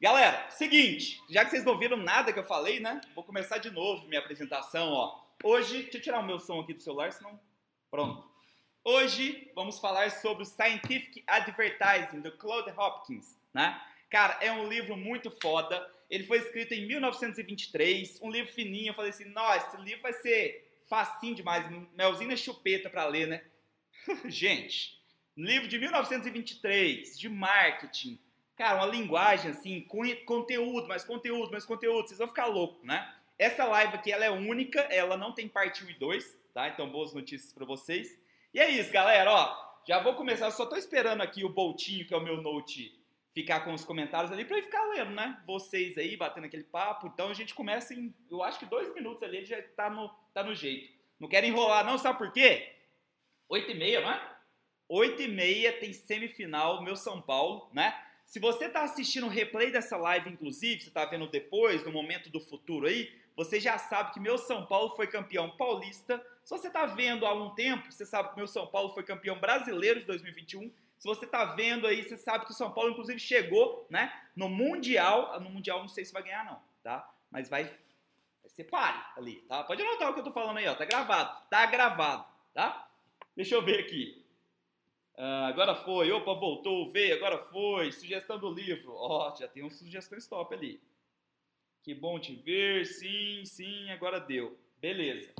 Galera, seguinte, já que vocês não viram nada que eu falei, né? Vou começar de novo minha apresentação, ó. Hoje, deixa eu tirar o meu som aqui do celular, senão... Pronto. Hoje vamos falar sobre o Scientific Advertising do Claude Hopkins, né? Cara, é um livro muito foda. Ele foi escrito em 1923, um livro fininho. Eu falei assim, nossa, esse livro vai ser facinho demais, melzinho na chupeta para ler, né? Gente, livro de 1923, de marketing, Cara, uma linguagem assim, conteúdo, mais conteúdo, mais conteúdo, vocês vão ficar loucos, né? Essa live aqui, ela é única, ela não tem parte 1 e 2, tá? Então, boas notícias para vocês. E é isso, galera, ó. Já vou começar, só tô esperando aqui o Boltinho, que é o meu note, ficar com os comentários ali para ele ficar lendo, né? Vocês aí, batendo aquele papo. Então, a gente começa em, eu acho que dois minutos ali, ele já tá no, tá no jeito. Não quero enrolar, não, sabe por quê? 8 e meia, não é? 8 e meia tem semifinal, meu São Paulo, né? Se você está assistindo o replay dessa live, inclusive, você está vendo depois, no momento do futuro aí, você já sabe que meu São Paulo foi campeão paulista. Se você está vendo há um tempo, você sabe que meu São Paulo foi campeão brasileiro de 2021. Se você está vendo aí, você sabe que o São Paulo, inclusive, chegou né, no Mundial. No Mundial não sei se vai ganhar, não, tá? Mas vai, ser pare ali, tá? Pode anotar o que eu tô falando aí, ó. Tá gravado. Tá gravado, tá? Deixa eu ver aqui. Ah, agora foi, opa, voltou, veio, agora foi, sugestão do livro. Ó, oh, já tem uma sugestão stop ali. Que bom te ver, sim, sim, agora deu. Beleza.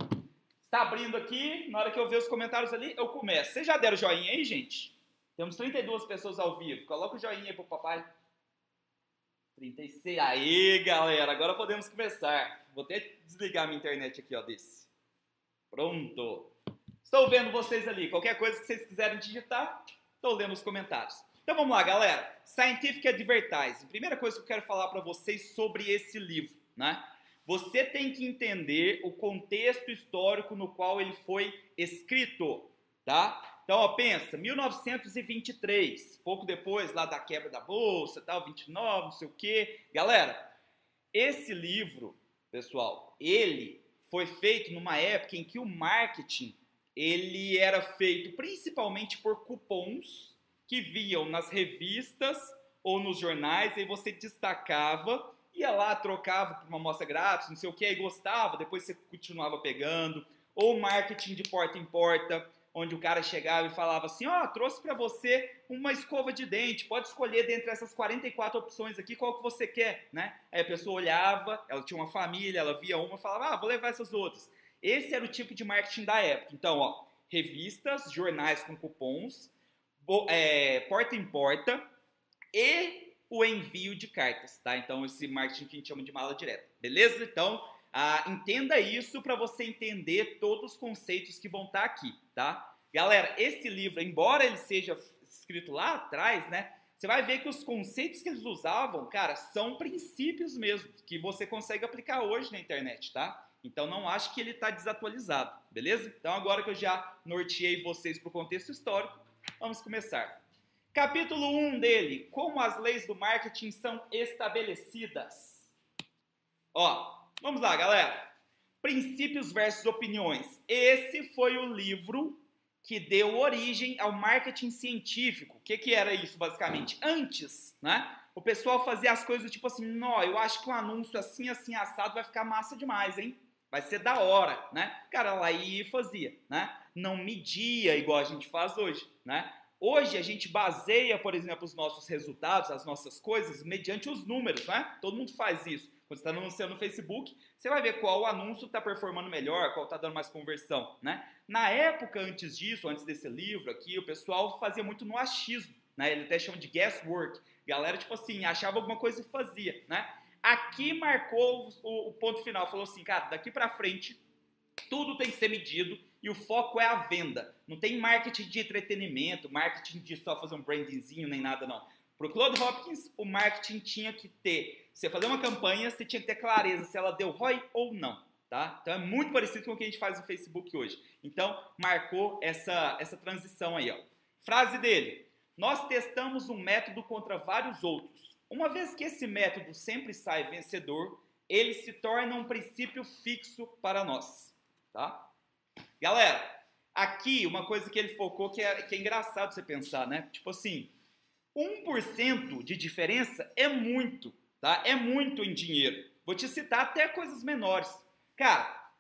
Está abrindo aqui, na hora que eu ver os comentários ali, eu começo. Vocês já deram joinha aí, gente? Temos 32 pessoas ao vivo. Coloca o joinha aí pro papai. 36. Aí, galera, agora podemos começar. Vou até desligar minha internet aqui, ó, desse. Pronto. Estou vendo vocês ali. Qualquer coisa que vocês quiserem digitar, estou lendo os comentários. Então vamos lá, galera. Scientific Advertising. Primeira coisa que eu quero falar para vocês sobre esse livro, né? Você tem que entender o contexto histórico no qual ele foi escrito, tá? Então, ó, pensa, 1923, pouco depois lá da quebra da bolsa, tal, 29, não sei o quê. Galera, esse livro, pessoal, ele foi feito numa época em que o marketing ele era feito principalmente por cupons que viam nas revistas ou nos jornais, aí você destacava, ia lá, trocava por uma amostra grátis, não sei o que, aí gostava, depois você continuava pegando, ou marketing de porta em porta, onde o cara chegava e falava assim, ó, oh, trouxe para você uma escova de dente, pode escolher dentre essas 44 opções aqui qual que você quer, né? Aí a pessoa olhava, ela tinha uma família, ela via uma e falava, ah, vou levar essas outras. Esse era o tipo de marketing da época. Então, ó, revistas, jornais com cupons, é, porta em porta e o envio de cartas, tá? Então, esse marketing que a gente chama de mala direta, beleza? Então, ah, entenda isso para você entender todos os conceitos que vão estar tá aqui, tá? Galera, esse livro, embora ele seja escrito lá atrás, né? Você vai ver que os conceitos que eles usavam, cara, são princípios mesmo, que você consegue aplicar hoje na internet, tá? Então não acho que ele está desatualizado, beleza? Então agora que eu já norteei vocês para o contexto histórico, vamos começar. Capítulo 1 dele, como as leis do marketing são estabelecidas. Ó, vamos lá, galera. Princípios versus opiniões. Esse foi o livro que deu origem ao marketing científico. O que, que era isso, basicamente? Antes, né? O pessoal fazia as coisas tipo assim, não, eu acho que um anúncio assim, assim, assado vai ficar massa demais, hein? Vai ser da hora, né? Cara, lá e fazia, né? Não media igual a gente faz hoje, né? Hoje a gente baseia, por exemplo, os nossos resultados, as nossas coisas, mediante os números, né? Todo mundo faz isso. Quando você está anunciando no Facebook, você vai ver qual anúncio está performando melhor, qual está dando mais conversão, né? Na época antes disso, antes desse livro aqui, o pessoal fazia muito no achismo, né? Ele até chama de guesswork. Galera, tipo assim, achava alguma coisa e fazia, né? Aqui marcou o, o ponto final, falou assim, cara, daqui para frente tudo tem que ser medido e o foco é a venda. Não tem marketing de entretenimento, marketing de só fazer um brandingzinho nem nada não. Para o Claude Hopkins, o marketing tinha que ter, você fazer uma campanha, você tinha que ter clareza se ela deu ROI ou não, tá? Então é muito parecido com o que a gente faz no Facebook hoje. Então marcou essa essa transição aí, ó. Frase dele: Nós testamos um método contra vários outros uma vez que esse método sempre sai vencedor, ele se torna um princípio fixo para nós, tá? Galera, aqui uma coisa que ele focou que é, que é engraçado você pensar, né? Tipo assim, 1% de diferença é muito, tá? É muito em dinheiro. Vou te citar até coisas menores. Cara,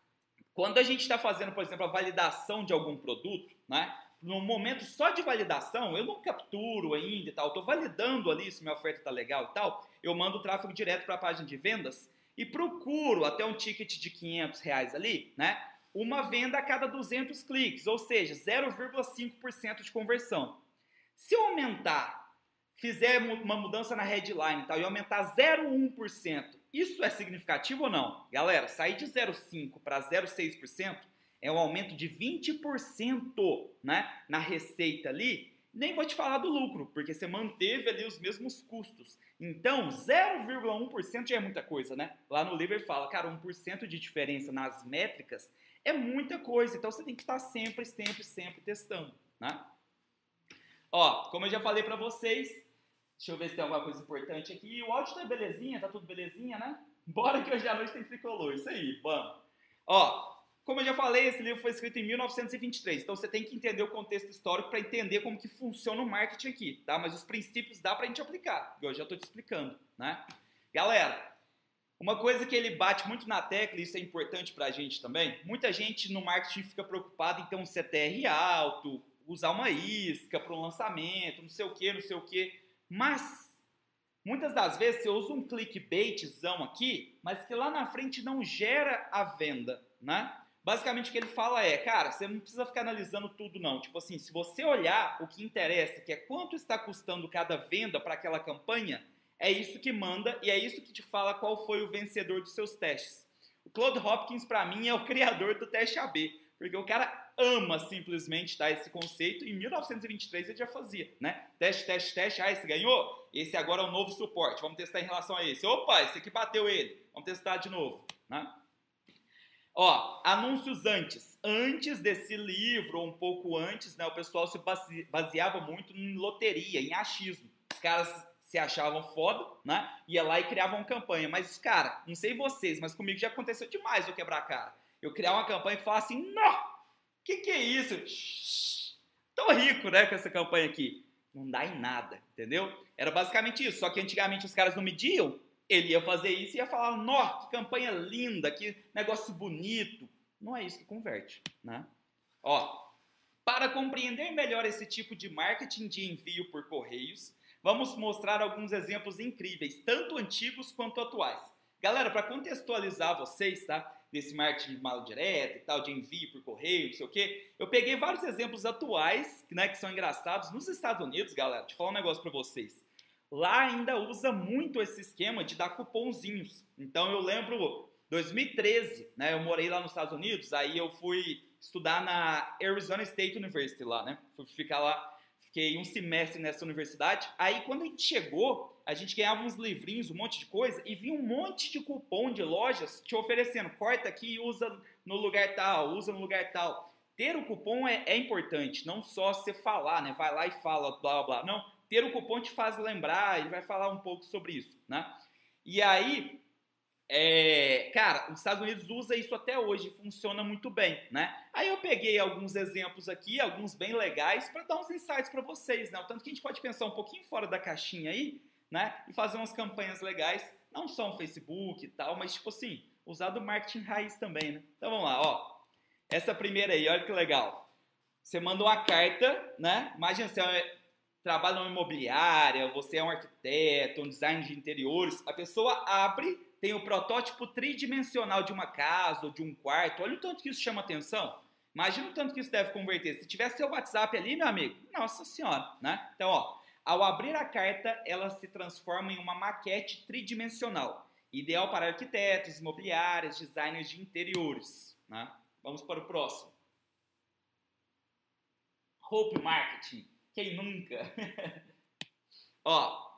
quando a gente está fazendo, por exemplo, a validação de algum produto, né? No momento só de validação, eu não capturo ainda e tal, estou validando ali se minha oferta está legal e tal, eu mando o tráfego direto para a página de vendas e procuro até um ticket de 500 reais ali, né? Uma venda a cada 200 cliques, ou seja, 0,5% de conversão. Se eu aumentar, fizer uma mudança na headline e tal, e aumentar 0,1%, isso é significativo ou não? Galera, sair de 0,5% para 0,6% é um aumento de 20% né, na receita ali. Nem vou te falar do lucro, porque você manteve ali os mesmos custos. Então, 0,1% já é muita coisa, né? Lá no livro ele fala, cara, 1% de diferença nas métricas é muita coisa. Então, você tem que estar sempre, sempre, sempre testando, né? Ó, como eu já falei para vocês, deixa eu ver se tem alguma coisa importante aqui. O áudio tá belezinha, tá tudo belezinha, né? Bora que hoje à noite tem tricolor, isso aí, vamos. Ó, como eu já falei, esse livro foi escrito em 1923, então você tem que entender o contexto histórico para entender como que funciona o marketing aqui, tá? Mas os princípios dá para a gente aplicar, eu já estou te explicando, né? Galera, uma coisa que ele bate muito na tecla, e isso é importante para a gente também, muita gente no marketing fica preocupada em ter um CTR alto, usar uma isca para um lançamento, não sei o que, não sei o que, mas muitas das vezes você usa um clickbaitzão aqui, mas que lá na frente não gera a venda, né? Basicamente o que ele fala é, cara, você não precisa ficar analisando tudo não. Tipo assim, se você olhar o que interessa, que é quanto está custando cada venda para aquela campanha, é isso que manda e é isso que te fala qual foi o vencedor dos seus testes. O Claude Hopkins para mim é o criador do teste AB, porque o cara ama simplesmente dar esse conceito. Em 1923 ele já fazia, né? Teste, teste, teste. Ah, esse ganhou? Esse agora é o novo suporte. Vamos testar em relação a esse. Opa, esse aqui bateu ele. Vamos testar de novo, né? Ó, anúncios antes. Antes desse livro, ou um pouco antes, né, o pessoal se baseava muito em loteria, em achismo. Os caras se achavam foda, né? Ia lá e criavam campanha. Mas, cara, não sei vocês, mas comigo já aconteceu demais eu quebrar a cara. Eu criar uma campanha que fala assim, não, que que é isso? Tô rico, né, com essa campanha aqui. Não dá em nada, entendeu? Era basicamente isso. Só que antigamente os caras não mediam ele ia fazer isso e ia falar, nó, que campanha linda, que negócio bonito. Não é isso que converte, né? Ó, para compreender melhor esse tipo de marketing de envio por correios, vamos mostrar alguns exemplos incríveis, tanto antigos quanto atuais. Galera, para contextualizar vocês, tá? Desse marketing de mala direta e tal, de envio por correio, não sei o quê, eu peguei vários exemplos atuais, né, que são engraçados nos Estados Unidos, galera. Deixa eu falar um negócio para vocês lá ainda usa muito esse esquema de dar cupomzinhos. Então eu lembro 2013, né? Eu morei lá nos Estados Unidos, aí eu fui estudar na Arizona State University lá, né? Fui ficar lá, fiquei um semestre nessa universidade. Aí quando a gente chegou, a gente ganhava uns livrinhos, um monte de coisa, e vinha um monte de cupom de lojas te oferecendo, corta aqui e usa no lugar tal, usa no lugar tal. Ter o cupom é, é importante, não só você falar, né? Vai lá e fala, blá blá. Não, ter o cupom te faz lembrar, ele vai falar um pouco sobre isso, né? E aí, é, cara, os Estados Unidos usa isso até hoje, funciona muito bem, né? Aí eu peguei alguns exemplos aqui, alguns bem legais, para dar uns insights para vocês, né? O tanto que a gente pode pensar um pouquinho fora da caixinha aí, né? E fazer umas campanhas legais, não só no Facebook e tal, mas tipo assim, usar do marketing raiz também, né? Então vamos lá, ó. Essa primeira aí, olha que legal. Você manda uma carta, né? Imagina, você trabalha numa imobiliária, você é um arquiteto, um designer de interiores, a pessoa abre, tem o protótipo tridimensional de uma casa ou de um quarto. Olha o tanto que isso chama atenção. Imagina o tanto que isso deve converter. Se tivesse seu WhatsApp ali, meu amigo, nossa senhora, né? Então, ó, ao abrir a carta, ela se transforma em uma maquete tridimensional, ideal para arquitetos, imobiliárias, designers de interiores, né? Vamos para o próximo. Hope Marketing. Quem nunca? Ó,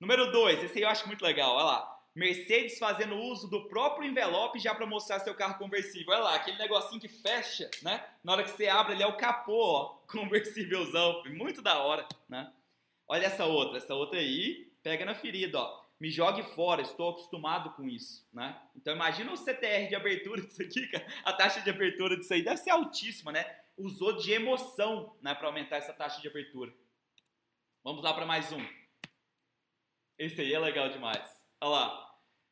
número 2, esse aí eu acho muito legal, olha lá. Mercedes fazendo uso do próprio envelope já para mostrar seu carro conversível. Olha lá, aquele negocinho que fecha, né? Na hora que você abre, ele é o capô, ó, conversívelzão. Muito da hora, né? Olha essa outra, essa outra aí, pega na ferida, ó. Me jogue fora, estou acostumado com isso, né? Então imagina o CTR de abertura disso aqui, cara. A taxa de abertura disso aí deve ser altíssima, né? Usou de emoção né, para aumentar essa taxa de abertura. Vamos lá para mais um. Esse aí é legal demais. Olha lá.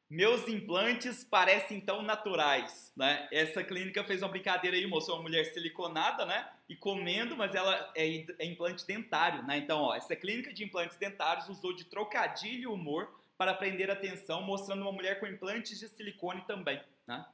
Meus implantes parecem tão naturais, né? Essa clínica fez uma brincadeira aí, mostrou uma mulher siliconada, né? E comendo, mas ela é, é implante dentário, né? Então, ó, essa clínica de implantes dentários usou de trocadilho humor para prender atenção, mostrando uma mulher com implantes de silicone também, né?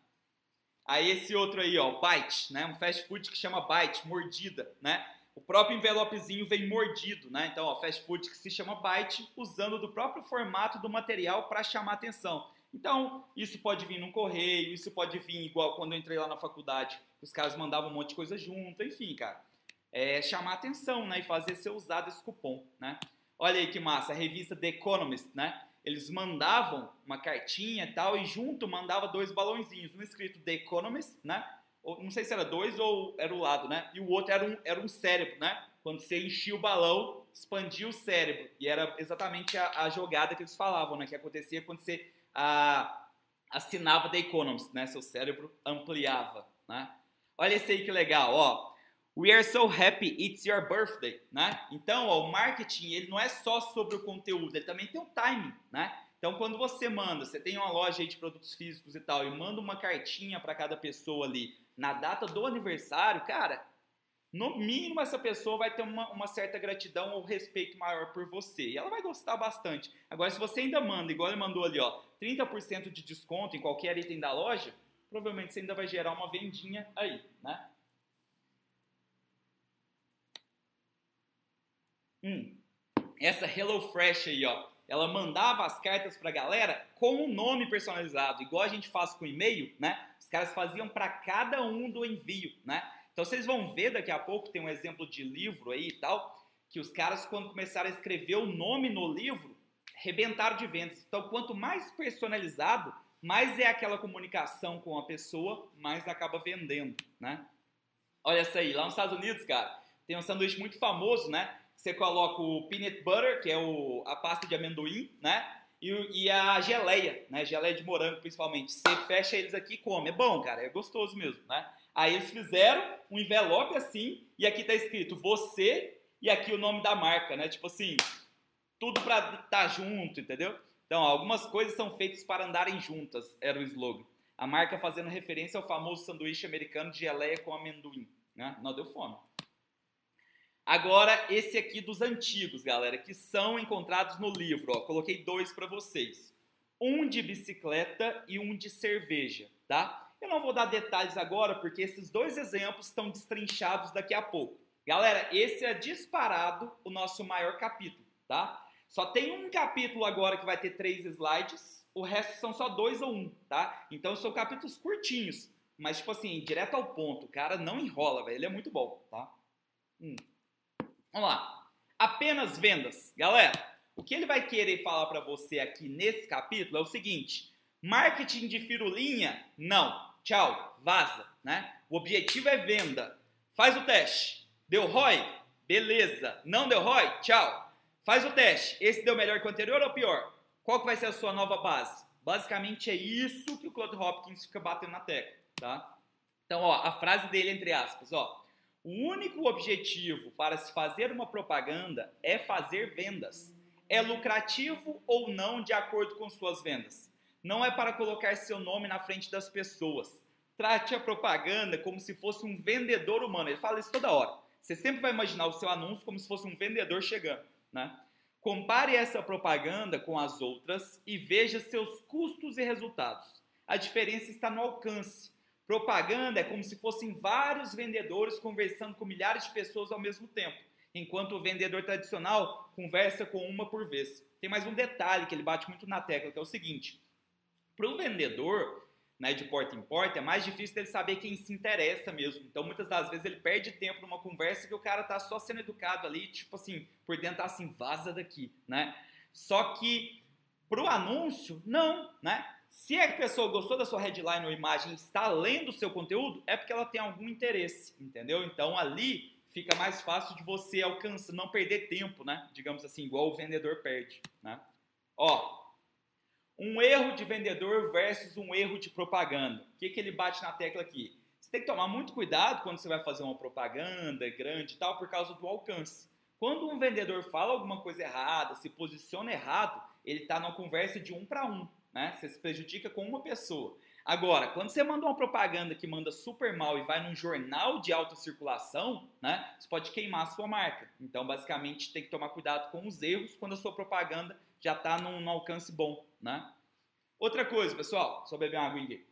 Aí esse outro aí, ó, Bite, né? Um fast food que chama Bite, mordida, né? O próprio envelopezinho vem mordido, né? Então, ó, fast food que se chama Bite, usando do próprio formato do material para chamar atenção. Então, isso pode vir num correio, isso pode vir igual quando eu entrei lá na faculdade, os caras mandavam um monte de coisa junto, enfim, cara. É chamar atenção, né? E fazer ser usado esse cupom, né? Olha aí que massa, a revista The Economist, né? Eles mandavam uma cartinha e tal, e junto mandava dois balãozinhos, um escrito The Economist, né? Ou, não sei se era dois ou era o lado, né? E o outro era um, era um cérebro, né? Quando você enchia o balão, expandia o cérebro. E era exatamente a, a jogada que eles falavam, né? Que acontecia quando você a, assinava The Economist, né? Seu cérebro ampliava, né? Olha esse aí que legal, ó. We are so happy it's your birthday, né? Então, ó, o marketing ele não é só sobre o conteúdo, ele também tem o timing, né? Então, quando você manda, você tem uma loja de produtos físicos e tal, e manda uma cartinha para cada pessoa ali na data do aniversário, cara, no mínimo essa pessoa vai ter uma, uma, certa gratidão ou respeito maior por você. E ela vai gostar bastante. Agora, se você ainda manda, igual ele mandou ali, ó, 30% de desconto em qualquer item da loja, provavelmente você ainda vai gerar uma vendinha aí, né? Hum, essa HelloFresh aí, ó, ela mandava as cartas pra galera com um nome personalizado, igual a gente faz com e-mail, né? Os caras faziam para cada um do envio, né? Então vocês vão ver daqui a pouco, tem um exemplo de livro aí e tal, que os caras quando começaram a escrever o nome no livro, rebentaram de vendas. Então quanto mais personalizado, mais é aquela comunicação com a pessoa, mais acaba vendendo, né? Olha essa aí, lá nos Estados Unidos, cara, tem um sanduíche muito famoso, né? Você coloca o peanut butter, que é o, a pasta de amendoim, né? E, e, a geleia, né? Geleia de morango, principalmente. Você fecha eles aqui e come. É bom, cara, é gostoso mesmo, né? Aí eles fizeram um envelope assim, e aqui tá escrito você e aqui o nome da marca, né? Tipo assim, tudo pra estar tá junto, entendeu? Então, algumas coisas são feitas para andarem juntas, era o slogan. A marca fazendo referência ao famoso sanduíche americano de geleia com amendoim, né? Não deu fome. Agora, esse aqui dos antigos, galera, que são encontrados no livro. Ó, coloquei dois para vocês. Um de bicicleta e um de cerveja, tá? Eu não vou dar detalhes agora, porque esses dois exemplos estão destrinchados daqui a pouco. Galera, esse é disparado o nosso maior capítulo, tá? Só tem um capítulo agora que vai ter três slides, o resto são só dois ou um, tá? Então são capítulos curtinhos, mas tipo assim, direto ao ponto. O cara não enrola, velho. Ele é muito bom, tá? Hum. Vamos lá. Apenas vendas. Galera, o que ele vai querer falar para você aqui nesse capítulo é o seguinte: marketing de firulinha? Não. Tchau, vaza, né? O objetivo é venda. Faz o teste. Deu ROI? Beleza. Não deu ROI? Tchau. Faz o teste. Esse deu melhor que o anterior ou pior? Qual que vai ser a sua nova base? Basicamente é isso que o Claude Hopkins fica batendo na tecla, tá? Então, ó, a frase dele entre aspas, ó. O único objetivo para se fazer uma propaganda é fazer vendas. É lucrativo ou não de acordo com suas vendas. Não é para colocar seu nome na frente das pessoas. Trate a propaganda como se fosse um vendedor humano. Ele fala isso toda hora. Você sempre vai imaginar o seu anúncio como se fosse um vendedor chegando, né? Compare essa propaganda com as outras e veja seus custos e resultados. A diferença está no alcance. Propaganda é como se fossem vários vendedores conversando com milhares de pessoas ao mesmo tempo, enquanto o vendedor tradicional conversa com uma por vez. Tem mais um detalhe que ele bate muito na tecla, que é o seguinte: para o vendedor, né, de porta em porta, é mais difícil ele saber quem se interessa mesmo. Então, muitas das vezes, ele perde tempo numa conversa que o cara tá só sendo educado ali, tipo assim, por dentro tá assim, vaza daqui, né? Só que pro anúncio, não, né? Se a pessoa gostou da sua headline ou imagem e está lendo o seu conteúdo, é porque ela tem algum interesse, entendeu? Então ali fica mais fácil de você alcançar, não perder tempo, né? Digamos assim, igual o vendedor perde, né? Ó, um erro de vendedor versus um erro de propaganda. O que, que ele bate na tecla aqui? Você tem que tomar muito cuidado quando você vai fazer uma propaganda grande e tal, por causa do alcance. Quando um vendedor fala alguma coisa errada, se posiciona errado, ele está numa conversa de um para um, né? Você se prejudica com uma pessoa. Agora, quando você manda uma propaganda que manda super mal e vai num jornal de alta circulação, né, você pode queimar a sua marca. Então, basicamente, tem que tomar cuidado com os erros quando a sua propaganda já está num, num, alcance bom, né? Outra coisa, pessoal, só beber uma água aqui.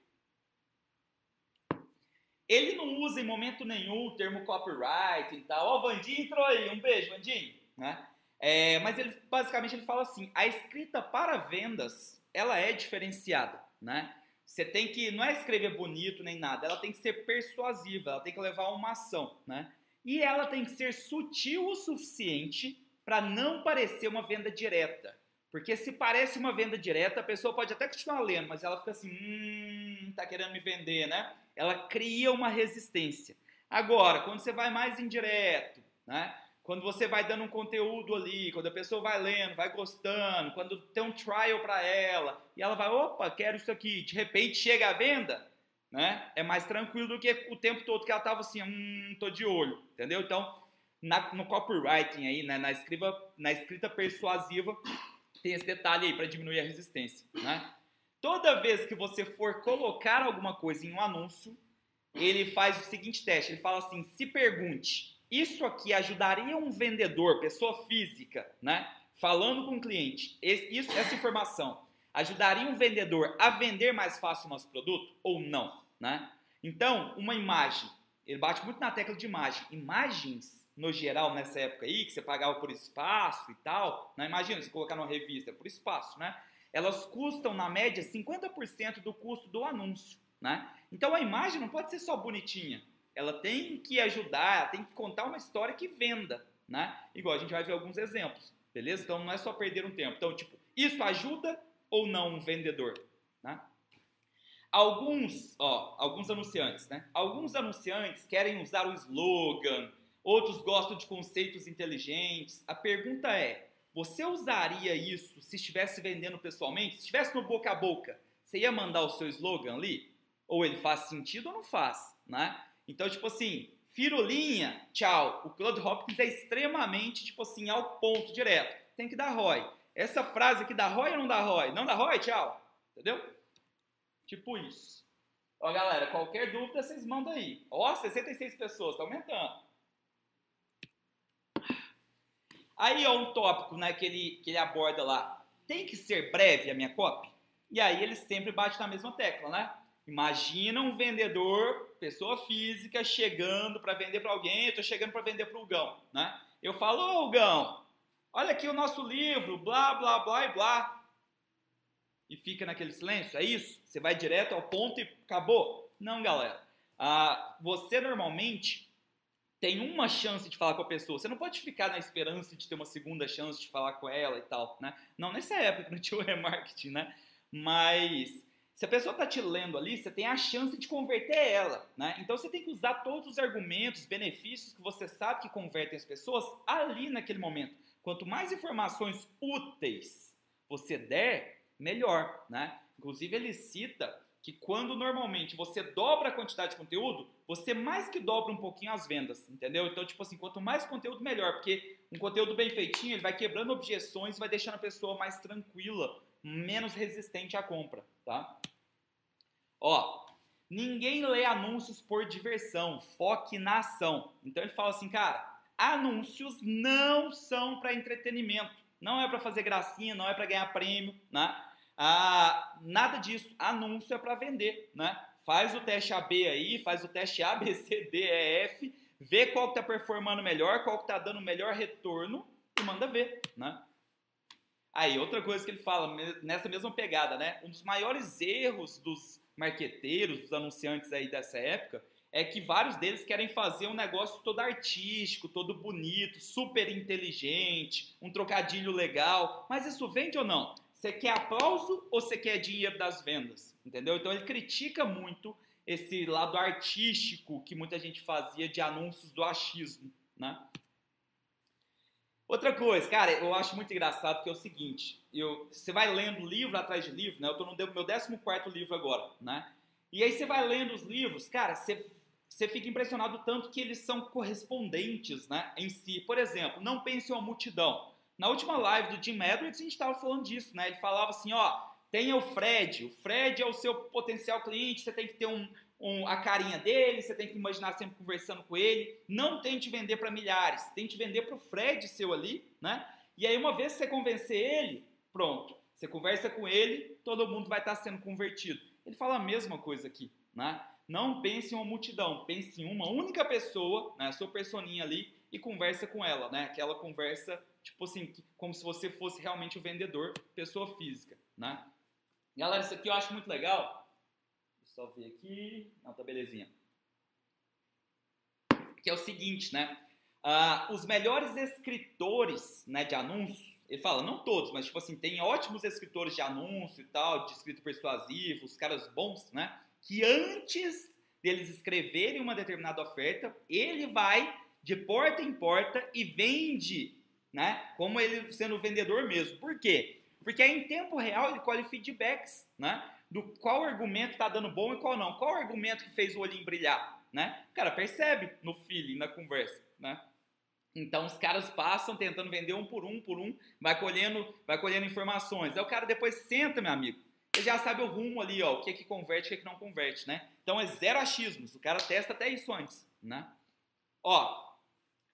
Ele não usa em momento nenhum o termo copyright e tal. Ó, oh, o Vandinho entrou aí, um beijo, Vandinho. Né? É, mas ele basicamente ele fala assim: a escrita para vendas ela é diferenciada, né? Você tem que não é escrever bonito nem nada, ela tem que ser persuasiva, ela tem que levar uma ação, né? E ela tem que ser sutil o suficiente para não parecer uma venda direta. Porque se parece uma venda direta, a pessoa pode até continuar lendo, mas ela fica assim, hum, tá querendo me vender, né? Ela cria uma resistência. Agora, quando você vai mais indireto, né? Quando você vai dando um conteúdo ali, quando a pessoa vai lendo, vai gostando, quando tem um trial para ela, e ela vai, opa, quero isso aqui, de repente chega a venda, né? É mais tranquilo do que o tempo todo que ela tava assim, hum, tô de olho, entendeu? Então, na, no copywriting aí, né, na, escriba, na escrita persuasiva, tem esse detalhe aí para diminuir a resistência, né? Toda vez que você for colocar alguma coisa em um anúncio, ele faz o seguinte teste, ele fala assim, se pergunte, isso aqui ajudaria um vendedor, pessoa física, né, falando com o cliente, isso, essa informação ajudaria um vendedor a vender mais fácil o nosso produto ou não, né? Então, uma imagem, ele bate muito na tecla de imagem, imagens no geral, nessa época aí, que você pagava por espaço e tal, né? imagina você colocar numa revista por espaço, né? Elas custam, na média, 50% do custo do anúncio, né? Então a imagem não pode ser só bonitinha, ela tem que ajudar, ela tem que contar uma história que venda, né? Igual a gente vai ver alguns exemplos, beleza? Então não é só perder um tempo. Então, tipo, isso ajuda ou não um vendedor, né? Alguns, ó, alguns anunciantes, né? Alguns anunciantes querem usar o slogan, outros gostam de conceitos inteligentes. A pergunta é: você usaria isso se estivesse vendendo pessoalmente? Se estivesse no boca a boca, você ia mandar o seu slogan ali? Ou ele faz sentido ou não faz, né? Então, tipo assim, firulinha, tchau. O Claude Hopkins é extremamente, tipo assim, ao ponto, direto. Tem que dar ROI. Essa frase aqui dá ROI ou não dá ROI? Não dá ROI? Tchau. Entendeu? Tipo isso. Ó, galera, qualquer dúvida vocês mandam aí. Ó, 66 pessoas, tá aumentando. Aí é um tópico né, que, ele, que ele aborda lá. Tem que ser breve a minha copy? E aí ele sempre bate na mesma tecla, né? Imagina um vendedor, pessoa física, chegando para vender para alguém, eu estou chegando para vender para o Gão, né? Eu falo, ô Gão, olha aqui o nosso livro, blá, blá, blá e blá. E fica naquele silêncio, é isso? Você vai direto ao ponto e acabou? Não, galera. Ah, você normalmente tem uma chance de falar com a pessoa. Você não pode ficar na esperança de ter uma segunda chance de falar com ela e tal, né? Não nessa época, não tinha o remarketing, né? Mas se a pessoa está te lendo ali, você tem a chance de converter ela, né? Então você tem que usar todos os argumentos, benefícios que você sabe que convertem as pessoas ali naquele momento. Quanto mais informações úteis você der, melhor, né? Inclusive ele cita que quando normalmente você dobra a quantidade de conteúdo, você mais que dobra um pouquinho as vendas, entendeu? Então, tipo assim, quanto mais conteúdo, melhor, porque um conteúdo bem feitinho, ele vai quebrando objeções, vai deixando a pessoa mais tranquila, menos resistente à compra, tá? Ó, ninguém lê anúncios por diversão, foque na ação. Então ele fala assim, cara, anúncios não são para entretenimento, não é para fazer gracinha, não é para ganhar prêmio, né? Ah, nada disso. Anúncio é para vender, né? Faz o teste AB aí, faz o teste A, B, C, D, E, F, vê qual que tá performando melhor, qual que tá dando melhor retorno e manda ver, né? Aí, outra coisa que ele fala, nessa mesma pegada, né? Um dos maiores erros dos marqueteiros, dos anunciantes aí dessa época, é que vários deles querem fazer um negócio todo artístico, todo bonito, super inteligente, um trocadilho legal. Mas isso vende ou não? Você quer aplauso ou você quer dinheiro das vendas? Entendeu? Então ele critica muito esse lado artístico que muita gente fazia de anúncios do achismo, né? Outra coisa, cara, eu acho muito engraçado que é o seguinte, eu, você vai lendo livro atrás de livro, né? Eu tô no meu 14 livro agora, né? E aí você vai lendo os livros, cara, você, você fica impressionado tanto que eles são correspondentes, né, em si. Por exemplo, não pense em uma multidão. Na última live do Jim Edwards, a gente estava falando disso, né? Ele falava assim, ó, tenha o Fred, o Fred é o seu potencial cliente, você tem que ter um, um, a carinha dele, você tem que imaginar sempre conversando com ele. Não tente vender para milhares, tente vender para o Fred seu ali, né? E aí, uma vez que você convencer ele, pronto. Você conversa com ele, todo mundo vai estar sendo convertido. Ele fala a mesma coisa aqui, né? Não pense em uma multidão, pense em uma única pessoa, né, a sua personinha ali, e conversa com ela, né? Aquela conversa, tipo assim, como se você fosse realmente o vendedor, pessoa física, né? Galera, isso aqui eu acho muito legal. Só ver aqui. Não, tá belezinha. Que é o seguinte, né? Uh, os melhores escritores né, de anúncio, ele fala, não todos, mas tipo assim, tem ótimos escritores de anúncio e tal, de escrito persuasivo, os caras bons, né? Que antes deles escreverem uma determinada oferta, ele vai de porta em porta e vende, né? Como ele sendo vendedor mesmo. Por quê? Porque aí em tempo real ele colhe feedbacks, né? Do qual argumento está dando bom e qual não. Qual argumento que fez o olhinho brilhar, né? O cara percebe no feeling, na conversa, né? Então os caras passam tentando vender um por um por um, vai colhendo, vai colhendo informações. Aí o cara depois senta, meu amigo. Ele já sabe o rumo ali, ó, o que é que converte, o que é que não converte, né? Então é zero achismos. O cara testa até isso antes, né? Ó,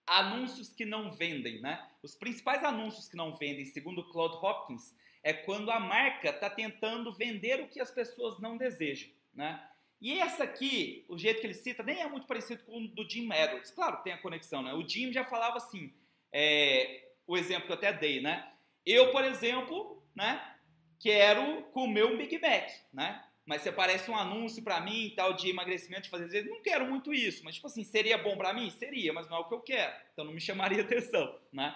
anúncios que não vendem, né? Os principais anúncios que não vendem, segundo Claude Hopkins, é quando a marca está tentando vender o que as pessoas não desejam, né? E essa aqui, o jeito que ele cita, nem é muito parecido com o do Jim Edwards. Claro que tem a conexão, né? O Jim já falava assim, é, o exemplo que eu até dei, né? Eu, por exemplo, né, quero comer um Big Mac, né? Mas se aparece um anúncio para mim, tal, de emagrecimento, de fazer não quero muito isso. Mas, tipo assim, seria bom para mim? Seria, mas não é o que eu quero. Então não me chamaria atenção, né?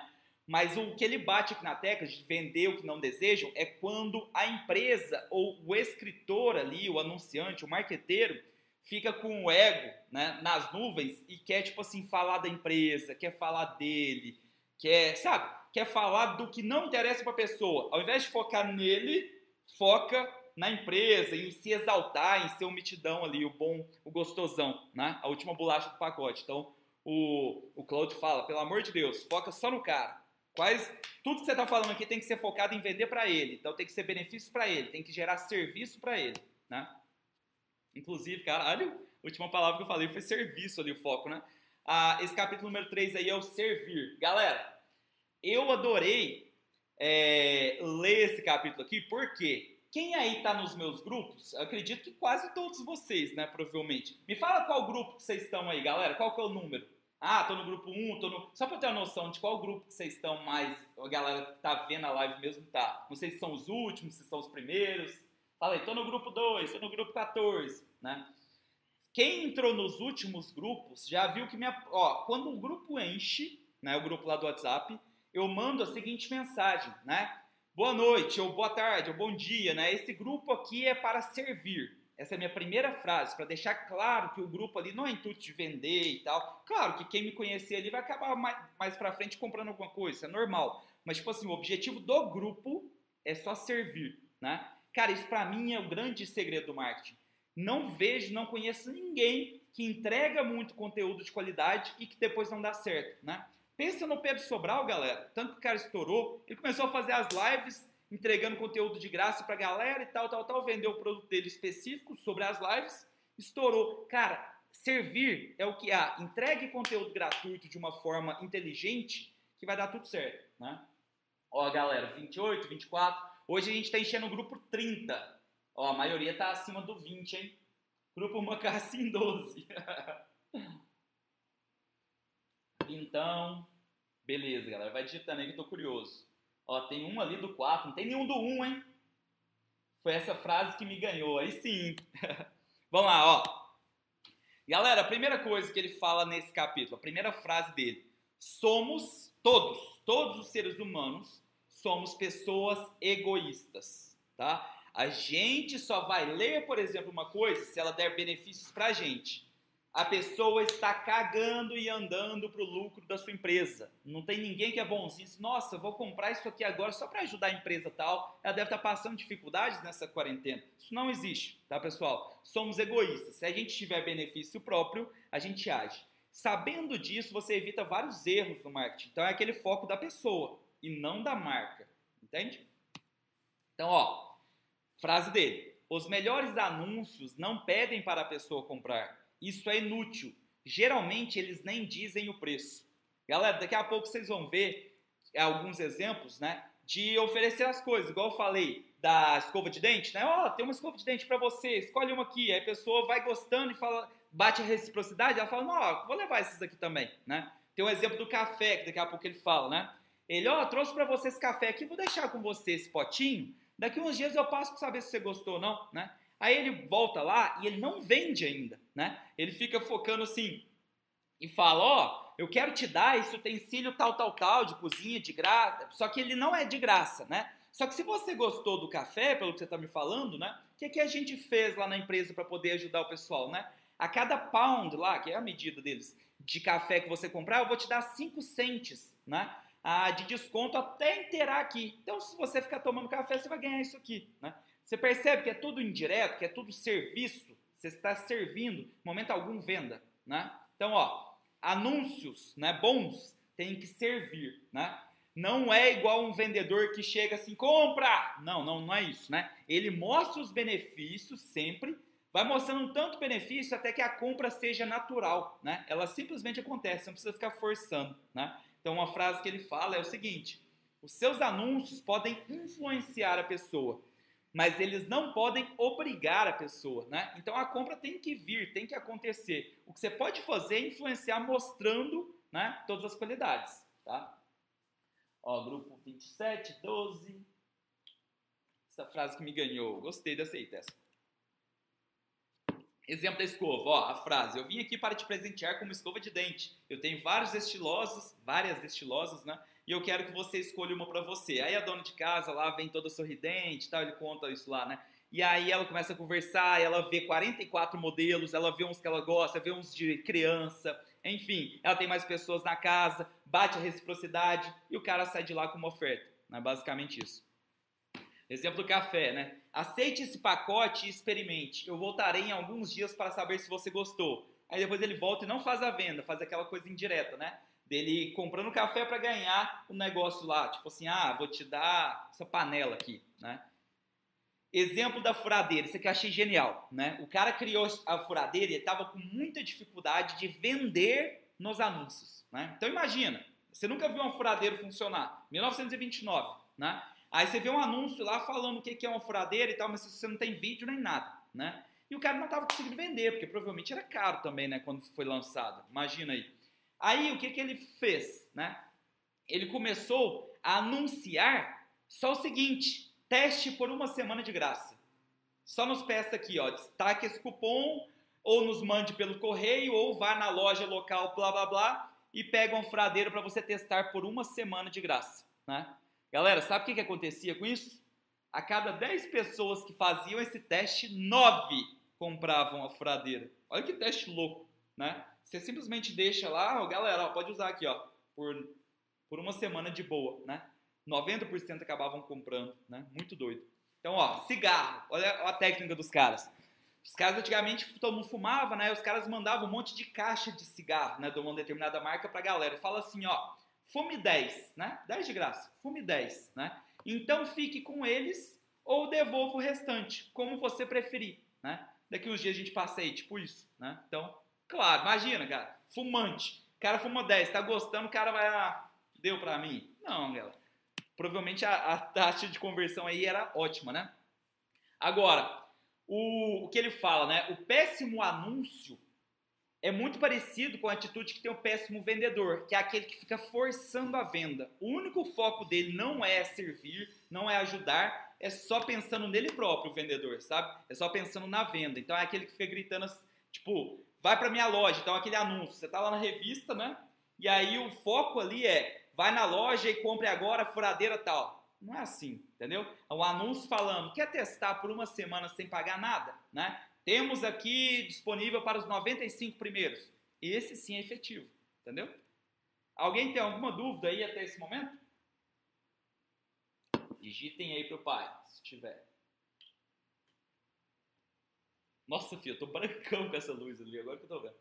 Mas o que ele bate aqui na tecla de vender o que não desejam é quando a empresa ou o escritor ali, o anunciante, o marqueteiro, fica com o ego né, nas nuvens e quer, tipo assim, falar da empresa, quer falar dele, quer, sabe? Quer falar do que não interessa para a pessoa. Ao invés de focar nele, foca na empresa, em se exaltar, em ser o mitidão ali, o bom, o gostosão, né? A última bolacha do pacote. Então, o, o Claude fala, pelo amor de Deus, foca só no cara. Quais, tudo que você está falando aqui tem que ser focado em vender para ele. Então tem que ser benefício para ele, tem que gerar serviço para ele, né? Inclusive, caralho, a última palavra que eu falei foi serviço ali, o foco, né? Ah, esse capítulo número 3 aí é o servir. Galera, eu adorei é, ler esse capítulo aqui, porque quem aí está nos meus grupos, acredito que quase todos vocês, né, provavelmente. Me fala qual grupo que vocês estão aí, galera, qual que é o número? Ah, tô no grupo 1, tô no... Só pra eu ter uma noção de qual grupo que vocês estão mais, a galera que tá vendo a live mesmo tá. Não sei se são os últimos, se são os primeiros. Fala aí, tô no grupo 2, tô no grupo 14, né? Quem entrou nos últimos grupos já viu que minha... Ó, quando o grupo enche, né, o grupo lá do WhatsApp, eu mando a seguinte mensagem, né? Boa noite, ou boa tarde, ou bom dia, né? Esse grupo aqui é para servir. Essa é a minha primeira frase, para deixar claro que o grupo ali não é intuito de vender e tal. Claro que quem me conhecer ali vai acabar mais, mais para frente comprando alguma coisa, isso é normal. Mas, tipo assim, o objetivo do grupo é só servir, né? Cara, isso para mim é o grande segredo do marketing. Não vejo, não conheço ninguém que entrega muito conteúdo de qualidade e que depois não dá certo, né? Pensa no Pedro Sobral, galera. Tanto que o cara estourou, ele começou a fazer as lives entregando conteúdo de graça pra galera e tal, tal, tal, vendeu o produto dele específico sobre as lives, estourou. Cara, servir é o que há. Entregue conteúdo gratuito de uma forma inteligente que vai dar tudo certo, né? Ó, galera, 28, 24. Hoje a gente tá enchendo o grupo 30. Ó, a maioria tá acima do 20, hein? Grupo Macassim 12. então, beleza, galera. Vai digitando aí que eu tô curioso. Ó, tem um ali do 4, não tem nenhum do 1, hein? Foi essa frase que me ganhou, aí sim. Vamos lá, ó. Galera, a primeira coisa que ele fala nesse capítulo, a primeira frase dele: somos todos, todos os seres humanos, somos pessoas egoístas, tá? A gente só vai ler, por exemplo, uma coisa se ela der benefícios pra gente a pessoa está cagando e andando para o lucro da sua empresa. Não tem ninguém que é bonzinho. Nossa, vou comprar isso aqui agora só para ajudar a empresa tal. Ela deve estar tá passando dificuldades nessa quarentena. Isso não existe, tá, pessoal? Somos egoístas. Se a gente tiver benefício próprio, a gente age. Sabendo disso, você evita vários erros no marketing. Então é aquele foco da pessoa, e não da marca. Entende? Então, ó, frase dele. Os melhores anúncios não pedem para a pessoa comprar. Isso é inútil. Geralmente eles nem dizem o preço. Galera, daqui a pouco vocês vão ver alguns exemplos, né? De oferecer as coisas, igual eu falei da escova de dente, né? Ó, oh, tem uma escova de dente para você, escolhe uma aqui. Aí a pessoa vai gostando e fala, bate a reciprocidade, ela fala, não, vou levar esses aqui também, né? Tem um exemplo do café, que daqui a pouco ele fala, né? Ele, ó, oh, trouxe para você esse café aqui, vou deixar com você esse potinho. Daqui uns dias eu passo para saber se você gostou ou não, né? Aí ele volta lá e ele não vende ainda, né? Ele fica focando assim e fala, ó, oh, eu quero te dar esse utensílio tal, tal, tal, de cozinha, de graça. Só que ele não é de graça, né? Só que se você gostou do café, pelo que você está me falando, né? O que, que a gente fez lá na empresa para poder ajudar o pessoal, né? A cada pound lá, que é a medida deles, de café que você comprar, eu vou te dar 5 centes, né? Ah, de desconto até inteirar aqui. Então, se você ficar tomando café, você vai ganhar isso aqui, né? Você percebe que é tudo indireto, que é tudo serviço, você está servindo, momento algum venda, né? Então, ó, anúncios, né, bons, tem que servir, né? Não é igual um vendedor que chega assim, compra! Não, não, não é isso, né? Ele mostra os benefícios sempre, vai mostrando um tanto benefício até que a compra seja natural, né? Ela simplesmente acontece, não precisa ficar forçando, né? Então, uma frase que ele fala é o seguinte: os seus anúncios podem influenciar a pessoa, mas eles não podem obrigar a pessoa, né? Então, a compra tem que vir, tem que acontecer. O que você pode fazer é influenciar mostrando, né, todas as qualidades, tá? Ó, grupo 27, 12. Essa frase que me ganhou. Gostei dessa aí, Tessa. Exemplo da escova, ó, a frase. Eu vim aqui para te presentear com uma escova de dente. Eu tenho vários estilosos, várias estilosas, né? E eu quero que você escolha uma para você. Aí a dona de casa lá vem toda sorridente e tal, ele conta isso lá, né? E aí ela começa a conversar, ela vê 44 modelos, ela vê uns que ela gosta, vê uns de criança, enfim, ela tem mais pessoas na casa, bate a reciprocidade e o cara sai de lá com uma oferta. Né? Basicamente isso. Exemplo do café, né? Aceite esse pacote e experimente. Eu voltarei em alguns dias para saber se você gostou. Aí depois ele volta e não faz a venda, faz aquela coisa indireta, né? Dele comprando café para ganhar o um negócio lá. Tipo assim, ah, vou te dar essa panela aqui, né? Exemplo da furadeira, isso aqui eu achei genial, né? O cara criou a furadeira e estava com muita dificuldade de vender nos anúncios, né? Então imagina, você nunca viu uma furadeira funcionar, 1929, né? Aí você vê um anúncio lá falando o que é uma furadeira e tal, mas você não tem vídeo nem nada, né? E o cara não estava conseguindo vender, porque provavelmente era caro também, né, quando foi lançado. Imagina aí. Aí o que, que ele fez, né? Ele começou a anunciar só o seguinte: teste por uma semana de graça. Só nos peça aqui, ó, destaque esse cupom, ou nos mande pelo correio, ou vá na loja local, blá blá blá, e pega um fradeiro para você testar por uma semana de graça, né? Galera, sabe o que, que acontecia com isso? A cada 10 pessoas que faziam esse teste, 9 compravam a furadeira. Olha que teste louco, né? Você simplesmente deixa lá, ó, galera, ó, pode usar aqui, ó, por, por uma semana de boa, né? 90% acabavam comprando, né? Muito doido. Então, ó, cigarro. Olha a técnica dos caras. Os caras antigamente todo fumava, né? Os caras mandavam um monte de caixa de cigarro, né? De uma determinada marca pra galera. Fala assim, ó, fume 10, né? 10 de graça, fume 10, né? Então fique com eles ou devolva o restante, como você preferir, né? Daqui uns dias a gente passa aí, tipo isso, né? Então, claro, imagina, cara, fumante. O cara fuma 10, tá gostando, o cara vai, ah, deu pra mim. Não, galera provavelmente a, a, taxa de conversão aí era ótima, né? Agora, o, o que ele fala, né? O péssimo anúncio é muito parecido com a atitude que tem o péssimo vendedor, que é aquele que fica forçando a venda. O único foco dele não é servir, não é ajudar, é só pensando nele próprio, o vendedor, sabe? É só pensando na venda. Então é aquele que fica gritando, tipo, vai para minha loja, então aquele anúncio, você tá lá na revista, né? E aí o foco ali é vai na loja e compre agora furadeira tal. Não é assim, entendeu? É um anúncio falando, quer testar por uma semana sem pagar nada, né? Temos aqui disponível para os 95 primeiros. Esse sim é efetivo, entendeu? Alguém tem alguma dúvida aí até esse momento? Digitem aí pro pai, se tiver. Nossa, filho, eu tô brancão com essa luz ali, agora que eu tô vendo.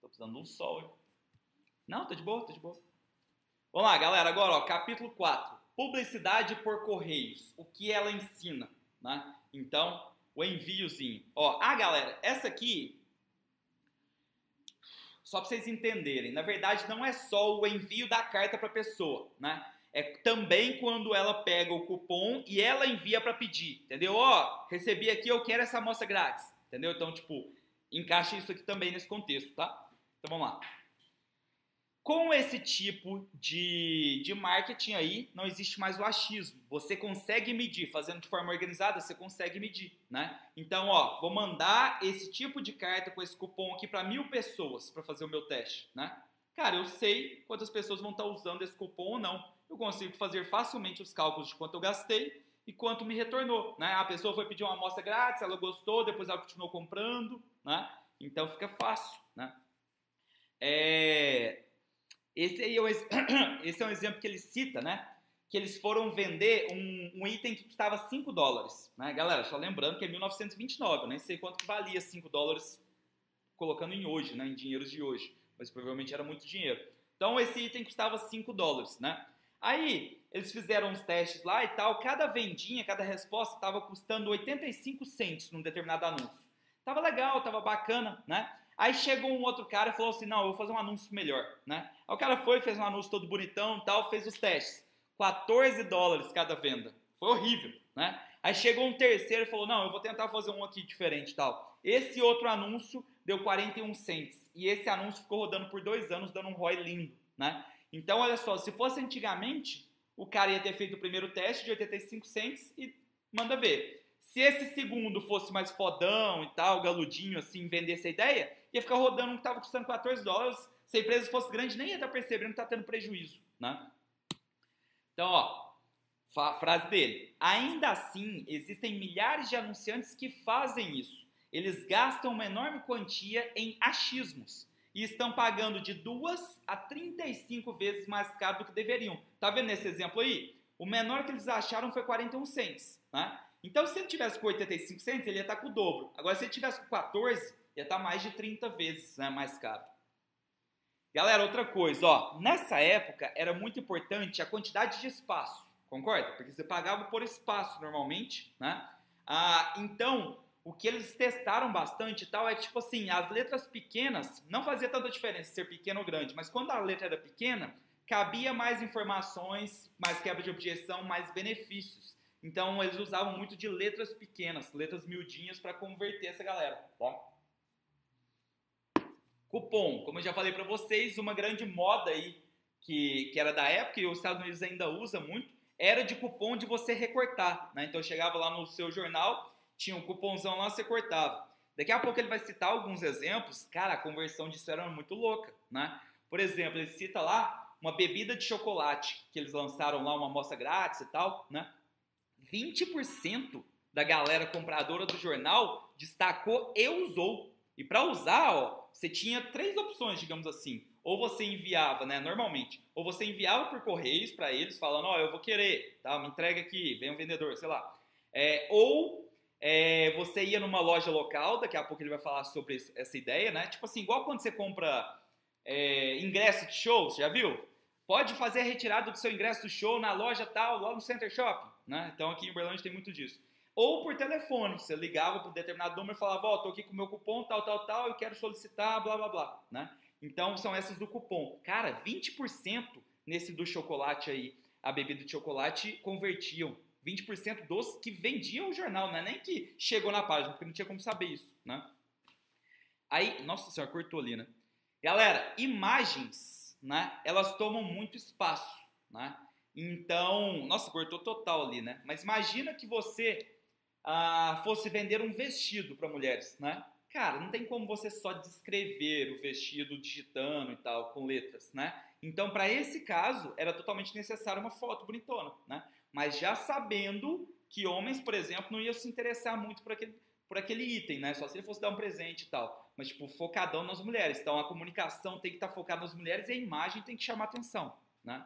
Tô precisando de um sol, hein? Não, tá de boa, tá de boa. Vamos lá, galera. Agora, ó, capítulo 4. Publicidade por correios. O que ela ensina, né? Então, o enviozinho. Ó, ah, galera, essa aqui só para vocês entenderem, na verdade não é só o envio da carta para pessoa, né? É também quando ela pega o cupom e ela envia para pedir, entendeu? Ó, recebi aqui, eu quero essa amostra grátis, entendeu? Então, tipo, encaixa isso aqui também nesse contexto, tá? Então vamos lá. Com esse tipo de, de marketing aí, não existe mais o achismo. Você consegue medir, fazendo de forma organizada, você consegue medir, né? Então, ó, vou mandar esse tipo de carta com esse cupom aqui para mil pessoas para fazer o meu teste, né? Cara, eu sei quantas pessoas vão estar tá usando esse cupom ou não. Eu consigo fazer facilmente os cálculos de quanto eu gastei e quanto me retornou, né? A pessoa foi pedir uma amostra grátis, ela gostou, depois ela continuou comprando, né? Então fica fácil, né? É... Esse, aí é o, esse é um exemplo que ele cita, né? Que eles foram vender um, um item que custava 5 dólares. Né? Galera, só lembrando que é 1929, eu nem sei quanto que valia 5 dólares colocando em hoje, né? Em dinheiros de hoje. Mas provavelmente era muito dinheiro. Então esse item custava 5 dólares, né? Aí eles fizeram uns testes lá e tal, cada vendinha, cada resposta estava custando 85 centos num determinado anúncio. Tava legal, tava bacana, né? Aí chegou um outro cara e falou assim: não, eu vou fazer um anúncio melhor, né? Aí o cara foi, fez um anúncio todo bonitão tal, fez os testes. 14 dólares cada venda. Foi horrível, né? Aí chegou um terceiro e falou: não, eu vou tentar fazer um aqui diferente tal. Esse outro anúncio deu 41 cents. E esse anúncio ficou rodando por dois anos, dando um ROI lindo, né? Então, olha só, se fosse antigamente, o cara ia ter feito o primeiro teste de 85 cents e manda ver. Se esse segundo fosse mais fodão e tal, galudinho, assim, vendesse a ideia, ia ficar rodando um que estava custando 14 dólares. Se a empresa fosse grande, nem ia estar percebendo que está tendo prejuízo, né? Então, ó, frase dele. Ainda assim, existem milhares de anunciantes que fazem isso. Eles gastam uma enorme quantia em achismos e estão pagando de 2 a 35 vezes mais caro do que deveriam. Tá vendo nesse exemplo aí? O menor que eles acharam foi 41 cents, né? Então, se ele tivesse com 85 cents, ele ia estar com o dobro. Agora, se ele tivesse com 14, ia estar mais de 30 vezes né, mais caro. Galera, outra coisa, ó, nessa época era muito importante a quantidade de espaço, concorda? Porque você pagava por espaço normalmente, né? Ah, então, o que eles testaram bastante e tal é que, tipo assim, as letras pequenas não fazia tanta diferença ser pequeno ou grande, mas quando a letra era pequena, cabia mais informações, mais quebra de objeção, mais benefícios. Então, eles usavam muito de letras pequenas, letras miudinhas para converter essa galera, tá? Cupom, como eu já falei para vocês, uma grande moda aí que, que era da época e os Estados Unidos ainda usa muito, era de cupom de você recortar, né? Então chegava lá no seu jornal, tinha um cupomzão lá, você cortava. Daqui a pouco ele vai citar alguns exemplos, cara, a conversão disso era muito louca, né? Por exemplo, ele cita lá uma bebida de chocolate que eles lançaram lá uma amostra grátis e tal, né? 20% da galera compradora do jornal destacou e usou. E para usar, ó, você tinha três opções, digamos assim. Ou você enviava, né, normalmente, ou você enviava por correios para eles, falando, ó, oh, eu vou querer, tá, me entrega aqui, vem um vendedor, sei lá. É, ou é, você ia numa loja local, daqui a pouco ele vai falar sobre essa ideia, né? Tipo assim, igual quando você compra é, ingresso de show, você já viu? Pode fazer a retirada do seu ingresso do show na loja tal, lá no Center Shopping, né? Então aqui em Uberlândia tem muito disso ou por telefone. Você ligava para um determinado número e falava, ó, oh, tô aqui com o meu cupom, tal, tal, tal, eu quero solicitar, blá, blá, blá, né? Então, são essas do cupom. Cara, 20% nesse do chocolate aí, a bebida de chocolate, convertiam 20% dos que vendiam o jornal, né? Nem que chegou na página, porque não tinha como saber isso, né? Aí, nossa senhora, cortou ali, né? Galera, imagens, né? Elas tomam muito espaço, né? Então, nossa, cortou total ali, né? Mas imagina que você ah, fosse vender um vestido para mulheres, né? Cara, não tem como você só descrever o vestido digitando e tal, com letras, né? Então, para esse caso, era totalmente necessário uma foto bonitona, né? Mas já sabendo que homens, por exemplo, não iam se interessar muito por aquele, por aquele item, né? Só se ele fosse dar um presente e tal. Mas, tipo, focadão nas mulheres. Então, a comunicação tem que estar tá focada nas mulheres e a imagem tem que chamar atenção, né?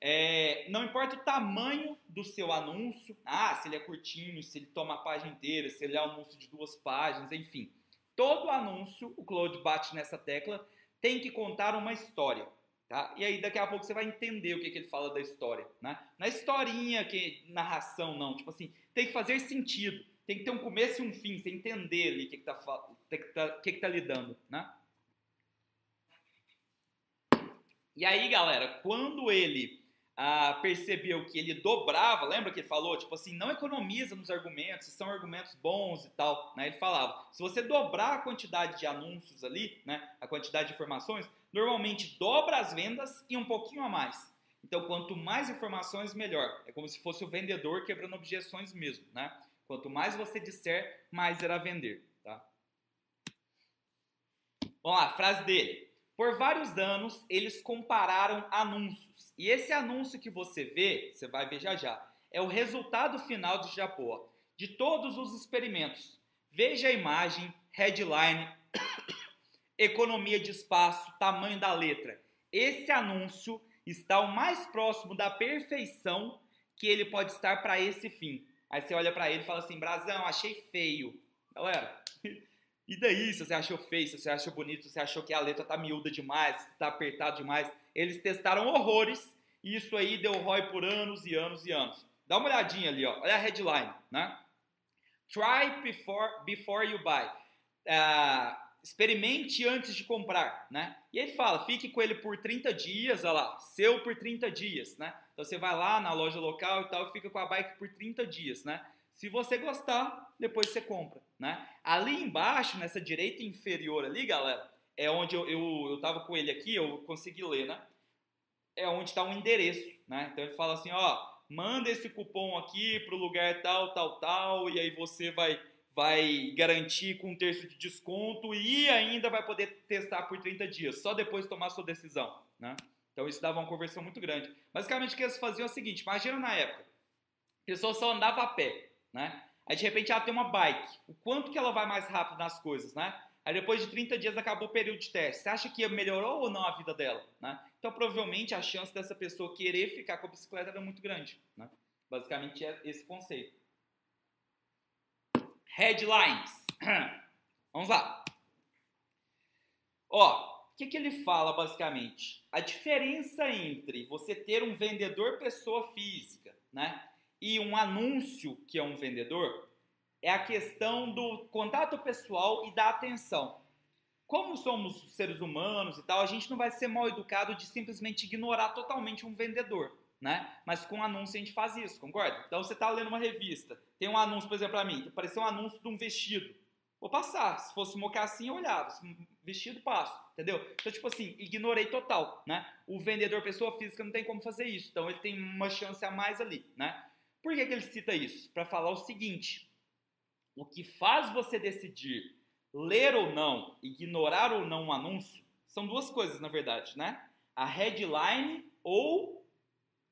É, não importa o tamanho do seu anúncio, ah, se ele é curtinho, se ele toma a página inteira, se ele é um anúncio de duas páginas, enfim. Todo anúncio, o Claude bate nessa tecla, tem que contar uma história. Tá? E aí daqui a pouco você vai entender o que, que ele fala da história. Né? Na historinha, que narração não, tipo assim, tem que fazer sentido, tem que ter um começo e um fim, você entender ali o que, que, tá, que, que, tá, que, que tá lidando. Né? E aí, galera, quando ele ah, percebeu que ele dobrava, lembra que ele falou, tipo assim, não economiza nos argumentos, são argumentos bons e tal, né? Ele falava, se você dobrar a quantidade de anúncios ali, né, a quantidade de informações, normalmente dobra as vendas e um pouquinho a mais. Então, quanto mais informações, melhor. É como se fosse o vendedor quebrando objeções mesmo, né? Quanto mais você disser, mais irá vender, tá? Vamos lá, frase dele. Por vários anos, eles compararam anúncios. E esse anúncio que você vê, você vai ver já já, é o resultado final de Japô, de todos os experimentos. Veja a imagem, headline, economia de espaço, tamanho da letra. Esse anúncio está o mais próximo da perfeição que ele pode estar para esse fim. Aí você olha para ele e fala assim: Brasão, achei feio. Galera, e daí se você achou feio, se você achou bonito, se você achou que a letra tá miúda demais, tá apertado demais? Eles testaram horrores e isso aí deu ROI por anos e anos e anos. Dá uma olhadinha ali, ó. olha a headline, né? Try before, before you buy. Uh, experimente antes de comprar, né? E ele fala, fique com ele por 30 dias, olha lá, seu por 30 dias, né? Então você vai lá na loja local e tal fica com a bike por 30 dias, né? Se você gostar, depois você compra, né? Ali embaixo, nessa direita inferior ali, galera, é onde eu, eu, eu tava com ele aqui, eu consegui ler, né? É onde está o endereço, né? Então ele fala assim, ó, manda esse cupom aqui pro lugar tal, tal, tal, e aí você vai vai garantir com um terço de desconto e ainda vai poder testar por 30 dias, só depois tomar sua decisão, né? Então isso dava uma conversão muito grande. Basicamente o que eles faziam é o seguinte, imagina na época, a pessoa só andava a pé, né? Aí de repente ela tem uma bike, o quanto que ela vai mais rápido nas coisas, né? Aí depois de 30 dias acabou o período de teste. Você acha que melhorou ou não a vida dela, né? Então provavelmente a chance dessa pessoa querer ficar com a bicicleta era muito grande, né? Basicamente é esse conceito. Headlines. Vamos lá. Ó, o que, que ele fala basicamente? A diferença entre você ter um vendedor pessoa física, né, e um anúncio que é um vendedor é a questão do contato pessoal e da atenção. Como somos seres humanos e tal, a gente não vai ser mal educado de simplesmente ignorar totalmente um vendedor né? Mas com anúncio a gente faz isso, concorda? Então você está lendo uma revista, tem um anúncio, por exemplo, para mim, apareceu um anúncio de um vestido. Vou passar. Se fosse mocassim, eu olhava. Vestido, passo. Entendeu? Então, tipo assim, ignorei total, né? O vendedor, pessoa física, não tem como fazer isso. Então, ele tem uma chance a mais ali, né? Por que, que ele cita isso? Para falar o seguinte: o que faz você decidir ler ou não, ignorar ou não um anúncio, são duas coisas, na verdade, né? A headline ou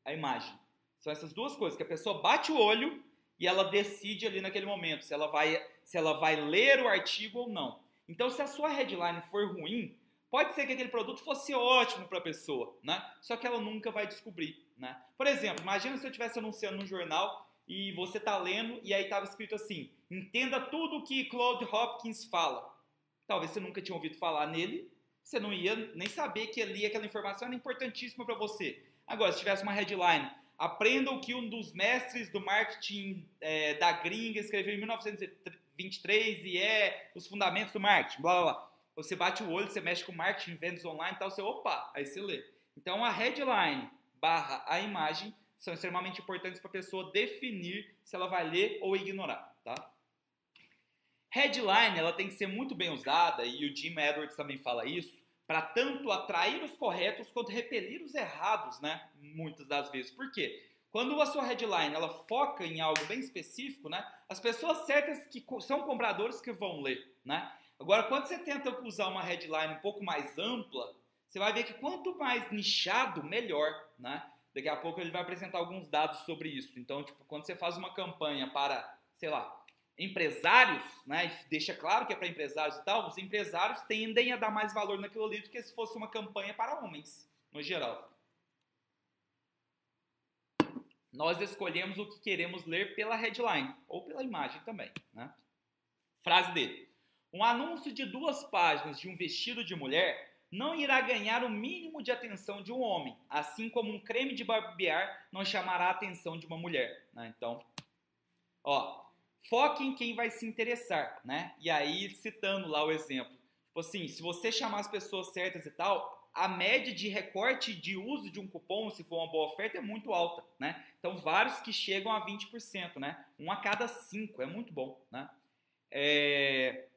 a imagem. São essas duas coisas, que a pessoa bate o olho e ela decide ali naquele momento se ela vai, se ela vai ler o artigo ou não. Então, se a sua headline for ruim, pode ser que aquele produto fosse ótimo para a pessoa, né? Só que ela nunca vai descobrir, né? Por exemplo, imagina se eu estivesse anunciando no jornal e você está lendo e aí estava escrito assim: entenda tudo o que Claude Hopkins fala. Talvez você nunca tinha ouvido falar nele, você não ia nem saber que ali aquela informação era importantíssima para você. Agora, se tivesse uma headline, aprenda o que um dos mestres do marketing é, da gringa escreveu em 1923 e é os fundamentos do marketing, blá blá blá. Você bate o olho, você mexe com marketing, vendas online e tal, você, opa, aí você lê. Então, a headline barra a imagem são extremamente importantes para a pessoa definir se ela vai ler ou ignorar, tá? Headline, ela tem que ser muito bem usada, e o Jim Edwards também fala isso, para tanto atrair os corretos quanto repelir os errados, né? Muitas das vezes. Por quê? Quando a sua headline ela foca em algo bem específico, né? As pessoas certas que são compradores que vão ler, né? Agora, quando você tenta usar uma headline um pouco mais ampla, você vai ver que quanto mais nichado, melhor, né? Daqui a pouco ele vai apresentar alguns dados sobre isso. Então, tipo, quando você faz uma campanha para, sei lá, empresários, né, deixa claro que é para empresários e tal, os empresários tendem a dar mais valor naquilo ali do que se fosse uma campanha para homens, no geral. Nós escolhemos o que queremos ler pela headline, ou pela imagem também. Né? Frase dele. Um anúncio de duas páginas de um vestido de mulher não irá ganhar o mínimo de atenção de um homem, assim como um creme de barbear não chamará a atenção de uma mulher. Né? Então, ó, foque em quem vai se interessar, né? E aí, citando lá o exemplo, tipo assim, se você chamar as pessoas certas e tal, a média de recorte de uso de um cupom, se for uma boa oferta, é muito alta, né? Então, vários que chegam a 20%, né? Um a cada cinco, é muito bom, né? É...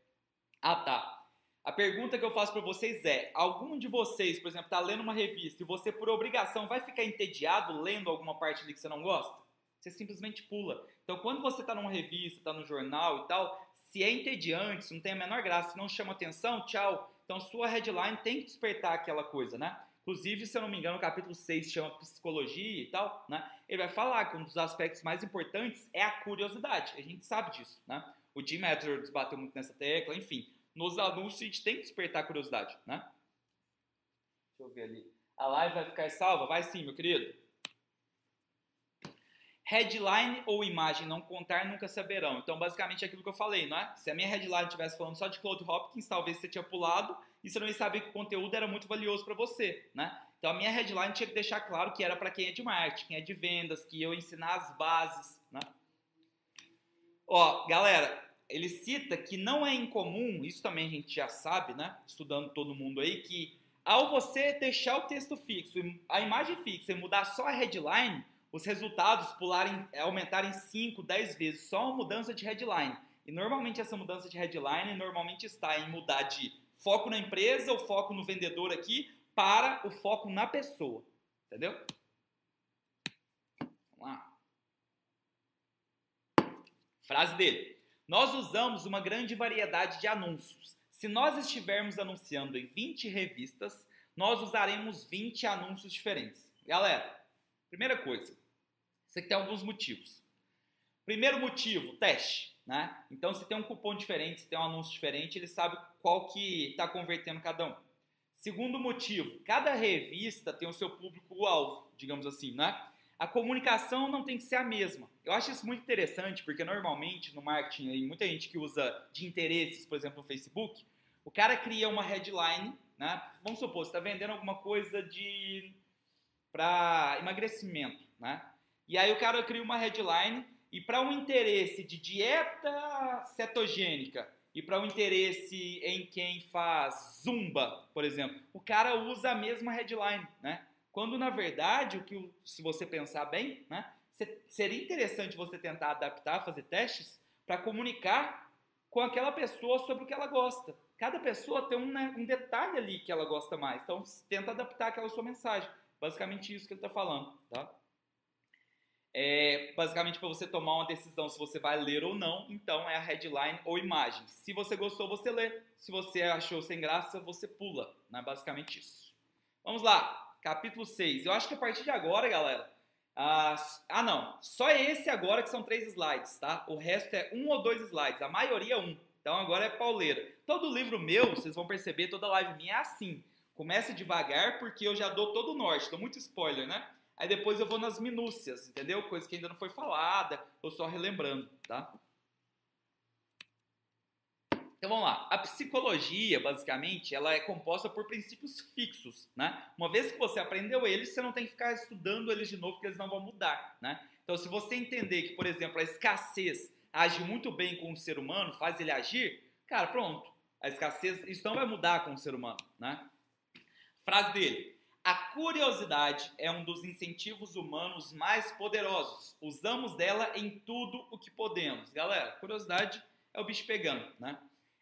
Ah, tá. A pergunta que eu faço para vocês é: algum de vocês, por exemplo, está lendo uma revista e você, por obrigação, vai ficar entediado lendo alguma parte ali que você não gosta? Você simplesmente pula. Então, quando você está numa revista, está no jornal e tal, se é entediante, se não tem a menor graça, se não chama atenção, tchau. Então, sua headline tem que despertar aquela coisa, né? Inclusive, se eu não me engano, o capítulo 6 chama psicologia e tal, né? Ele vai falar que um dos aspectos mais importantes é a curiosidade. A gente sabe disso, né? O Jim Edwards bateu muito nessa tecla, enfim. Nos anúncios a gente tem que despertar a curiosidade, né? Deixa eu ver ali. A live vai ficar salva? Vai sim, meu querido. Headline ou imagem não contar nunca saberão. Então, basicamente, é aquilo que eu falei, não é? Se a minha headline estivesse falando só de Claude Hopkins, talvez você tinha pulado e você não ia saber que o conteúdo era muito valioso para você, né? Então, a minha headline tinha que deixar claro que era para quem é de marketing, quem é de vendas, que eu ensinar as bases, né? Ó, galera, ele cita que não é incomum, isso também a gente já sabe, né? Estudando todo mundo aí, que ao você deixar o texto fixo, a imagem fixa e mudar só a headline, os resultados pularem, é, aumentarem 5, 10 vezes, só uma mudança de headline. E normalmente essa mudança de headline normalmente está em mudar de foco na empresa ou foco no vendedor aqui para o foco na pessoa. Entendeu? Vamos lá. Frase dele. Nós usamos uma grande variedade de anúncios. Se nós estivermos anunciando em 20 revistas, nós usaremos 20 anúncios diferentes. Galera, primeira coisa, aqui tem alguns motivos. Primeiro motivo, teste. Né? Então, se tem um cupom diferente, se tem um anúncio diferente, ele sabe qual que está convertendo cada um. Segundo motivo, cada revista tem o seu público-alvo, digamos assim, né? A comunicação não tem que ser a mesma. Eu acho isso muito interessante, porque normalmente no marketing, aí, muita gente que usa de interesses, por exemplo, no Facebook, o cara cria uma headline, né? Vamos supor, você está vendendo alguma coisa de para emagrecimento, né? E aí o cara cria uma headline e para um interesse de dieta cetogênica e para um interesse em quem faz zumba, por exemplo, o cara usa a mesma headline, né? Quando na verdade, o que se você pensar bem, né, seria interessante você tentar adaptar, fazer testes para comunicar com aquela pessoa sobre o que ela gosta. Cada pessoa tem um, né, um detalhe ali que ela gosta mais, então tenta adaptar aquela sua mensagem. Basicamente isso que ele está falando, tá? É basicamente para você tomar uma decisão se você vai ler ou não, então é a headline ou imagem. Se você gostou, você lê. Se você achou sem graça, você pula. Né? Basicamente isso. Vamos lá, capítulo 6. Eu acho que a partir de agora, galera. Ah, ah, não. Só esse agora que são três slides, tá? O resto é um ou dois slides. A maioria é um. Então agora é pauleira. Todo livro meu, vocês vão perceber, toda live minha é assim. Começa devagar porque eu já dou todo o norte. Dou muito spoiler, né? Aí depois eu vou nas minúcias, entendeu? Coisa que ainda não foi falada, tô só relembrando, tá? Então vamos lá. A psicologia, basicamente, ela é composta por princípios fixos, né? Uma vez que você aprendeu eles, você não tem que ficar estudando eles de novo, porque eles não vão mudar, né? Então, se você entender que, por exemplo, a escassez age muito bem com o ser humano, faz ele agir, cara, pronto. A escassez, isso não vai mudar com o ser humano, né? Frase dele. A curiosidade é um dos incentivos humanos mais poderosos. Usamos dela em tudo o que podemos. Galera, curiosidade é o bicho pegando, né?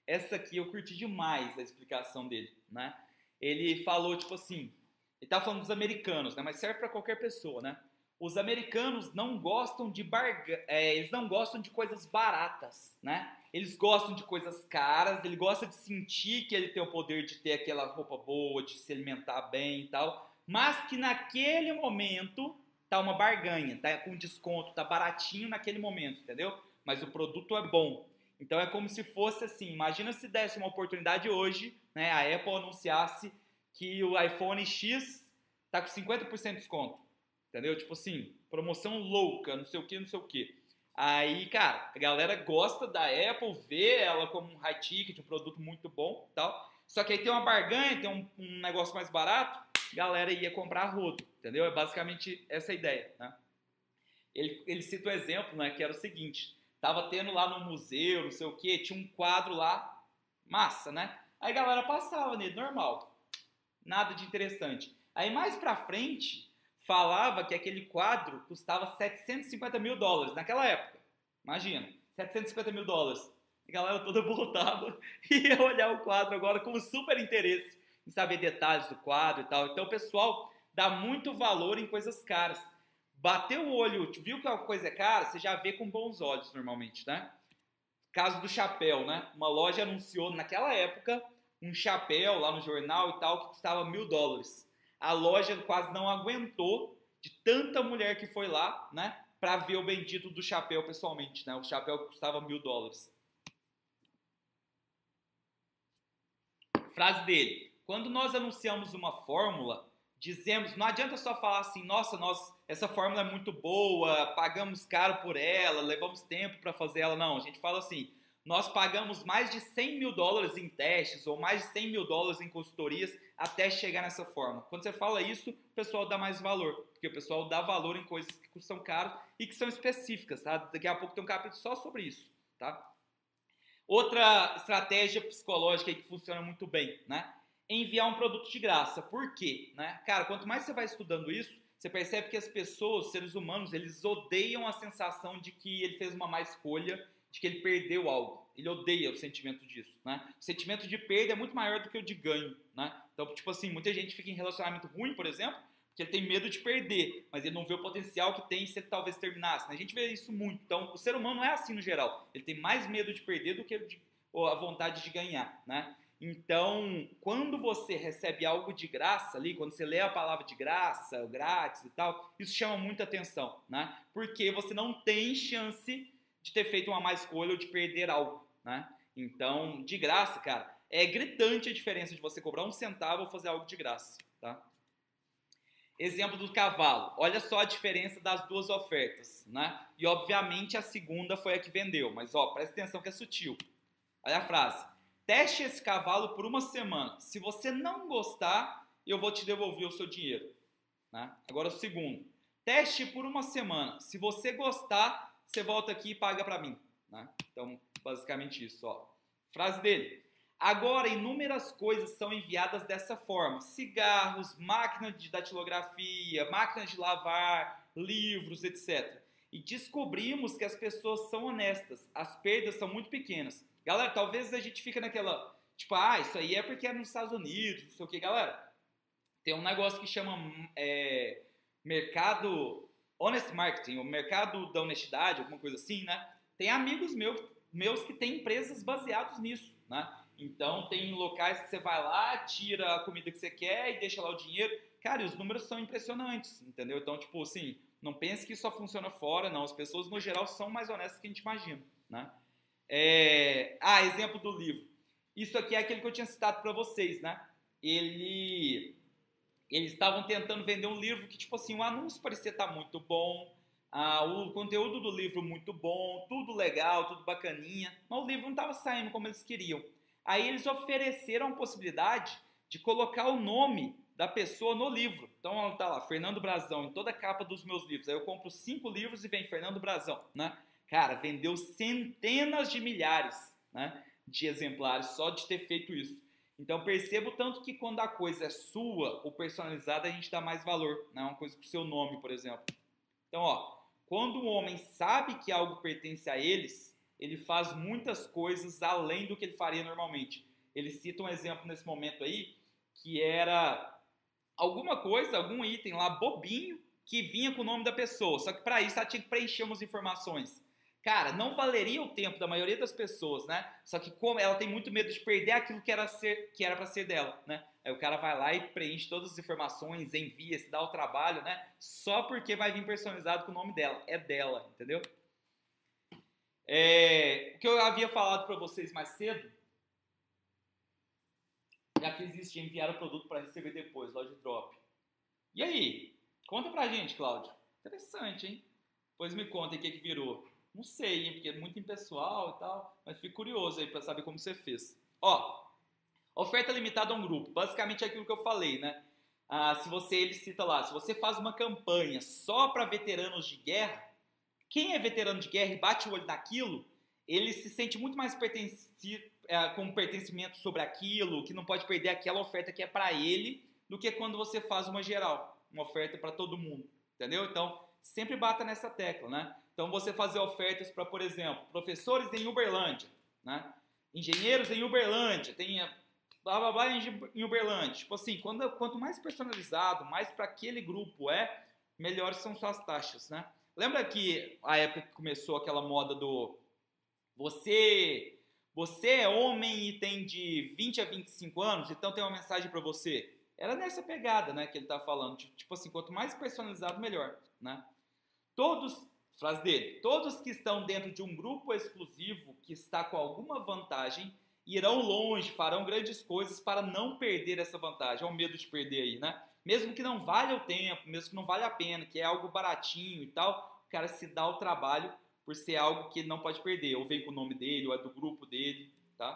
Essa aqui eu curti demais a explicação dele, né? Ele falou tipo assim, ele tá falando dos americanos, né? Mas serve para qualquer pessoa, né? Os americanos não gostam de barga, é, eles não gostam de coisas baratas, né? Eles gostam de coisas caras, ele gosta de sentir que ele tem o poder de ter aquela roupa boa, de se alimentar bem e tal, mas que naquele momento tá uma barganha, tá com desconto, tá baratinho naquele momento, entendeu? Mas o produto é bom. Então é como se fosse assim, imagina se desse uma oportunidade hoje, né, a Apple anunciasse que o iPhone X tá com 50% de desconto. Entendeu? Tipo assim, promoção louca, não sei o que, não sei o que. Aí, cara, a galera gosta da Apple, vê ela como um high ticket, um produto muito bom tal. Só que aí tem uma barganha, tem um, um negócio mais barato, galera ia comprar rodo, entendeu? É basicamente essa a ideia, né? Ele, ele cita o um exemplo, né, que era o seguinte, tava tendo lá no museu, não sei o que, tinha um quadro lá, massa, né? Aí a galera passava nele, normal, nada de interessante. Aí mais pra frente, falava que aquele quadro custava 750 mil dólares naquela época. Imagina, 750 mil dólares. A galera toda voltava e ia olhar o quadro agora com super interesse em saber detalhes do quadro e tal. Então o pessoal dá muito valor em coisas caras. Bateu o olho, viu que a coisa é cara, você já vê com bons olhos normalmente, né? Caso do chapéu, né? Uma loja anunciou naquela época um chapéu lá no jornal e tal que custava mil dólares. A loja quase não aguentou de tanta mulher que foi lá, né? Para ver o bendito do chapéu pessoalmente, né? O chapéu custava mil dólares. Frase dele: Quando nós anunciamos uma fórmula, dizemos, não adianta só falar assim, nossa, nós, essa fórmula é muito boa, pagamos caro por ela, levamos tempo para fazer ela. Não, a gente fala assim, nós pagamos mais de 100 mil dólares em testes ou mais de 100 mil dólares em consultorias até chegar nessa forma. Quando você fala isso, o pessoal dá mais valor, porque o pessoal dá valor em coisas que custam caro e que são específicas, tá? Daqui a pouco tem um capítulo só sobre isso, tá? Outra estratégia psicológica que funciona muito bem, né? enviar um produto de graça. Por quê? Né? Cara, quanto mais você vai estudando isso, você percebe que as pessoas, seres humanos, eles odeiam a sensação de que ele fez uma má escolha, de que ele perdeu algo. Ele odeia o sentimento disso, né? O sentimento de perda é muito maior do que o de ganho, né? Então, tipo assim, muita gente fica em relacionamento ruim, por exemplo, porque ele tem medo de perder, mas ele não vê o potencial que tem se ele talvez terminasse. Né? A gente vê isso muito. Então, o ser humano não é assim no geral. Ele tem mais medo de perder do que de, a vontade de ganhar, né? Então, quando você recebe algo de graça ali, quando você lê a palavra de graça, grátis e tal, isso chama muita atenção, né? Porque você não tem chance de ter feito uma má escolha ou de perder algo, né? Então, de graça, cara, é gritante a diferença de você cobrar um centavo ou fazer algo de graça, tá? Exemplo do cavalo. Olha só a diferença das duas ofertas, né? E obviamente a segunda foi a que vendeu, mas ó, presta atenção que é sutil. Olha a frase. Teste esse cavalo por uma semana. Se você não gostar, eu vou te devolver o seu dinheiro. Né? Agora o segundo. Teste por uma semana. Se você gostar, você volta aqui e paga para mim. Né? Então, basicamente isso. Ó. Frase dele. Agora, inúmeras coisas são enviadas dessa forma: cigarros, máquinas de datilografia, máquinas de lavar, livros, etc. E descobrimos que as pessoas são honestas, as perdas são muito pequenas. Galera, talvez a gente fica naquela, tipo, ah, isso aí é porque é nos Estados Unidos, não sei o que, galera. Tem um negócio que chama é, mercado honest marketing, o mercado da honestidade, alguma coisa assim, né? Tem amigos meus, meus que têm empresas baseadas nisso, né? Então tem locais que você vai lá, tira a comida que você quer e deixa lá o dinheiro. Cara, e os números são impressionantes, entendeu? Então, tipo assim, não pense que isso só funciona fora, não. As pessoas, no geral, são mais honestas que a gente imagina, né? É... Ah, exemplo do livro. Isso aqui é aquele que eu tinha citado para vocês, né? Ele... Eles estavam tentando vender um livro que, tipo assim, o anúncio parecia estar muito bom, o conteúdo do livro muito bom, tudo legal, tudo bacaninha, mas o livro não estava saindo como eles queriam. Aí eles ofereceram a possibilidade de colocar o nome da pessoa no livro. Então tá lá, Fernando Brazão, em toda a capa dos meus livros. Aí eu compro cinco livros e vem Fernando Brazão, né? Cara, vendeu centenas de milhares né, de exemplares só de ter feito isso. Então percebo tanto que quando a coisa é sua ou personalizada, a gente dá mais valor, né? Uma coisa com o seu nome, por exemplo. Então, ó, quando o homem sabe que algo pertence a eles, ele faz muitas coisas além do que ele faria normalmente. Ele cita um exemplo nesse momento aí, que era alguma coisa, algum item lá bobinho, que vinha com o nome da pessoa. Só que para isso ela tinha que preencher umas informações. Cara, não valeria o tempo da maioria das pessoas, né? Só que como ela tem muito medo de perder aquilo que era ser, que era para ser dela, né? Aí o cara vai lá e preenche todas as informações, envia, se dá o trabalho, né? Só porque vai vir personalizado com o nome dela, é dela, entendeu? É, o que eu havia falado para vocês mais cedo, já isso de enviar o produto para receber depois, loja drop. E aí? Conta pra gente, Cláudio. Interessante, hein? Pois me conta o que, que virou. Não sei, hein, porque é muito impessoal e tal, mas fico curioso aí para saber como você fez. Ó, Oferta limitada a um grupo, basicamente é aquilo que eu falei, né? Ah, se você, ele cita lá, se você faz uma campanha só para veteranos de guerra, quem é veterano de guerra e bate o olho naquilo, ele se sente muito mais pertencido, é, com pertencimento sobre aquilo, que não pode perder aquela oferta que é para ele, do que quando você faz uma geral, uma oferta para todo mundo, entendeu? Então, sempre bata nessa tecla, né? Então, você fazer ofertas para, por exemplo, professores em Uberlândia, né? Engenheiros em Uberlândia, tem blá blá blá em Uberlândia. Tipo assim, quando, quanto mais personalizado, mais para aquele grupo é, melhores são suas taxas, né? Lembra que a época que começou aquela moda do você você é homem e tem de 20 a 25 anos, então tem uma mensagem para você. Era nessa pegada, né, que ele tá falando, tipo assim, quanto mais personalizado melhor, né? Todos, frase dele, todos que estão dentro de um grupo exclusivo que está com alguma vantagem irão longe, farão grandes coisas para não perder essa vantagem. É o medo de perder aí, né? Mesmo que não valha o tempo, mesmo que não valha a pena, que é algo baratinho e tal, o cara se dá o trabalho por ser algo que ele não pode perder, ou vem com o nome dele, ou é do grupo dele, tá?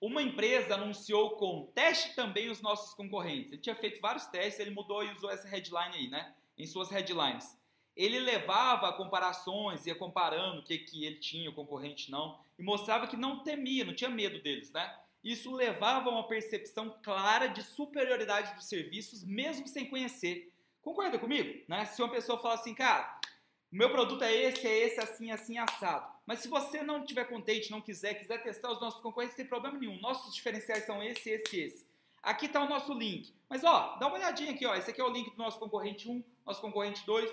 Uma empresa anunciou com teste também os nossos concorrentes. Ele tinha feito vários testes, ele mudou e usou essa headline aí, né? Em suas headlines. Ele levava comparações, ia comparando o que, que ele tinha, o concorrente não, e mostrava que não temia, não tinha medo deles, né? Isso levava a uma percepção clara de superioridade dos serviços, mesmo sem conhecer. Concorda comigo? Né? Se uma pessoa fala assim, cara, meu produto é esse, é esse, assim, assim, assado. Mas se você não estiver contente, não quiser, quiser testar os nossos concorrentes, tem problema nenhum. Nossos diferenciais são esse, esse, esse. Aqui está o nosso link. Mas ó, dá uma olhadinha aqui, ó. Esse aqui é o link do nosso concorrente 1, nosso concorrente 2.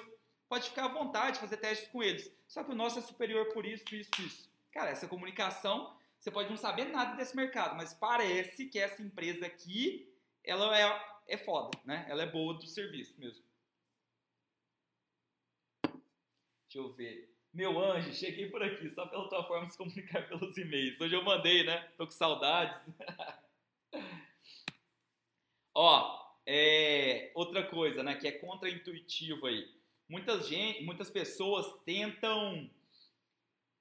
Pode ficar à vontade de fazer testes com eles. Só que o nosso é superior por isso, isso, isso. Cara, essa comunicação, você pode não saber nada desse mercado, mas parece que essa empresa aqui, ela é, é foda, né? Ela é boa do serviço mesmo. Deixa eu ver. Meu anjo, cheguei por aqui só pela tua forma de se comunicar pelos e-mails. Hoje eu mandei, né? Tô com saudades. Ó, é, outra coisa, né? Que é contra-intuitivo aí. Muitas, gente, muitas pessoas tentam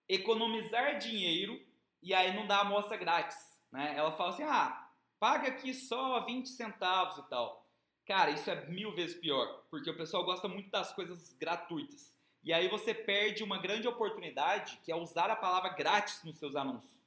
economizar dinheiro e aí não dá amostra grátis, né? Ela fala assim, ah, paga aqui só 20 centavos e tal. Cara, isso é mil vezes pior, porque o pessoal gosta muito das coisas gratuitas. E aí você perde uma grande oportunidade, que é usar a palavra grátis nos seus anúncios.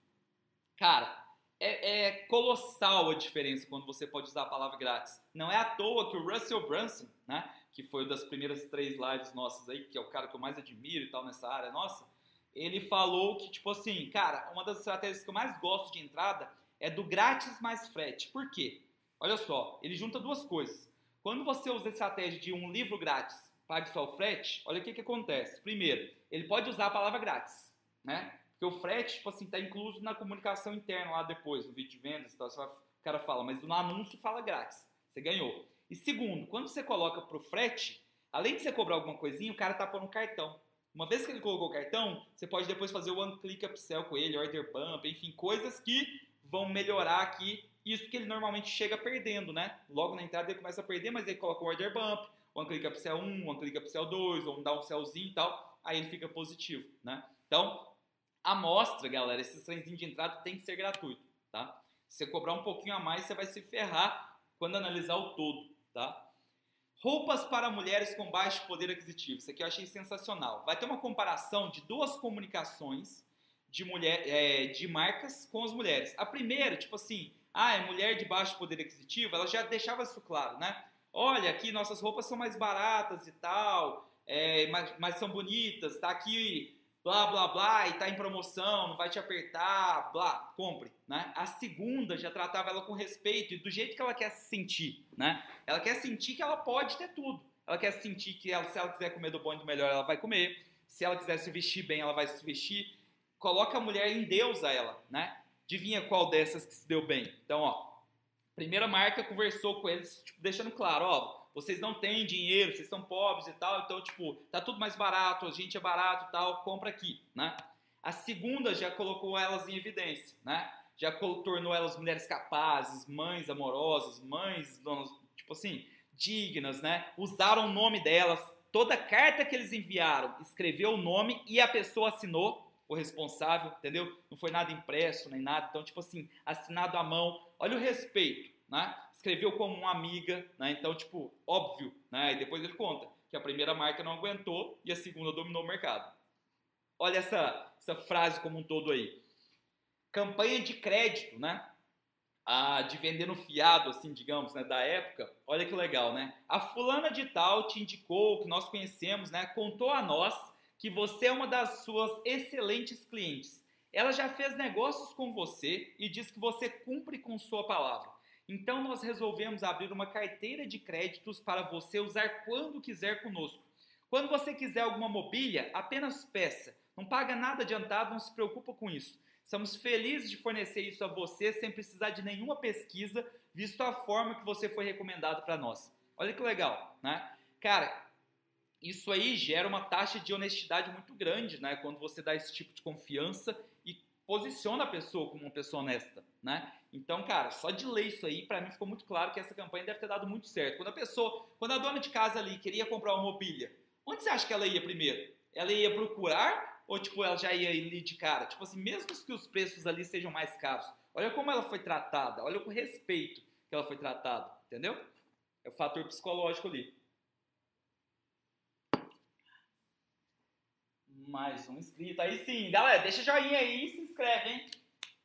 Cara, é, é, colossal a diferença quando você pode usar a palavra grátis. Não é à toa que o Russell Brunson, né, que foi das primeiras três lives nossas aí, que é o cara que eu mais admiro e tal nessa área nossa, ele falou que, tipo assim, cara, uma das estratégias que eu mais gosto de entrada é do grátis mais frete. Por quê? Olha só, ele junta duas coisas. Quando você usa a estratégia de um livro grátis, pague só o frete, olha o que, que acontece. Primeiro, ele pode usar a palavra grátis, né? Porque o frete, tipo assim, está incluso na comunicação interna lá depois, no vídeo de vendas e tal. Vai, o cara fala, mas no anúncio fala grátis. Você ganhou. E segundo, quando você coloca pro frete, além de você cobrar alguma coisinha, o cara tá pondo um cartão. Uma vez que ele colocou o cartão, você pode depois fazer o one click upsell com ele, order bump, enfim, coisas que vão melhorar aqui isso que ele normalmente chega perdendo, né? Logo na entrada ele começa a perder, mas ele coloca o order bump, one click upsell 1, one click upsell 2, ou um downsellzinho e tal, aí ele fica positivo, né? Então, amostra, galera, esses trenzinhos de entrada tem que ser gratuito, tá? Se você cobrar um pouquinho a mais, você vai se ferrar quando analisar o todo, tá? Roupas para mulheres com baixo poder aquisitivo. Isso aqui eu achei sensacional. Vai ter uma comparação de duas comunicações de, mulher, é, de marcas com as mulheres. A primeira, tipo assim, ah, é mulher de baixo poder aquisitivo, ela já deixava isso claro, né? Olha, aqui nossas roupas são mais baratas e tal, é, mas, mas são bonitas, tá aqui blá blá blá e tá em promoção, não vai te apertar, blá, compre, né? A segunda já tratava ela com respeito e do jeito que ela quer se sentir, né? Ela quer sentir que ela pode ter tudo. Ela quer sentir que ela, se ela quiser comer do bom e do melhor, ela vai comer. Se ela quiser se vestir bem, ela vai se vestir. Coloca a mulher em Deus a ela, né? Adivinha qual dessas que se deu bem? Então, ó, primeira marca conversou com eles, tipo, deixando claro, ó, vocês não têm dinheiro, vocês são pobres e tal, então, tipo, tá tudo mais barato, a gente é barato e tal, compra aqui, né? A segunda já colocou elas em evidência, né? Já tornou elas mulheres capazes, mães amorosas, mães, tipo assim, dignas, né? Usaram o nome delas, toda carta que eles enviaram, escreveu o nome e a pessoa assinou. o responsável, entendeu? Não foi nada impresso nem nada, então, tipo assim, assinado à mão. Olha o respeito, né? Escreveu como uma amiga, né? Então, tipo, óbvio, né? E depois ele conta que a primeira marca não aguentou e a segunda dominou o mercado. Olha essa, essa frase como um todo aí. Campanha de crédito, né? a, de vender no fiado, assim, digamos, né, da época, olha que legal, né? A fulana de tal te indicou, que nós conhecemos, né, contou a nós que você é uma das suas excelentes clientes. Ela já fez negócios com você e diz que você cumpre com sua palavra. Então nós resolvemos abrir uma carteira de créditos para você usar quando quiser conosco. Quando você quiser alguma mobília, apenas peça. Não paga nada adiantado, não se preocupa com isso. Estamos felizes de fornecer isso a você sem precisar de nenhuma pesquisa, visto a forma que você foi recomendado para nós. Olha que legal, né? Cara, isso aí gera uma taxa de honestidade muito grande, né? Quando você dá esse tipo de confiança posiciona a pessoa como uma pessoa honesta, né? Então, cara, só de ler isso aí, para mim ficou muito claro que essa campanha deve ter dado muito certo. Quando a pessoa, quando a dona de casa ali queria comprar uma mobília, onde você acha que ela ia primeiro? Ela ia procurar ou, tipo, ela já ia ali de cara? Tipo assim, mesmo que os preços ali sejam mais caros, olha como ela foi tratada, olha o respeito que ela foi tratada, entendeu? É o fator psicológico ali. Mais um inscrito. Aí sim, galera, deixa joinha aí e se inscreve, hein?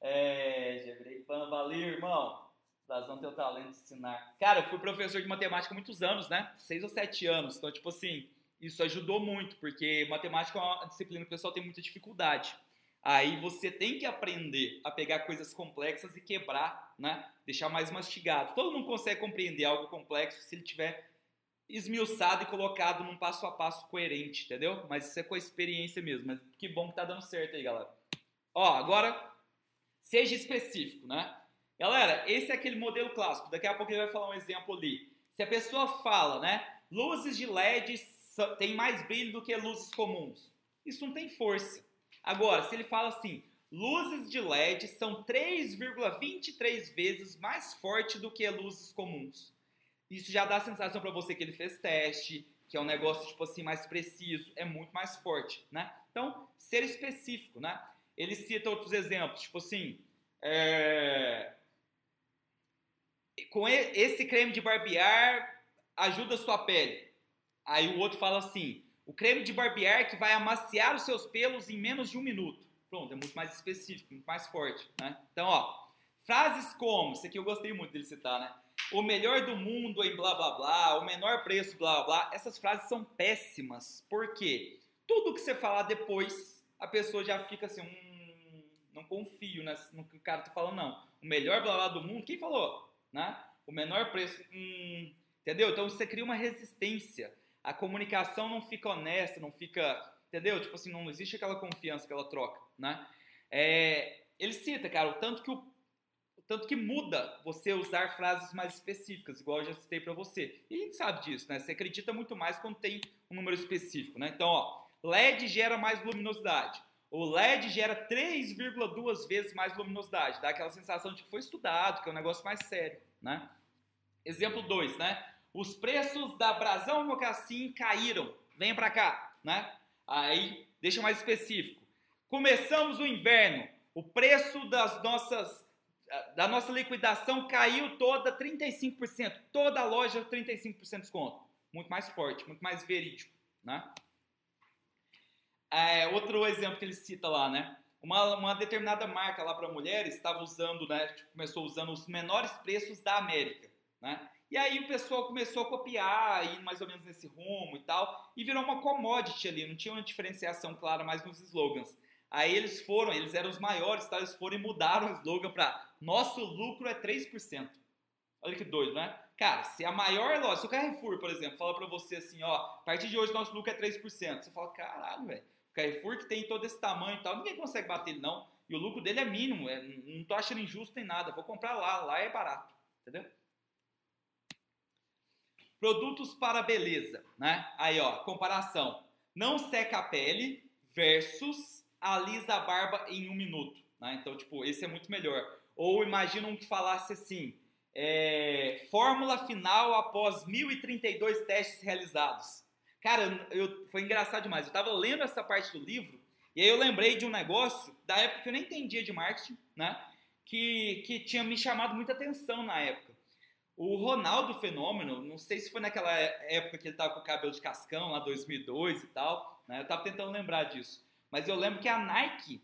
É, virei fã, valeu, irmão. Razão teu talento de ensinar. Cara, eu fui professor de matemática há muitos anos, né? Seis ou sete anos. Então, tipo assim, isso ajudou muito, porque matemática é uma disciplina que o pessoal tem muita dificuldade. Aí você tem que aprender a pegar coisas complexas e quebrar, né? Deixar mais mastigado. Todo mundo consegue compreender algo complexo se ele tiver esmiuçado e colocado num passo a passo coerente, entendeu? Mas isso é com a experiência mesmo. Mas que bom que tá dando certo aí, galera. Ó, agora seja específico, né? Galera, esse é aquele modelo clássico. Daqui a pouco ele vai falar um exemplo ali. Se a pessoa fala, né? Luzes de LED tem mais brilho do que luzes comuns. Isso não tem força. Agora, se ele fala assim, luzes de LED são 3,23 vezes mais forte do que luzes comuns. Isso já dá a sensação para você que ele fez teste, que é um negócio tipo assim mais preciso, é muito mais forte, né? Então, ser específico, né? Ele cita outros exemplos, tipo assim, é... com esse creme de barbear ajuda a sua pele. Aí o outro fala assim: o creme de barbear que vai amaciar os seus pelos em menos de um minuto. Pronto, é muito mais específico, muito mais forte, né? Então, ó, frases como, isso aqui eu gostei muito dele citar, né? O melhor do mundo em blá blá blá, o menor preço blá blá blá. Essas frases são péssimas, porque tudo que você falar depois, a pessoa já fica assim, hum, não confio no que o cara tá falando, não. O melhor blá blá do mundo, quem falou? Né? O menor preço, hum, entendeu? Então você cria uma resistência a comunicação não fica honesta, não fica, entendeu? Tipo assim, não existe aquela confiança, aquela troca, né? É, ele cita, cara, o tanto que o tanto que muda você usar frases mais específicas, igual eu já citei para você. E a gente sabe disso, né? Você acredita muito mais quando tem um número específico, né? Então, ó, LED gera mais luminosidade. O LED gera 3,2 vezes mais luminosidade. Dá aquela sensação de que foi estudado, que é um negócio mais sério, né? Exemplo 2, né? Os preços da Brasão Mocassim caíram. Venha para cá, né? Aí, deixa mais específico. Começamos o inverno. O preço das nossas da nossa liquidação caiu toda 35%. Toda a loja 35% de desconto. Muito mais forte, muito mais verídico, né? É, outro exemplo que ele cita lá, né? Uma, uma determinada marca lá para mulheres estava usando, né? Tipo, começou usando os menores preços da América, né? E aí o pessoal começou a copiar, ir mais ou menos nesse rumo e tal, e virou uma commodity ali, não tinha uma diferenciação clara mais nos slogans. Aí eles foram, eles eram os maiores, tá? eles foram e mudaram o slogan para nosso lucro é 3%. Olha que doido, né? Cara, se a maior loja, se o Carrefour, por exemplo, fala para você assim, ó, a partir de hoje nosso lucro é 3%, você fala, caralho, velho, o Carrefour que tem todo esse tamanho e tal, ninguém consegue bater ele não, e o lucro dele é mínimo, é, não tô achando injusto nem nada, vou comprar lá, lá é barato, entendeu? Produtos para beleza, né? Aí, ó, comparação. Não seca a pele versus alisa a barba em um minuto, né? Então, tipo, esse é muito melhor. Ou imagina um que falasse assim, é, fórmula final após 1032 testes realizados. Cara, eu, foi engraçado demais. Eu tava lendo essa parte do livro E aí eu lembrei de um negócio da época que eu nem entendia de marketing, né? Que, que tinha me chamado muita atenção na época. O Ronaldo Fenômeno, não sei se foi naquela época que ele estava com o cabelo de cascão, lá 2002 e tal, né? Eu estava tentando lembrar disso. Mas eu lembro que a Nike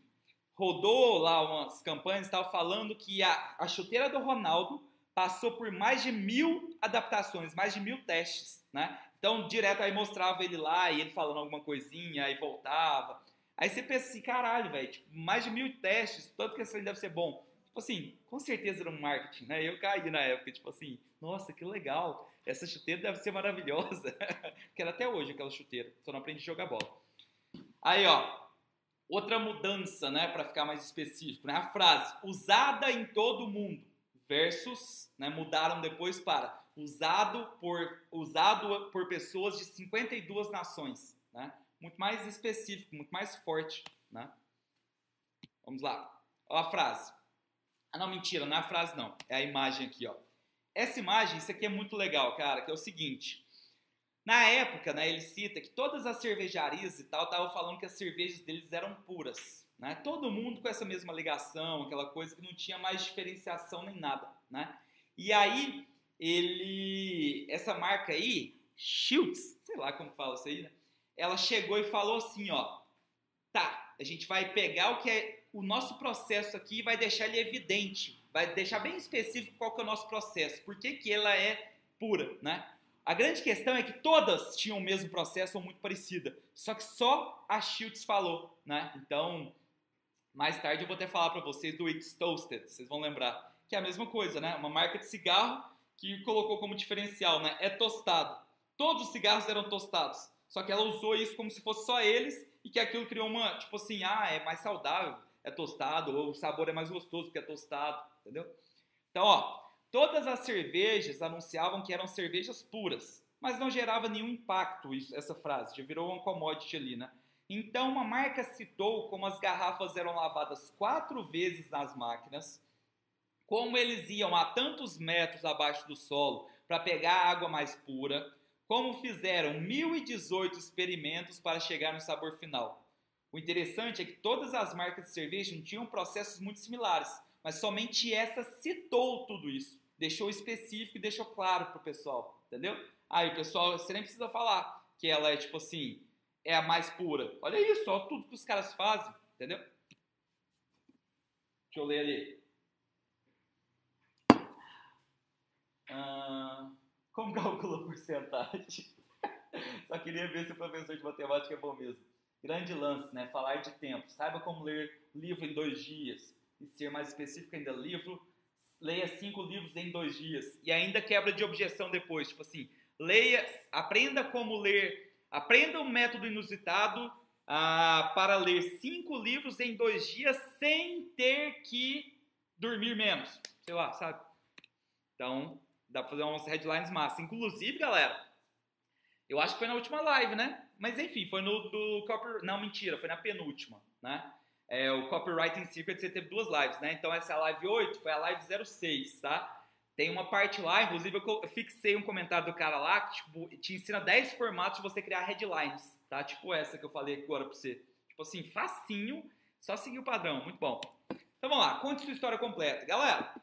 rodou lá umas campanhas estava falando que a, a chuteira do Ronaldo passou por mais de mil adaptações, mais de mil testes, né? Então, direto aí mostrava ele lá e ele falando alguma coisinha, aí voltava. Aí você pensa assim, caralho, velho, tipo, mais de mil testes, tanto que esse deve ser bom. Tipo assim, com certeza era um marketing, né? Eu caí na época, tipo assim, nossa, que legal, essa chuteira deve ser maravilhosa. que era até hoje aquela chuteira, só não aprendi a jogar bola. Aí, ó, outra mudança, né, para ficar mais específico, né? A frase, usada em todo mundo, versus, né, mudaram depois para usado por, usado por pessoas de 52 nações, né? muito mais específico, muito mais forte, né? Vamos lá. Ó a frase. Ah, não, mentira, não é a frase não. É a imagem aqui, ó. Essa imagem, isso aqui é muito legal, cara, que é o seguinte. Na época, né, ele cita que todas as cervejarias e tal estavam falando que as cervejas deles eram puras, né? Todo mundo com essa mesma ligação, aquela coisa que não tinha mais diferenciação nem nada, né? E aí, ele... Essa marca aí, Schultz, sei lá como fala isso aí, né? ela chegou e falou assim, ó, tá, a gente vai pegar o que é o nosso processo aqui e vai deixar ele evidente, vai deixar bem específico qual que é o nosso processo, por que, que ela é pura, né? A grande questão é que todas tinham o mesmo processo ou muito parecida, só que só a Schultz falou, né? Então, mais tarde eu vou até falar para vocês do It's Toasted, vocês vão lembrar, que é a mesma coisa, né? Uma marca de cigarro que colocou como diferencial, né? É tostado. Todos os cigarros eram tostados. Só que ela usou isso como se fosse só eles e que aquilo criou uma, tipo assim, ah, é mais saudável, é tostado, ou o sabor é mais gostoso porque é tostado, entendeu? Então, ó, todas as cervejas anunciavam que eram cervejas puras, mas não gerava nenhum impacto isso, essa frase, já virou uma commodity ali, né? Então, uma marca citou como as garrafas eram lavadas quatro vezes nas máquinas, como eles iam a tantos metros abaixo do solo para pegar água mais pura, como fizeram 1018 experimentos para chegar no sabor final. O interessante é que todas as marcas de cerveja tinham processos muito similares, mas somente essa citou tudo isso, deixou específico e deixou claro para o pessoal, entendeu? Aí o pessoal, você nem precisa falar que ela é tipo assim, é a mais pura. Olha isso, olha tudo que os caras fazem, entendeu? Deixa eu ler ali. Ah... Como calcula a porcentagem? Só queria ver se o professor de matemática é bom mesmo. Grande lance, né? Falar de tempo. Saiba como ler livro em dois dias. E ser mais específico ainda, livro, leia cinco livros em dois dias. E ainda quebra de objeção depois. Tipo assim, leia, aprenda como ler, aprenda um método inusitado ah, para ler cinco livros em dois dias sem ter que dormir menos. Sei lá, sabe? Então, Dá pra fazer umas headlines massa. Inclusive, galera, eu acho que foi na última live, né? Mas enfim, foi no do copy... Não, mentira, foi na penúltima, né? É, o Copywriting Secret você teve duas lives, né? Então essa é a live 8, foi a live 06, tá? Tem uma parte lá, inclusive eu fixei um comentário do cara lá que tipo, te ensina 10 formatos de você criar headlines, tá? Tipo essa que eu falei agora pra você. Tipo assim, facinho, só seguir o padrão, muito bom. Então vamos lá, conte sua história completa. Galera,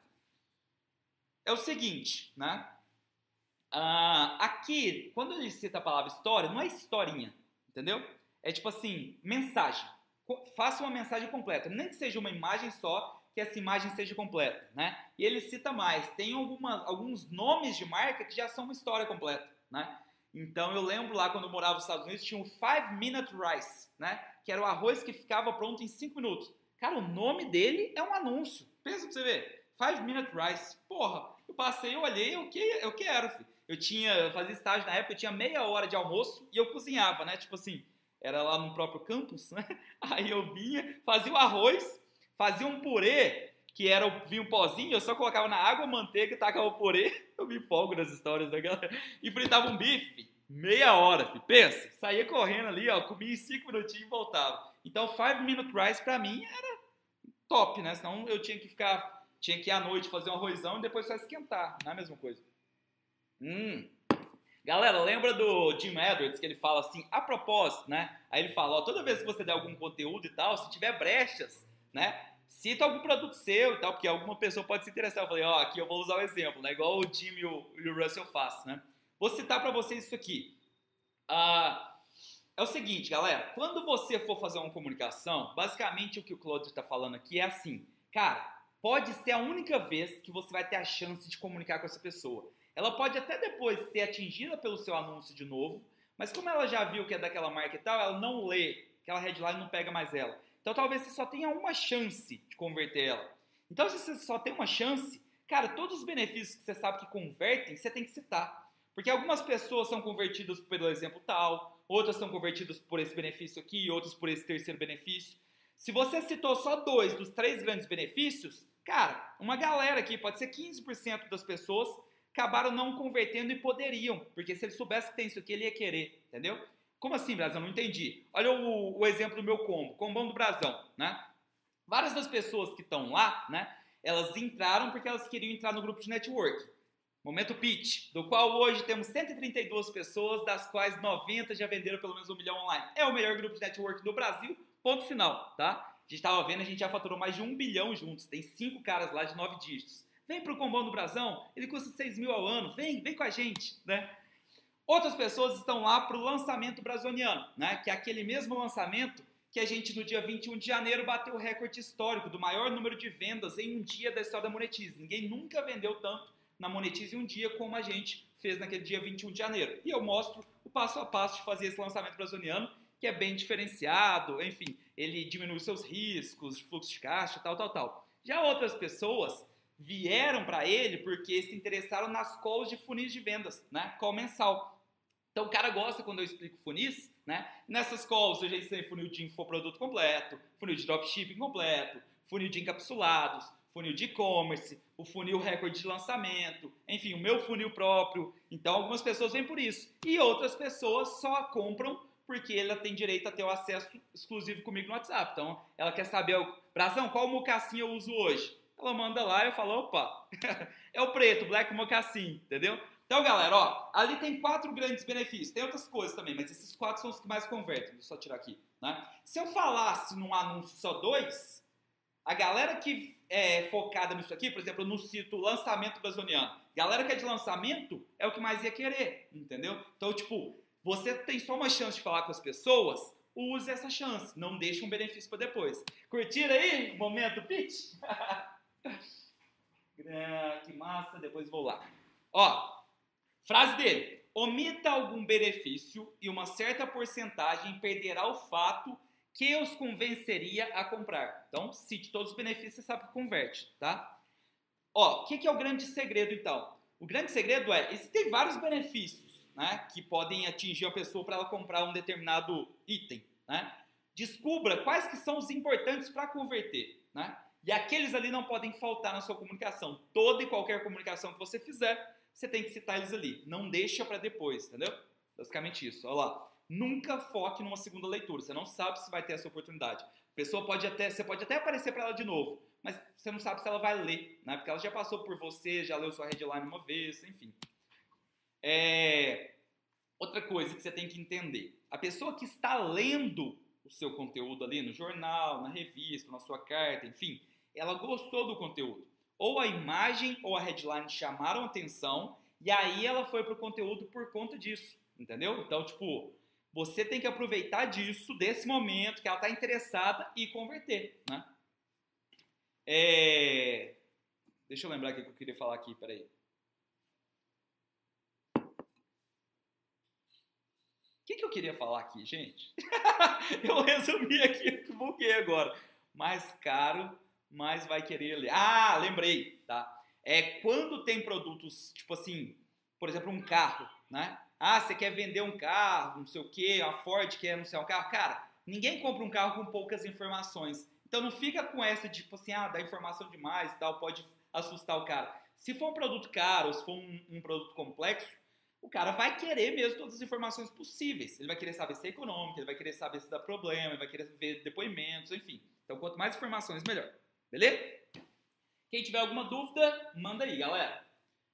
é o seguinte, né? Ah, aqui, quando ele cita a palavra história, não é historinha, entendeu? É tipo assim, mensagem. Faça uma mensagem completa, nem que seja uma imagem só, que essa imagem seja completa, né? E ele cita mais, tem alguma, alguns nomes de marca que já são uma história completa, né? Então eu lembro lá quando eu morava nos Estados Unidos tinha o Five Minute Rice, né? Que era o arroz que ficava pronto em 5 minutos. Cara, o nome dele é um anúncio. Pensa pra você ver. Five Minute Rice. Porra, eu passei, eu olhei, eu, que, eu quero, filho. Eu tinha, eu fazia estágio na época, eu tinha meia hora de almoço e eu cozinhava, né? Tipo assim, era lá no próprio campus, né? Aí eu vinha, fazia o arroz, fazia um purê, que era vinha um pozinho, eu só colocava na água, manteiga, tacava o purê, eu me empolgo nas histórias da galera, e fritava um bife, meia hora, filho. pensa, saía correndo ali, ó, comia em cinco minutinhos e voltava. Então, five minute rice pra mim era top, né? Senão eu tinha que ficar tinha que ir à noite fazer um arrozão e depois só esquentar. Não é a mesma coisa. Hum. Galera, lembra do Jim Edwards que ele fala assim, a propósito, né? Aí ele fala, ó, toda vez que você der algum conteúdo e tal, se tiver brechas, né? Cita algum produto seu e tal, porque alguma pessoa pode se interessar. Eu falei, ó, aqui eu vou usar o exemplo, né? Igual o Jim e o, e o Russell fazem, né? Vou citar para vocês isso aqui. Ah, é o seguinte, galera, quando você for fazer uma comunicação, basicamente o que o Claudio está falando aqui é assim, cara, pode ser a única vez que você vai ter a chance de comunicar com essa pessoa. Ela pode até depois ser atingida pelo seu anúncio de novo, mas como ela já viu que é daquela marca e tal, ela não lê, aquela headline não pega mais ela. Então talvez você só tenha uma chance de converter ela. Então se você só tem uma chance, cara, todos os benefícios que você sabe que convertem, você tem que citar. Porque algumas pessoas são convertidas pelo exemplo tal, outras são convertidas por esse benefício aqui, outras por esse terceiro benefício. Se você citou só dois dos três grandes benefícios, cara, uma galera aqui, pode ser 15% das pessoas, acabaram não convertendo e poderiam, porque se ele soubesse que tem isso aqui, ele ia querer, entendeu? Como assim, Brasão? Não entendi. Olha o, o exemplo do meu combo, combão do Brasão, né? Várias das pessoas que estão lá, né, elas entraram porque elas queriam entrar no grupo de network. Momento pitch, do qual hoje temos 132 pessoas, das quais 90 já venderam pelo menos um milhão online. É o melhor grupo de network do Brasil, ponto final, tá? A gente estava vendo, a gente já faturou mais de um bilhão juntos, tem cinco caras lá de nove dígitos. Vem pro Combão do Brasão, ele custa 6 mil ao ano, vem, vem com a gente, né? Outras pessoas estão lá pro lançamento brasoniano, né? Que é aquele mesmo lançamento que a gente no dia 21 de janeiro bateu o recorde histórico do maior número de vendas em um dia da história da Monetize. Ninguém nunca vendeu tanto na Monetize um dia como a gente fez naquele dia 21 de janeiro. E eu mostro o passo a passo de fazer esse lançamento brasiliano, que é bem diferenciado, enfim, ele diminui seus riscos fluxo de caixa, tal, tal, tal. Já outras pessoas vieram para ele porque se interessaram nas calls de funis de vendas, né? Call mensal. Então o cara gosta quando eu explico funis, né? Nessas calls eu já ensinei funil de infoproduto completo, funil de dropshipping completo, funil de encapsulados, funil de e-commerce, o funil recorde de lançamento, enfim, o meu funil próprio. Então, algumas pessoas vêm por isso. E outras pessoas só compram porque ela tem direito a ter o acesso exclusivo comigo no WhatsApp. Então, ela quer saber, Brazão, qual mocassim eu uso hoje? Ela manda lá e eu falo, opa, é o preto, black mocassim, entendeu? Então, galera, ó, ali tem quatro grandes benefícios. Tem outras coisas também, mas esses quatro são os que mais convertem. Deixa eu só tirar aqui. Né? Se eu falasse num anúncio só dois, a galera que é focada nisso aqui, por exemplo, no cito lançamento brasiliano, galera que é de lançamento é o que mais ia querer, entendeu? Então, tipo, você tem só uma chance de falar com as pessoas, use essa chance, não deixe um benefício para depois. Curtiram aí? Momento pitch? que massa, depois vou lá. Ó, frase dele. Omita algum benefício e uma certa porcentagem perderá o fato que os convenceria a comprar. Então, cite todos os benefícios, você sabe que converte, tá? Ó, o que, que, é o grande segredo, então? O grande segredo é, existem vários benefícios, né, que podem atingir a pessoa para ela comprar um determinado item, né? Descubra quais que são os importantes para converter, né? E aqueles ali não podem faltar na sua comunicação. Toda e qualquer comunicação que você fizer, você tem que citar eles ali. Não deixa para depois, entendeu? Basicamente isso. Olha lá nunca foque numa segunda leitura. Você não sabe se vai ter essa oportunidade. A pessoa pode até, você pode até aparecer para ela de novo, mas você não sabe se ela vai ler, né? Porque ela já passou por você, já leu sua headline uma vez, enfim. É... Outra coisa que você tem que entender: a pessoa que está lendo o seu conteúdo ali no jornal, na revista, na sua carta, enfim, ela gostou do conteúdo. Ou a imagem ou a headline chamaram atenção e aí ela foi para o conteúdo por conta disso, entendeu? Então, tipo, você tem que aproveitar disso, desse momento que ela está interessada e converter, né? É... Deixa eu lembrar o que eu queria falar aqui, peraí. O que, que eu queria falar aqui, gente? eu resumi aqui, buguei agora. Mais caro, mais vai querer ler. Ah, lembrei, tá? É quando tem produtos, tipo assim, por exemplo, um carro, né? Ah, você quer vender um carro, não sei o quê, a Ford quer anunciar um carro. Cara, ninguém compra um carro com poucas informações. Então não fica com essa tipo assim, ah, dá informação demais e tal, pode assustar o cara. Se for um produto caro, se for um, um produto complexo, o cara vai querer mesmo todas as informações possíveis. Ele vai querer saber se é econômico, ele vai querer saber se dá problema, ele vai querer ver depoimentos, enfim. Então, quanto mais informações, melhor. Beleza? Quem tiver alguma dúvida, manda aí, galera.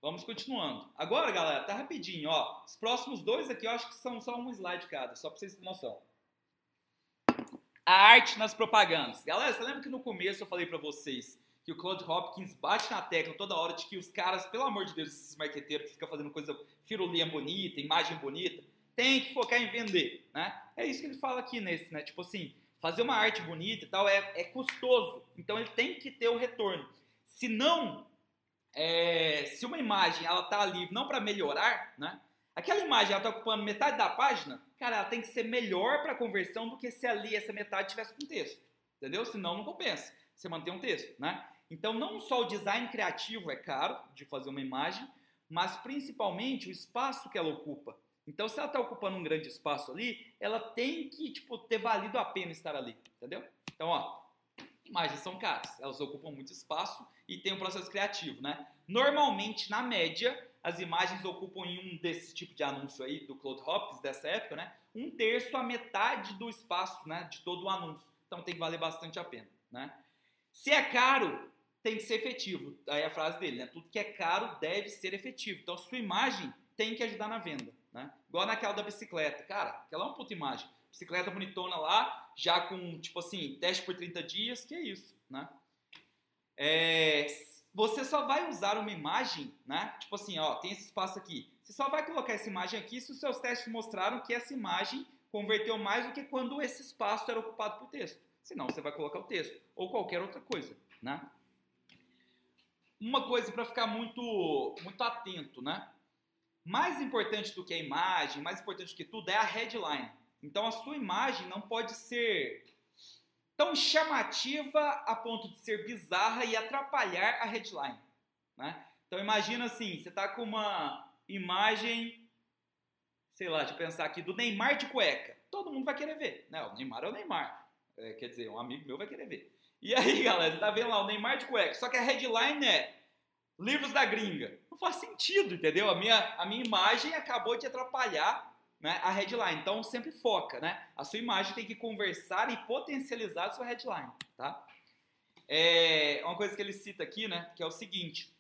Vamos continuando. Agora, galera, tá rapidinho, ó. Os próximos dois aqui eu acho que são só um slide cada, só para vocês terem noção. A arte nas propagandas. Galera, você lembra que no começo eu falei para vocês que o Claude Hopkins bate na tecla toda hora de que os caras, pelo amor de Deus, esses marqueteiros que ficam fazendo coisa firulinha bonita, imagem bonita, tem que focar em vender, né? É isso que ele fala aqui nesse, né? Tipo assim, fazer uma arte bonita e tal é, é custoso, então ele tem que ter o retorno. Se não, é, se uma imagem ela tá ali não para melhorar, né? Aquela imagem ela tá ocupando metade da página, cara, ela tem que ser melhor para conversão do que se ali essa metade tivesse com texto, entendeu? Senão não compensa. Você manter um texto, né? Então não só o design criativo é caro de fazer uma imagem, mas principalmente o espaço que ela ocupa. Então, se ela está ocupando um grande espaço ali, ela tem que tipo, ter valido a pena estar ali, entendeu? Então, ó, imagens são caras, elas ocupam muito espaço e tem um processo criativo, né? Normalmente, na média, as imagens ocupam em um desse tipo de anúncio aí, do Claude Hopkins, dessa época, né? Um terço a metade do espaço, né? De todo o anúncio. Então, tem que valer bastante a pena, né? Se é caro, tem que ser efetivo. Aí a frase dele, né? Tudo que é caro deve ser efetivo. Então, sua imagem tem que ajudar na venda. Né? Igual naquela da bicicleta. Cara, aquela é uma puta imagem. Bicicleta bonitona lá, já com, tipo assim, teste por 30 dias, que é isso, né? É, você só vai usar uma imagem, né? Tipo assim, ó, tem esse espaço aqui. Você só vai colocar essa imagem aqui se os seus testes mostraram que essa imagem converteu mais do que quando esse espaço era ocupado por texto. Senão você vai colocar o texto ou qualquer outra coisa, né? Uma coisa para ficar muito muito atento, né? Mais importante do que a imagem, mais importante do que tudo, é a headline. Então a sua imagem não pode ser tão chamativa a ponto de ser bizarra e atrapalhar a headline. Né? Então imagina assim, você está com uma imagem, sei lá, eu pensar aqui, do Neymar de cueca. Todo mundo vai querer ver. Né? O Neymar é o Neymar. É, quer dizer, um amigo meu vai querer ver. E aí, galera, você tá vendo lá o Neymar de cueca. Só que a headline é livros da gringa. Não faz sentido, entendeu? A minha, a minha imagem acabou de atrapalhar né, a headline. Então sempre foca, né? A sua imagem tem que conversar e potencializar a sua headline, tá? É uma coisa que ele cita aqui, né? Que é o seguinte.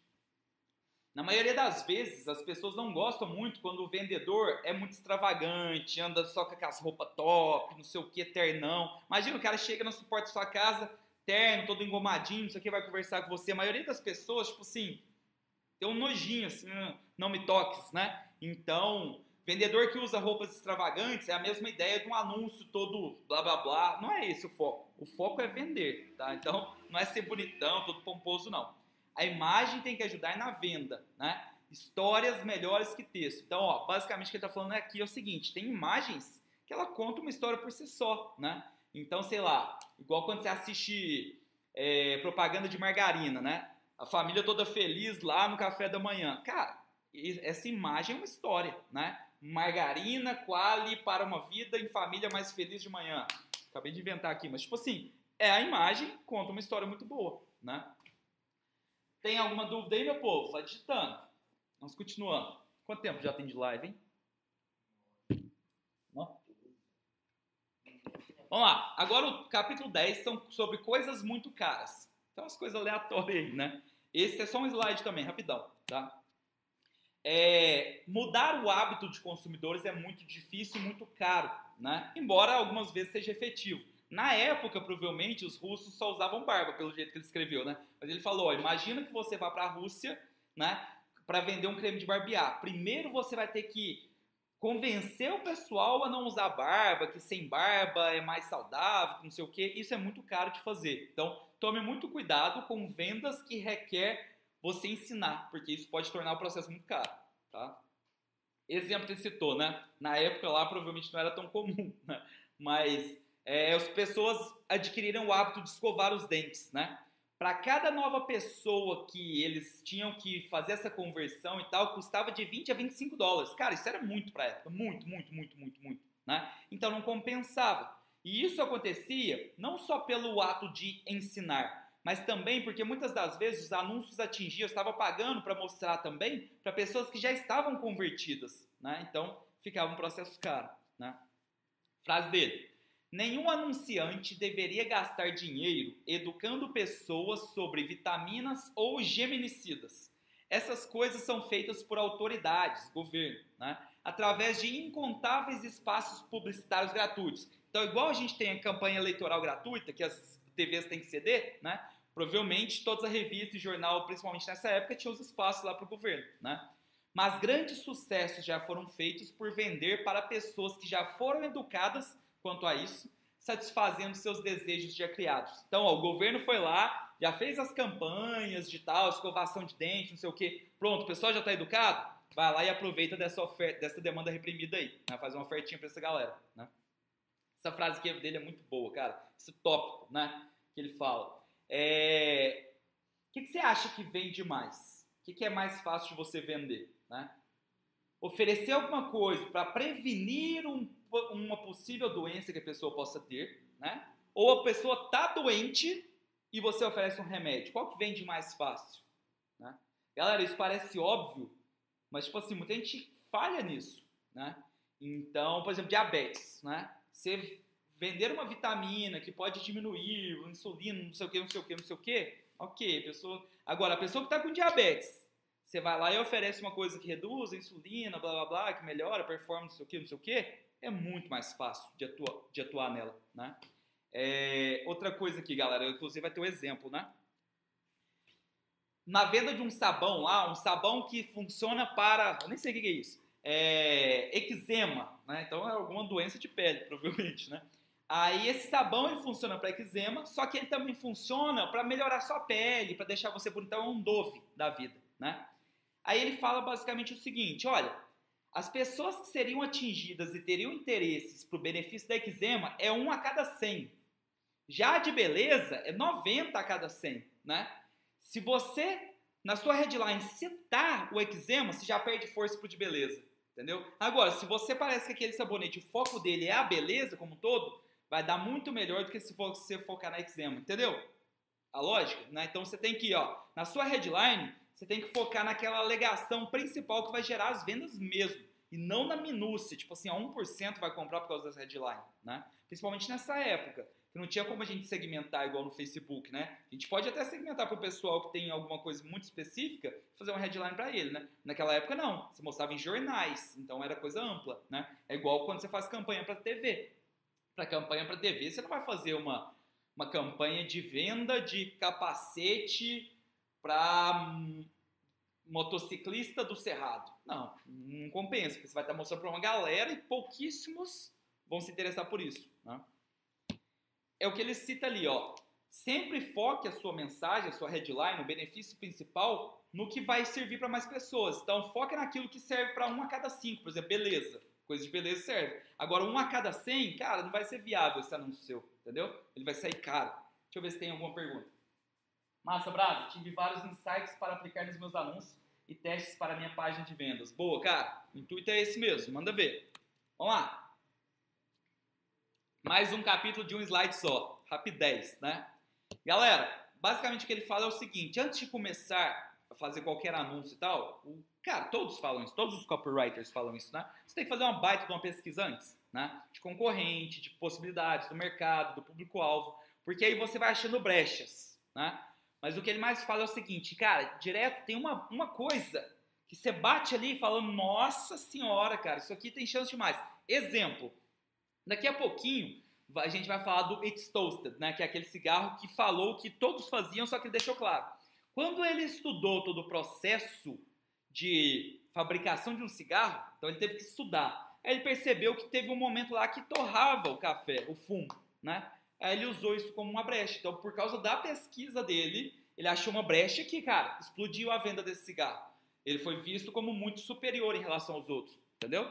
Na maioria das vezes, as pessoas não gostam muito quando o vendedor é muito extravagante, anda só com aquelas roupas top, não sei o que, ternão. Imagina o cara chega no suporte da sua casa, terno, todo engomadinho, não sei o que, vai conversar com você. A maioria das pessoas, tipo assim, tem um nojinho, assim, não me toques, né? Então, vendedor que usa roupas extravagantes é a mesma ideia de um anúncio todo blá blá blá. Não é esse o foco. O foco é vender, tá? Então, não é ser bonitão, todo pomposo, não. A imagem tem que ajudar na venda, né? Histórias melhores que texto. Então, ó, basicamente o que ele está falando aqui é o seguinte: tem imagens que ela conta uma história por si só, né? Então, sei lá, igual quando você assiste é, propaganda de margarina, né? A família toda feliz lá no café da manhã. Cara, essa imagem é uma história, né? Margarina, quali para uma vida em família mais feliz de manhã. Acabei de inventar aqui, mas tipo assim, é a imagem, conta uma história muito boa, né? Tem alguma dúvida aí, meu povo? Vai digitando. Vamos continuando. Quanto tempo já tem de live, hein? Vamos lá. Agora o capítulo 10 são sobre coisas muito caras. Então as coisas aleatórias aí, né? Esse é só um slide também, rapidão, tá? É, mudar o hábito de consumidores é muito difícil muito caro, né? Embora algumas vezes seja efetivo. Na época, provavelmente, os russos só usavam barba, pelo jeito que ele escreveu, né? Mas ele falou, ó, imagina que você vá para a Rússia, né, para vender um creme de barbear. Primeiro você vai ter que convencer o pessoal a não usar barba, que sem barba é mais saudável, que não sei o quê. Isso é muito caro de fazer. Então, tome muito cuidado com vendas que requer você ensinar, porque isso pode tornar o processo muito caro, tá? Exemplo que ele citou, né? Na época lá provavelmente não era tão comum, né? Mas é, as pessoas adquiriram o hábito de escovar os dentes, né? Para cada nova pessoa que eles tinham que fazer essa conversão e tal, custava de 20 a 25 dólares. Cara, isso era muito para época, muito, muito, muito, muito, muito, né? Então não compensava. E isso acontecia não só pelo ato de ensinar, mas também porque muitas das vezes os anúncios atingiam, eu estava pagando para mostrar também para pessoas que já estavam convertidas, né? Então ficava um processo caro, né? Frase dele: Nenhum anunciante deveria gastar dinheiro educando pessoas sobre vitaminas ou geminicidas. Essas coisas são feitas por autoridades, governo, né? através de incontáveis espaços publicitários gratuitos. Então, igual a gente tem a campanha eleitoral gratuita, que as TVs têm que ceder, né? provavelmente todas as revistas e jornal, principalmente nessa época, tinham os espaços lá para o governo. Né? Mas grandes sucessos já foram feitos por vender para pessoas que já foram educadas quanto a isso, satisfazendo seus desejos já criados. Então, ó, o governo foi lá, já fez as campanhas de tal, escovação de dente, não sei o quê. Pronto, o pessoal já está educado? Vai lá e aproveita dessa, oferta, dessa demanda reprimida aí, né? Faz uma ofertinha para essa galera, né? Essa frase aqui dele é muito boa, cara. Esse tópico, né? Que ele fala. É... O que, que você acha que vende mais? O que, que é mais fácil de você vender, né? Oferecer alguma coisa para prevenir um uma possível doença que a pessoa possa ter, né? Ou a pessoa está doente e você oferece um remédio. Qual que vende mais fácil? Né? Galera, isso parece óbvio, mas tipo assim, muita gente falha nisso, né? Então, por exemplo, diabetes, né? Você vender uma vitamina que pode diminuir insulina, não sei o que, não sei o que, não sei o que, ok, pessoa. Agora, a pessoa que está com diabetes, você vai lá e oferece uma coisa que reduz a insulina, blá blá blá, que melhora a performance, não sei o que, não sei o que, é muito mais fácil de atuar, de atuar nela, né? É, outra coisa aqui, galera, inclusive vai ter um exemplo, né? Na venda de um sabão lá, um sabão que funciona para, eu nem sei o que é isso, é, eczema, né? Então é alguma doença de pele, provavelmente, né? Aí esse sabão ele funciona para eczema, só que ele também funciona para melhorar sua pele, para deixar você bonitão, é um dove da vida, né? Aí ele fala basicamente o seguinte, olha, as pessoas que seriam atingidas e teriam interesses para o benefício da eczema é 1 a cada 100. Já a de beleza é 90 a cada 100, né? Se você, na sua headline, citar o eczema, você já perde força para o de beleza, entendeu? Agora, se você parece que aquele sabonete, o foco dele é a beleza como um todo, vai dar muito melhor do que se você focar na eczema, entendeu? A lógica, né? Então você tem que, ó, na sua headline, você tem que focar naquela alegação principal que vai gerar as vendas mesmo. E não na minúcia, tipo assim, a 1% vai comprar por causa dessa headline, né? Principalmente nessa época, que não tinha como a gente segmentar igual no Facebook, né? A gente pode até segmentar para o pessoal que tem alguma coisa muito específica, fazer uma headline para ele, né? Naquela época não, você mostrava em jornais, então era coisa ampla, né? É igual quando você faz campanha para TV. Para campanha para TV, você não vai fazer uma, uma campanha de venda de capacete para motociclista do Cerrado. Não, não compensa, porque você vai estar mostrando para uma galera e pouquíssimos vão se interessar por isso. Né? É o que ele cita ali, ó. Sempre foque a sua mensagem, a sua headline, o benefício principal no que vai servir para mais pessoas. Então, foque naquilo que serve para um a cada cinco. Por exemplo, beleza. Coisa de beleza serve. Agora, um a cada cem, cara, não vai ser viável esse anúncio seu, entendeu? Ele vai sair caro. Deixa eu ver se tem alguma pergunta. Massa, Brasa, tive vários insights para aplicar nos meus anúncios e testes para minha página de vendas. Boa, cara. O intuito é esse mesmo. Manda ver. Vamos lá. Mais um capítulo de um slide só. Rapidez, né? Galera, basicamente o que ele fala é o seguinte: antes de começar a fazer qualquer anúncio e tal, o, cara, todos falam isso, todos os copywriters falam isso, né? Você tem que fazer uma baita de uma pesquisa antes, né? De concorrente, de possibilidades do mercado, do público-alvo, porque aí você vai achando brechas, né? Mas o que ele mais fala é o seguinte, cara, direto tem uma, uma coisa que você bate ali falando, nossa senhora, cara, isso aqui tem chance demais. Exemplo, daqui a pouquinho a gente vai falar do It's Toasted, né, que é aquele cigarro que falou que todos faziam, só que ele deixou claro. Quando ele estudou todo o processo de fabricação de um cigarro, então ele teve que estudar. Aí ele percebeu que teve um momento lá que torrava o café, o fumo, né? Aí ele usou isso como uma brecha. Então, por causa da pesquisa dele, ele achou uma brecha que, cara, explodiu a venda desse cigarro. Ele foi visto como muito superior em relação aos outros, entendeu?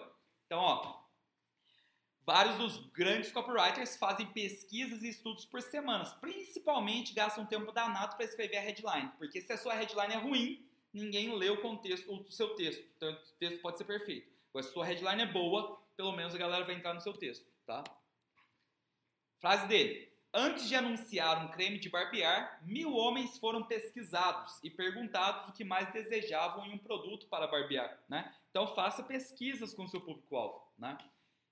Então, ó, vários dos grandes copywriters fazem pesquisas e estudos por semanas, principalmente gastam tempo danado para escrever a headline, porque se a sua headline é ruim, ninguém lê o contexto do seu texto. Então, o texto pode ser perfeito. Mas se a sua headline é boa, pelo menos a galera vai entrar no seu texto, tá? Frase dele. Antes de anunciar um creme de barbear, mil homens foram pesquisados e perguntados o que mais desejavam em um produto para barbear. Né? Então faça pesquisas com o seu público-alvo. Né?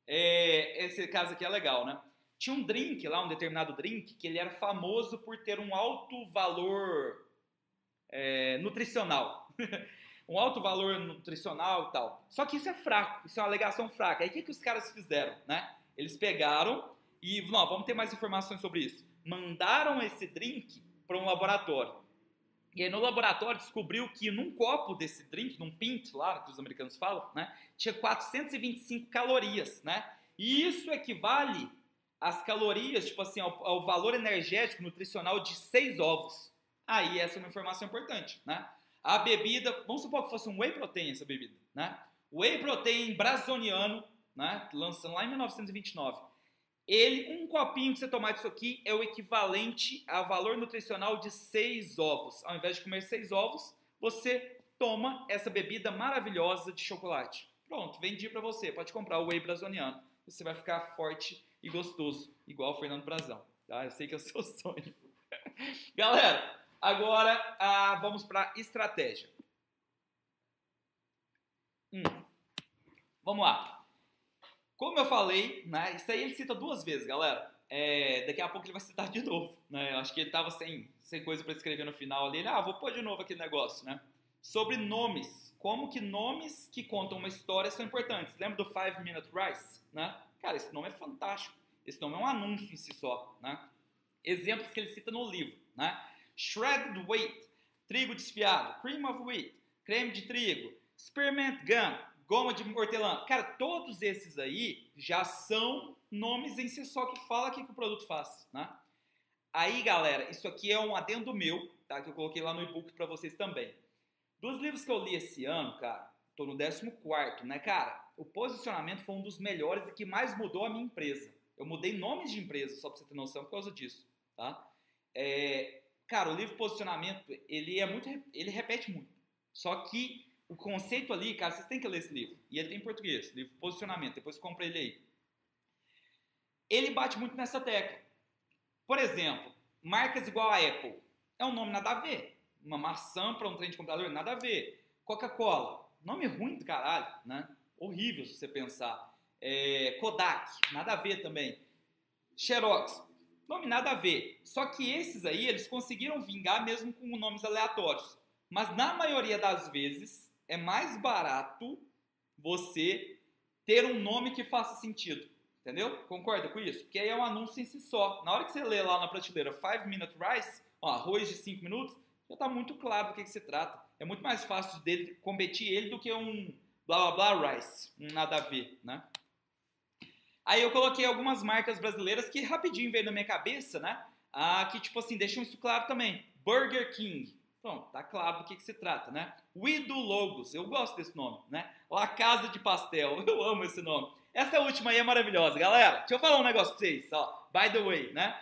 É, esse caso aqui é legal, né? Tinha um drink lá, um determinado drink, que ele era famoso por ter um alto valor é, nutricional. um alto valor nutricional e tal. Só que isso é fraco, isso é uma alegação fraca. Aí o que, que os caras fizeram, né? Eles pegaram e, não, vamos ter mais informações sobre isso. Mandaram esse drink para um laboratório. E aí no laboratório descobriu que num copo desse drink, num pint lá, que os americanos falam, né? Tinha 425 calorias, né? E isso equivale às calorias, tipo assim, ao, ao valor energético nutricional de seis ovos. Aí essa é uma informação importante, né? A bebida, vamos supor que fosse um whey protein essa bebida, né? Whey protein brasoniano, né? Lançando lá em 1929. Ele, um copinho que você tomar disso aqui é o equivalente a valor nutricional de seis ovos. Ao invés de comer seis ovos, você toma essa bebida maravilhosa de chocolate. Pronto, vendi para você. Pode comprar o whey brasoniano. Você vai ficar forte e gostoso, igual o Fernando Brazão. Tá? Eu sei que é o seu sonho. Galera, Agora, ah, vamos para estratégia. Hum. Vamos lá. Como eu falei, né, isso aí ele cita duas vezes, galera. É, daqui a pouco ele vai citar de novo. Né? Eu acho que ele estava sem, sem coisa para escrever no final ali. Ele, ah, vou pôr de novo aquele negócio, né? Sobre nomes. Como que nomes que contam uma história são importantes. Lembra do Five Minute Rice? Né? Cara, esse nome é fantástico. Esse nome é um anúncio em si só. Né? Exemplos que ele cita no livro. Né? shredded wheat, trigo desfiado, cream of wheat, creme de trigo, spearmint gum, goma de hortelã. Cara, todos esses aí já são nomes em si só que fala o que, que o produto faz, né? Aí, galera, isso aqui é um adendo meu, tá? Que eu coloquei lá no e-book para vocês também. Dos livros que eu li esse ano, cara, tô no 14, né, cara? O posicionamento foi um dos melhores e que mais mudou a minha empresa. Eu mudei nomes de empresa, só pra você ter noção, por causa disso, tá? É, Cara, o livro Posicionamento, ele é muito, ele repete muito. Só que o conceito ali, cara, vocês têm que ler esse livro. E ele tem em português, livro Posicionamento, depois compra ele aí. Ele bate muito nessa tecla. Por exemplo, marcas igual a Apple. É um nome nada a ver. Uma maçã para um trem de computador, nada a ver. Coca-Cola, nome ruim do caralho, né? Horrível se você pensar. É, Kodak, nada a ver também. Xerox, Nome nada a ver. Só que esses aí, eles conseguiram vingar mesmo com nomes aleatórios. Mas na maioria das vezes, é mais barato você ter um nome que faça sentido. Entendeu? Concorda com isso? Porque aí é um anúncio em si só. Na hora que você lê lá na prateleira 5 Minute Rice, ó, arroz de 5 minutos, já está muito claro do que, que se trata. É muito mais fácil dele competir ele do que um blá blá blá rice, um nada a ver, né? Aí eu coloquei algumas marcas brasileiras que rapidinho veio na minha cabeça, né? Ah, que tipo assim, deixam isso claro também. Burger King. Pronto, tá claro do que, que se trata, né? Wido Logos, eu gosto desse nome, né? La Casa de Pastel, eu amo esse nome. Essa última aí é maravilhosa, galera. Deixa eu falar um negócio pra vocês, ó. By the way, né?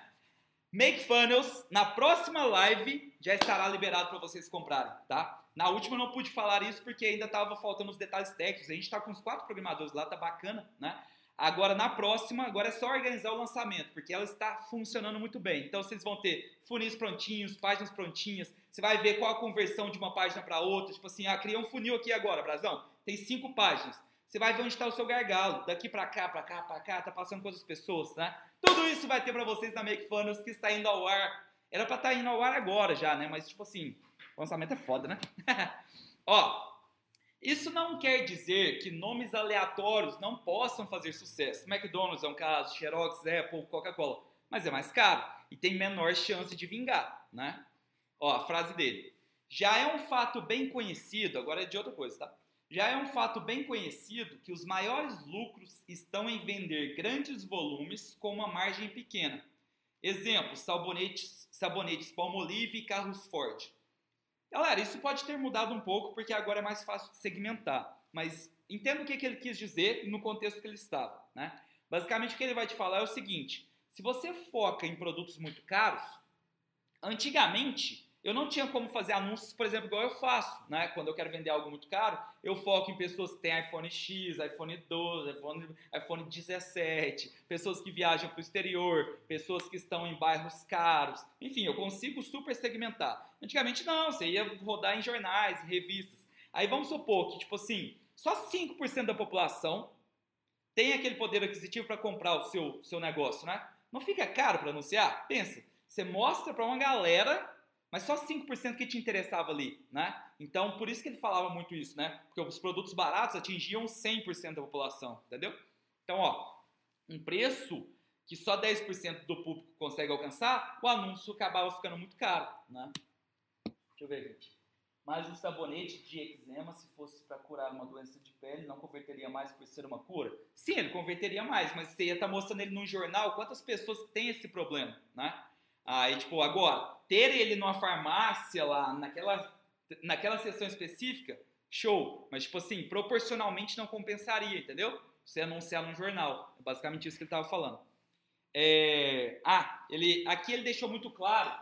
Make Funnels, na próxima live já estará liberado para vocês comprarem, tá? Na última eu não pude falar isso porque ainda tava faltando os detalhes técnicos. A gente tá com os quatro programadores lá, tá bacana, né? Agora, na próxima, agora é só organizar o lançamento, porque ela está funcionando muito bem. Então, vocês vão ter funis prontinhos, páginas prontinhas, você vai ver qual a conversão de uma página para outra. Tipo assim, ah, criei um funil aqui agora, Brasão, tem cinco páginas. Você vai ver onde está o seu gargalo, daqui para cá, para cá, para cá, tá passando com outras pessoas, né? Tudo isso vai ter para vocês na Make Funnels, que está indo ao ar. Era para estar tá indo ao ar agora já, né? Mas, tipo assim, o lançamento é foda, né? Ó, isso não quer dizer que nomes aleatórios não possam fazer sucesso. McDonald's é um caso, Xerox, Apple, Coca-Cola. Mas é mais caro e tem menor chance de vingar, né? Ó, a frase dele. Já é um fato bem conhecido, agora é de outra coisa, tá? Já é um fato bem conhecido que os maiores lucros estão em vender grandes volumes com uma margem pequena. Exemplo, sabonetes, sabonetes Palmolive e carros Ford. Galera, isso pode ter mudado um pouco porque agora é mais fácil de segmentar, mas entenda o que, que ele quis dizer no contexto que ele estava. Né? Basicamente, o que ele vai te falar é o seguinte: se você foca em produtos muito caros, antigamente eu não tinha como fazer anúncios, por exemplo, igual eu faço, né? Quando eu quero vender algo muito caro, eu foco em pessoas que têm iPhone X, iPhone 12, iPhone, iPhone 17, pessoas que viajam para o exterior, pessoas que estão em bairros caros. Enfim, eu consigo super segmentar. Antigamente não, você ia rodar em jornais, em revistas. Aí vamos supor que, tipo assim, só 5% da população tem aquele poder aquisitivo para comprar o seu, seu negócio, né? Não fica caro para anunciar? Pensa, você mostra para uma galera mas só 5% que te interessava ali, né? Então, por isso que ele falava muito isso, né? Porque os produtos baratos atingiam 100% da população, entendeu? Então, ó, um preço que só 10% do público consegue alcançar, o anúncio acabava ficando muito caro, né? Deixa eu ver, gente. Mas o sabonete de eczema, se fosse para curar uma doença de pele, não converteria mais por ser uma cura? Sim, ele converteria mais, mas você ia estar tá mostrando ele num jornal quantas pessoas têm esse problema, né? Aí, tipo, agora, ter ele numa farmácia lá, naquela, naquela sessão específica, show. Mas, tipo assim, proporcionalmente não compensaria, entendeu? Você anunciar num jornal. É basicamente isso que ele estava falando. É... Ah, ele, aqui ele deixou muito claro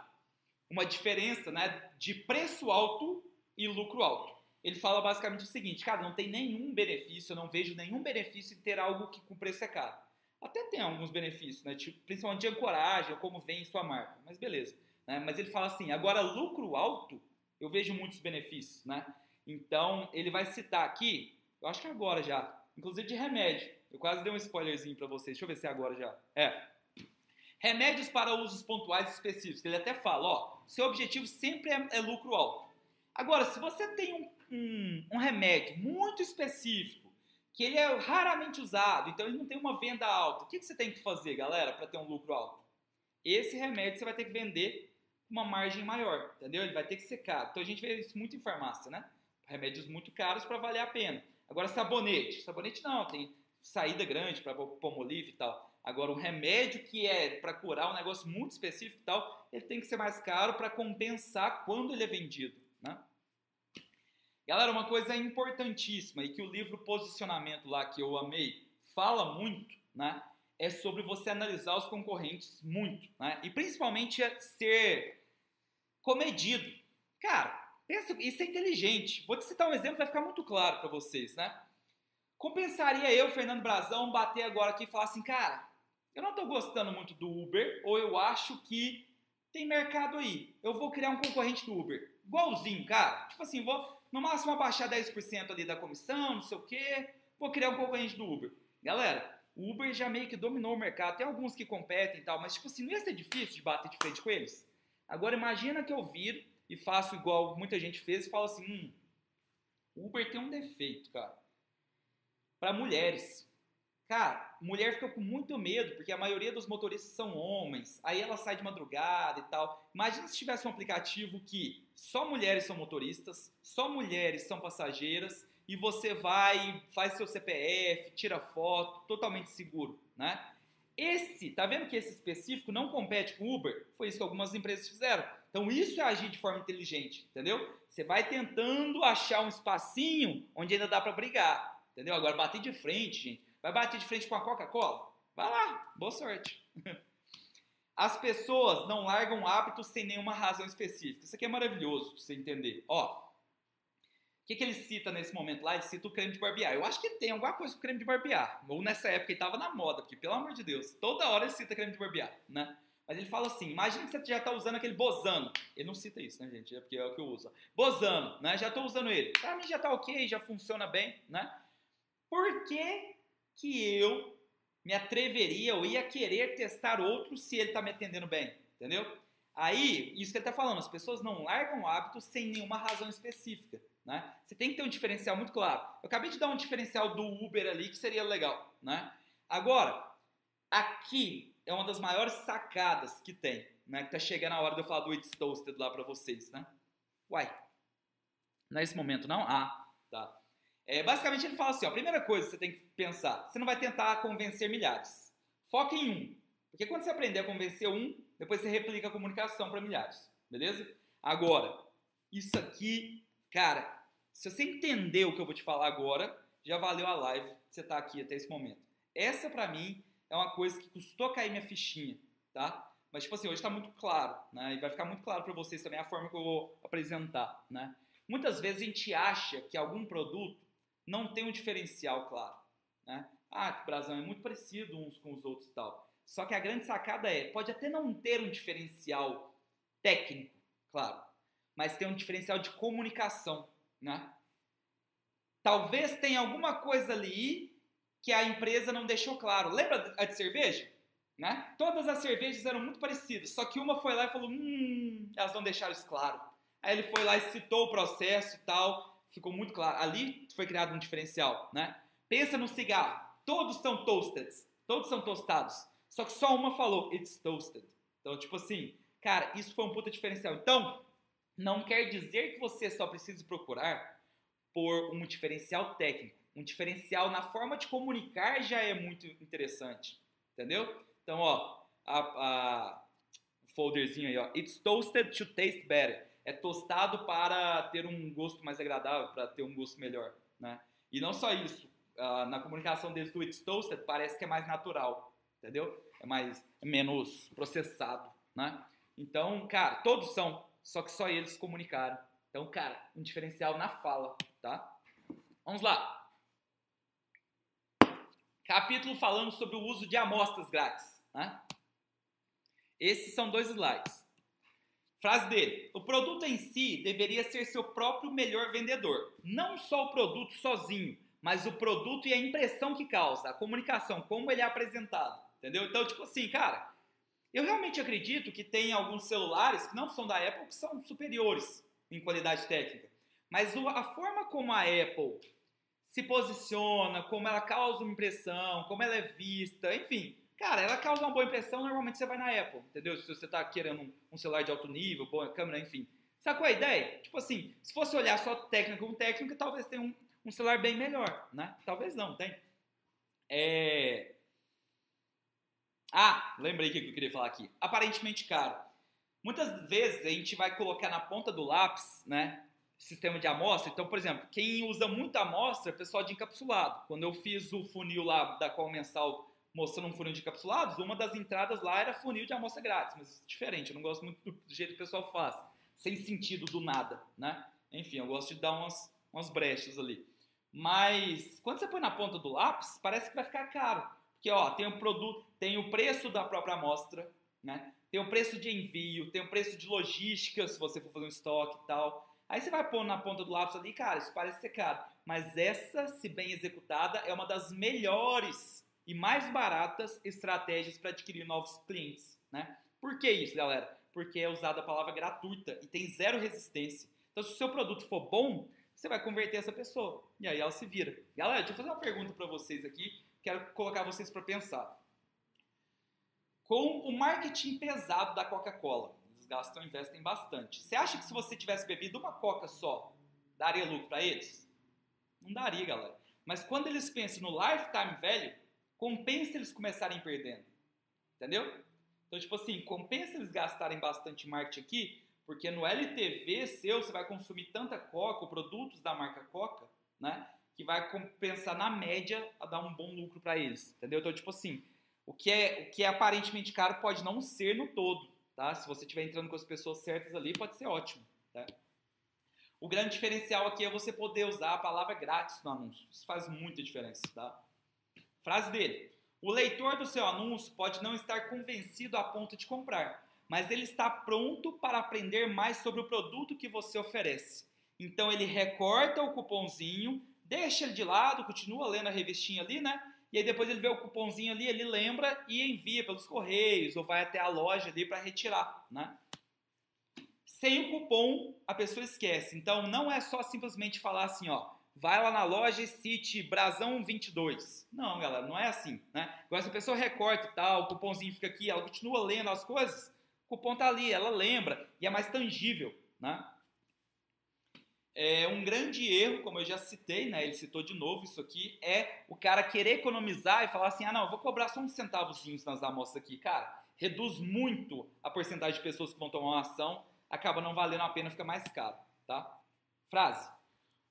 uma diferença né, de preço alto e lucro alto. Ele fala basicamente o seguinte, cara, não tem nenhum benefício, eu não vejo nenhum benefício em ter algo que com preço é caro. Até tem alguns benefícios, né, tipo, principalmente de ancoragem, como vem sua marca, mas beleza. Né? Mas ele fala assim, agora lucro alto, eu vejo muitos benefícios, né? Então, ele vai citar aqui, eu acho que agora já, inclusive de remédio. Eu quase dei um spoilerzinho para vocês, deixa eu ver se é agora já. É, Remédios para usos pontuais específicos. Ele até fala, ó, seu objetivo sempre é, é lucro alto. Agora, se você tem um, um, um, remédio muito específico, que ele é raramente usado, então ele não tem uma venda alta, o que, que você tem que fazer, galera, para ter um lucro alto? Esse remédio você vai ter que vender uma margem maior, entendeu? Ele vai ter que ser caro. Então a gente vê isso muito em farmácia, né? Remédios muito caros para valer a pena. Agora, sabonete. Sabonete não, tem saída grande para pomolive e tal. Agora, um remédio que é para curar um negócio muito específico e tal, ele tem que ser mais caro para compensar quando ele é vendido, né? Galera, uma coisa importantíssima e que o livro Posicionamento lá que eu amei fala muito, né? É sobre você analisar os concorrentes muito, né? E principalmente é ser comedido. Cara, pensa, isso é inteligente. Vou te citar um exemplo, vai ficar muito claro para vocês, né? Compensaria eu, Fernando Brazão, bater agora aqui e falar assim, cara, eu não estou gostando muito do Uber, ou eu acho que tem mercado aí. Eu vou criar um concorrente do Uber. Igualzinho, cara. Tipo assim, vou no máximo abaixar 10% ali da comissão, não sei o quê. Vou criar um concorrente do Uber. Galera, o Uber já meio que dominou o mercado. Tem alguns que competem e tal, mas tipo assim, não ia ser difícil de bater de frente com eles? Agora imagina que eu viro e faço igual muita gente fez e falo assim, hum, Uber tem um defeito, cara. Para mulheres. Cara, mulher fica com muito medo, porque a maioria dos motoristas são homens, aí ela sai de madrugada e tal. Imagina se tivesse um aplicativo que só mulheres são motoristas, só mulheres são passageiras, e você vai, faz seu CPF, tira foto, totalmente seguro, né? Esse, tá vendo que esse específico não compete com Uber? Foi isso que algumas empresas fizeram. Então isso é agir de forma inteligente, entendeu? Você vai tentando achar um espacinho onde ainda dá para brigar, entendeu? Agora bater de frente, gente Vai bater de frente com a Coca-Cola? Vai lá, boa sorte. As pessoas não largam hábitos sem nenhuma razão específica. Isso aqui é maravilhoso pra você entender. Ó, o que, que ele cita nesse momento lá? Ele cita o creme de barbear. Eu acho que tem alguma coisa com creme de barbear. Ou nessa época ele estava na moda, porque pelo amor de Deus, toda hora ele cita creme de barbear, né? Mas ele fala assim: imagina que você já está usando aquele Bozano. Ele não cita isso, né, gente? É porque é o que eu uso. Bozano, né? Já estou usando ele. Para mim já está ok, já funciona bem, né? Por que que eu me atreveria ou ia querer testar outro se ele está me atendendo bem, entendeu? Aí, isso que ele está falando, as pessoas não largam o hábito sem nenhuma razão específica, né? Você tem que ter um diferencial muito claro. Eu acabei de dar um diferencial do Uber ali que seria legal, né? Agora, aqui é uma das maiores sacadas que tem, né? Que tá chegando a hora de eu falar do It's Toasted lá para vocês, né? Uai, não é esse momento não? Ah, tá. É, basicamente ele fala assim, ó, a primeira coisa que você tem que pensar, você não vai tentar convencer milhares. Foca em um. Porque quando você aprender a convencer um, depois você replica a comunicação para milhares. Beleza? Agora, isso aqui, cara, se você entender o que eu vou te falar agora, já valeu a live você estar tá aqui até esse momento. Essa, para mim, é uma coisa que custou cair minha fichinha, tá? Mas, tipo assim, hoje está muito claro, né? E vai ficar muito claro para vocês também a forma que eu vou apresentar, né? Muitas vezes a gente acha que algum produto não tem um diferencial claro. Né? Ah, o Brasão é muito parecido uns com os outros e tal. Só que a grande sacada é, pode até não ter um diferencial técnico, claro, mas tem um diferencial de comunicação, né? Talvez tenha alguma coisa ali que a empresa não deixou claro. Lembra a de cerveja? né? Todas as cervejas eram muito parecidas, só que uma foi lá e falou, hum, elas não deixaram isso claro. Aí ele foi lá e citou o processo e tal, ficou muito claro. Ali foi criado um diferencial, né? Pensa no cigarro, todos são toasted, todos são tostados, só que só uma falou, it's toasted. Então, tipo assim, cara, isso foi um puta diferencial. Então, não quer dizer que você só precise procurar por um diferencial técnico. Um diferencial na forma de comunicar já é muito interessante, entendeu? Então, ó, a, a folderzinho aí, ó, it's toasted to taste better. É tostado para ter um gosto mais agradável, para ter um gosto melhor, né? E não só isso, uh, na comunicação deles do it's toasted parece que é mais natural, entendeu? É mais é menos processado, né? Então, cara, todos são, só que só eles comunicaram. Então, cara, um diferencial na fala, tá? Vamos lá. Capítulo falando sobre o uso de amostras grátis. Né? Esses são dois slides. Frase dele: O produto em si deveria ser seu próprio melhor vendedor. Não só o produto sozinho, mas o produto e a impressão que causa, a comunicação, como ele é apresentado. Entendeu? Então, tipo assim, cara, eu realmente acredito que tem alguns celulares que não são da Apple que são superiores em qualidade técnica. Mas a forma como a Apple se posiciona, como ela causa uma impressão, como ela é vista, enfim. Cara, ela causa uma boa impressão, normalmente você vai na Apple, entendeu? Se você está querendo um, celular de alto nível, boa câmera, enfim. Sacou a ideia? Tipo assim, se fosse olhar só técnica como técnica, talvez tenha um, um celular bem melhor, né? Talvez não, tem. É... Ah, lembrei o que eu queria falar aqui. Aparentemente caro. Muitas vezes a gente vai colocar na ponta do lápis, né? sistema de amostra. Então, por exemplo, quem usa muita amostra é pessoal de encapsulado. Quando eu fiz o funil lá da qual mensal mostrando um funil de encapsulados, uma das entradas lá era funil de amostra grátis, mas diferente, eu não gosto muito do jeito que o pessoal faz, sem sentido do nada, né? Enfim, eu gosto de dar umas, umas brechas ali. Mas quando você põe na ponta do lápis, parece que vai ficar caro. Porque ó, tem o produto, tem o preço da própria amostra, né? Tem o preço de envio, tem o preço de logística, se você for fazer um estoque e tal. Aí você vai pôr na ponta do lápis ali, cara, isso parece ser caro. Mas essa, se bem executada, é uma das melhores e mais baratas estratégias para adquirir novos clientes, né? Por que isso, galera? Porque é usada a palavra gratuita e tem zero resistência. Então, se o seu produto for bom, você vai converter essa pessoa. E aí ela se vira. Galera, deixa eu fazer uma pergunta para vocês aqui. Quero colocar vocês para pensar. Com o marketing pesado da Coca-Cola, gastam, investem bastante. Você acha que se você tivesse bebido uma coca só, daria lucro para eles? Não daria, galera. Mas quando eles pensam no lifetime value, compensa eles começarem perdendo. Entendeu? Então, tipo assim, compensa eles gastarem bastante marketing aqui, porque no LTV seu você vai consumir tanta coca, ou produtos da marca Coca, né? Que vai compensar na média a dar um bom lucro para eles. Entendeu? Então, tipo assim, o que, é, o que é aparentemente caro pode não ser no todo. Tá? Se você estiver entrando com as pessoas certas ali, pode ser ótimo. Tá? O grande diferencial aqui é você poder usar a palavra grátis no anúncio. Isso faz muita diferença. Tá? Frase dele. O leitor do seu anúncio pode não estar convencido a ponto de comprar, mas ele está pronto para aprender mais sobre o produto que você oferece. Então ele recorta o cupomzinho, deixa ele de lado, continua lendo a revistinha ali, né? E aí depois ele vê o cupomzinho ali, ele lembra e envia pelos correios ou vai até a loja ali para retirar, né? Sem o cupom, a pessoa esquece. Então não é só simplesmente falar assim, ó, vai lá na loja e cite Brasão 22. Não, galera, não é assim, né? Agora se a pessoa recorta e tal, o cupomzinho fica aqui, ela continua lendo as coisas, o cupom tá ali, ela lembra e é mais tangível, né? É um grande erro, como eu já citei, né? Ele citou de novo isso aqui, é o cara querer economizar e falar assim: ah, não, vou cobrar só uns centavozinhos nas amostras aqui. Cara, reduz muito a porcentagem de pessoas que vão tomar uma ação, acaba não valendo a pena, fica mais caro, tá? Frase.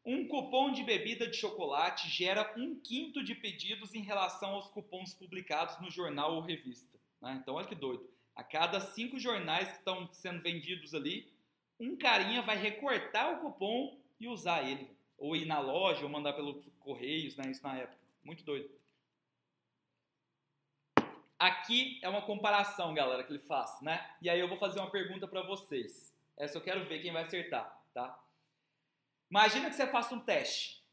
Um cupom de bebida de chocolate gera um quinto de pedidos em relação aos cupons publicados no jornal ou revista. Né? Então, olha que doido. A cada cinco jornais que estão sendo vendidos ali, um carinha vai recortar o cupom e usar ele. Ou ir na loja, ou mandar pelos correios, né? Isso na época. Muito doido. Aqui é uma comparação, galera, que ele faz, né? E aí eu vou fazer uma pergunta para vocês. Essa eu quero ver quem vai acertar, tá? Imagina que você faça um teste.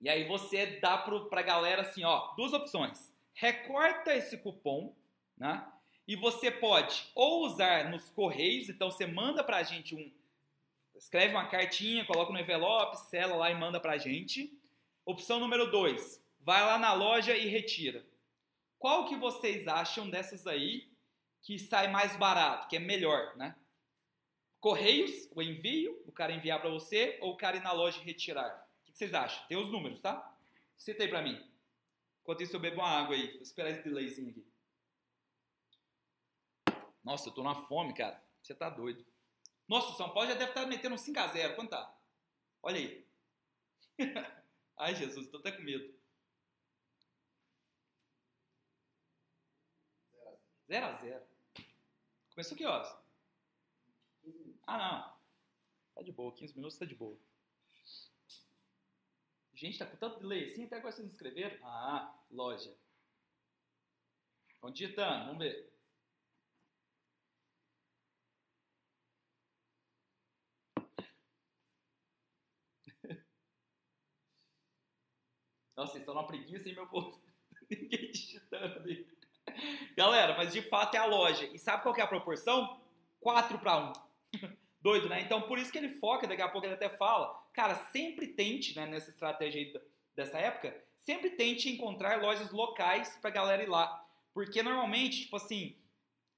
E aí você dá para a galera assim, ó, duas opções. Recorta esse cupom né? E você pode ou usar nos correios, então você manda para a gente um, escreve uma cartinha, coloca no envelope, sela lá e manda para a gente. Opção número 2, vai lá na loja e retira. Qual que vocês acham dessas aí que sai mais barato, que é melhor, né? Correios, o envio, o cara enviar para você, ou o cara ir na loja e retirar? O que vocês acham? Tem os números, tá? Cita aí para mim. Enquanto isso eu bebo uma água aí. Vou esperar esse delayzinho aqui. Nossa, eu tô na fome, cara. Você tá doido. Nossa, o São Paulo já deve estar tá metendo um 5x0. Quanto tá? Olha aí. Ai, Jesus, tô até com medo. 0x0. Começou que horas? Ah, não. Tá de boa. 15 minutos tá de boa. Gente, tá com tanto delay assim, até agora vocês não escreveram? Ah, loja. Estão digitando, vamos ver. Nossa, vocês estão numa preguiça, hein, meu povo? Ninguém digitando ali. Galera, mas de fato é a loja. E sabe qual é a proporção? 4 para 1. Doido, né? Então, por isso que ele foca, daqui a pouco ele até fala, cara, sempre tente, né, nessa estratégia dessa época, sempre tente encontrar lojas locais pra galera ir lá. Porque normalmente, tipo assim,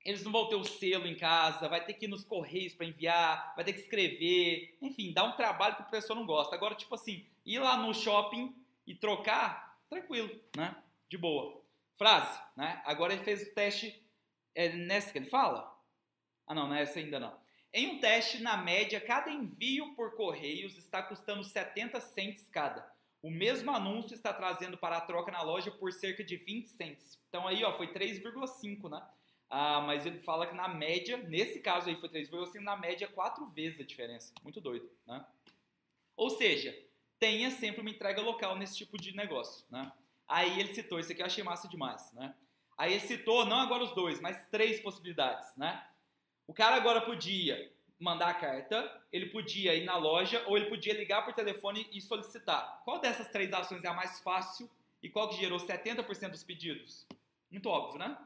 eles não vão ter o selo em casa, vai ter que ir nos correios para enviar, vai ter que escrever, enfim, dá um trabalho que a pessoa não gosta. Agora, tipo assim, ir lá no shopping e trocar, tranquilo, né? De boa. Frase, né? Agora ele fez o teste, é nessa que ele fala? Ah não, nessa ainda não. Em um teste, na média, cada envio por correios está custando 70 cents cada. O mesmo anúncio está trazendo para a troca na loja por cerca de 20 cents. Então aí, ó, foi 3,5, né? Ah, mas ele fala que na média, nesse caso aí foi 3,5, na média quatro vezes a diferença. Muito doido, né? Ou seja, tenha sempre uma entrega local nesse tipo de negócio, né? Aí ele citou, isso aqui eu achei massa demais, né? Aí ele citou, não agora os dois, mas três possibilidades, né? O cara agora podia mandar a carta, ele podia ir na loja ou ele podia ligar por telefone e solicitar. Qual dessas três ações é a mais fácil e qual que gerou 70% dos pedidos? Muito óbvio, né?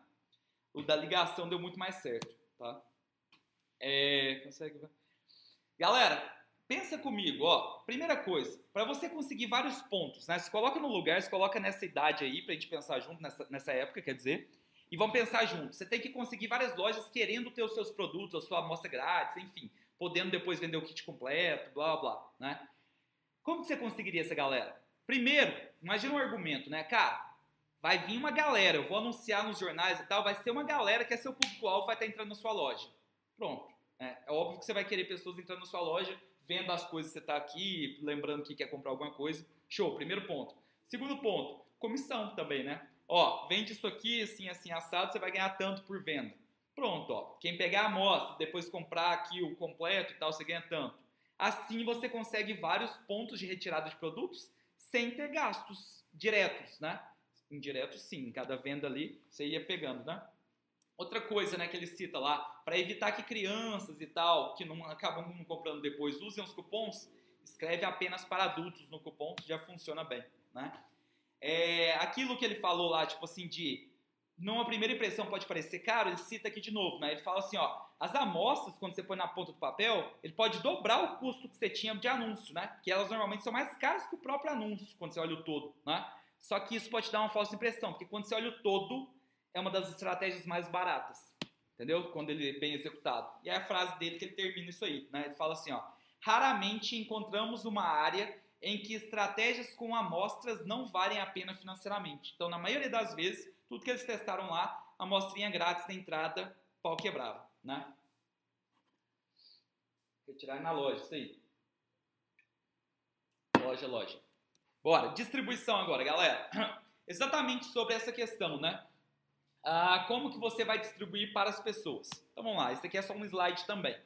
O da ligação deu muito mais certo, tá? É, consegue? Galera, pensa comigo, ó. Primeira coisa, para você conseguir vários pontos, né? Se coloca no lugar, se coloca nessa idade aí pra gente pensar junto nessa, nessa época, quer dizer e vamos pensar juntos. Você tem que conseguir várias lojas querendo ter os seus produtos, a sua amostra grátis, enfim, podendo depois vender o kit completo, blá blá, né? Como que você conseguiria essa galera? Primeiro, imagina um argumento, né? Cara, vai vir uma galera, eu vou anunciar nos jornais e tal, vai ser uma galera que é seu público-alvo, vai estar entrando na sua loja. Pronto. É, é óbvio que você vai querer pessoas entrando na sua loja, vendo as coisas que você está aqui, lembrando que quer comprar alguma coisa. Show, primeiro ponto. Segundo ponto, comissão também, né? Ó, vende isso aqui, assim, assim, assado, você vai ganhar tanto por venda. Pronto, ó. Quem pegar a amostra, depois comprar aqui o completo e tal, você ganha tanto. Assim você consegue vários pontos de retirada de produtos sem ter gastos diretos, né? Indiretos sim, cada venda ali você ia pegando, né? Outra coisa, né, que ele cita lá, para evitar que crianças e tal, que não acabam não comprando depois, usem os cupons, escreve apenas para adultos no cupom, que já funciona bem, né? É, aquilo que ele falou lá, tipo assim, de numa primeira impressão pode parecer caro, ele cita aqui de novo, né? Ele fala assim, ó, as amostras, quando você põe na ponta do papel, ele pode dobrar o custo que você tinha de anúncio, né? Que elas normalmente são mais caras que o próprio anúncio, quando você olha o todo, né? Só que isso pode dar uma falsa impressão, porque quando você olha o todo, é uma das estratégias mais baratas, entendeu? Quando ele é bem executado. E é a frase dele que ele termina isso aí, né? Ele fala assim, ó, raramente encontramos uma área em que estratégias com amostras não valem a pena financeiramente. Então, na maioria das vezes, tudo que eles testaram lá, amostrinha grátis na entrada, pau quebrava, né? Retirar na loja, isso aí. Loja, loja. Bora, distribuição agora, galera. Exatamente sobre essa questão, né? Ah, como que você vai distribuir para as pessoas? Então vamos lá, esse aqui é só um slide também.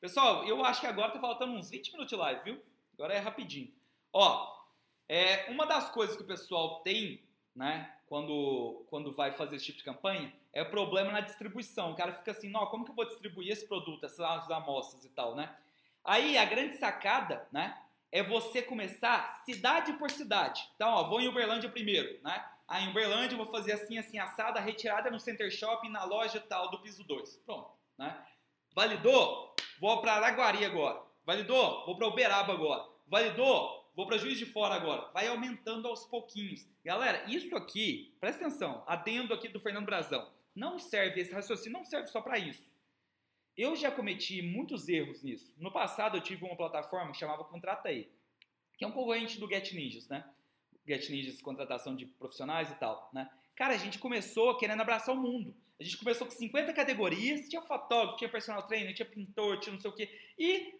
Pessoal, eu acho que agora tá faltando uns 20 minutos de live, viu? Agora é rapidinho. Ó, é, uma das coisas que o pessoal tem, né, quando, quando vai fazer esse tipo de campanha, é o problema na distribuição. O cara fica assim, não, como que eu vou distribuir esse produto, essas amostras e tal, né? Aí a grande sacada, né, é você começar cidade por cidade. Então, ó, vou em Uberlândia primeiro, né? Ah, em Uberlândia eu vou fazer assim, assim, assada, retirada no Center Shopping, na loja tal do piso 2. Pronto, né? Validou? Vou para Araguari agora. Validou? Vou para Uberaba agora. Validou? Vou para Juiz de Fora agora. Vai aumentando aos pouquinhos. Galera, isso aqui, presta atenção, adendo aqui do Fernando Brazão, não serve, esse raciocínio não serve só para isso. Eu já cometi muitos erros nisso. No passado eu tive uma plataforma que chamava Contratei, que é um concorrente do Get Ninjas, né? Get Ninjas, contratação de profissionais e tal, né? Cara, a gente começou querendo abraçar o mundo. A gente começou com 50 categorias, tinha fotógrafo, tinha personal trainer, tinha pintor, tinha não sei o quê. E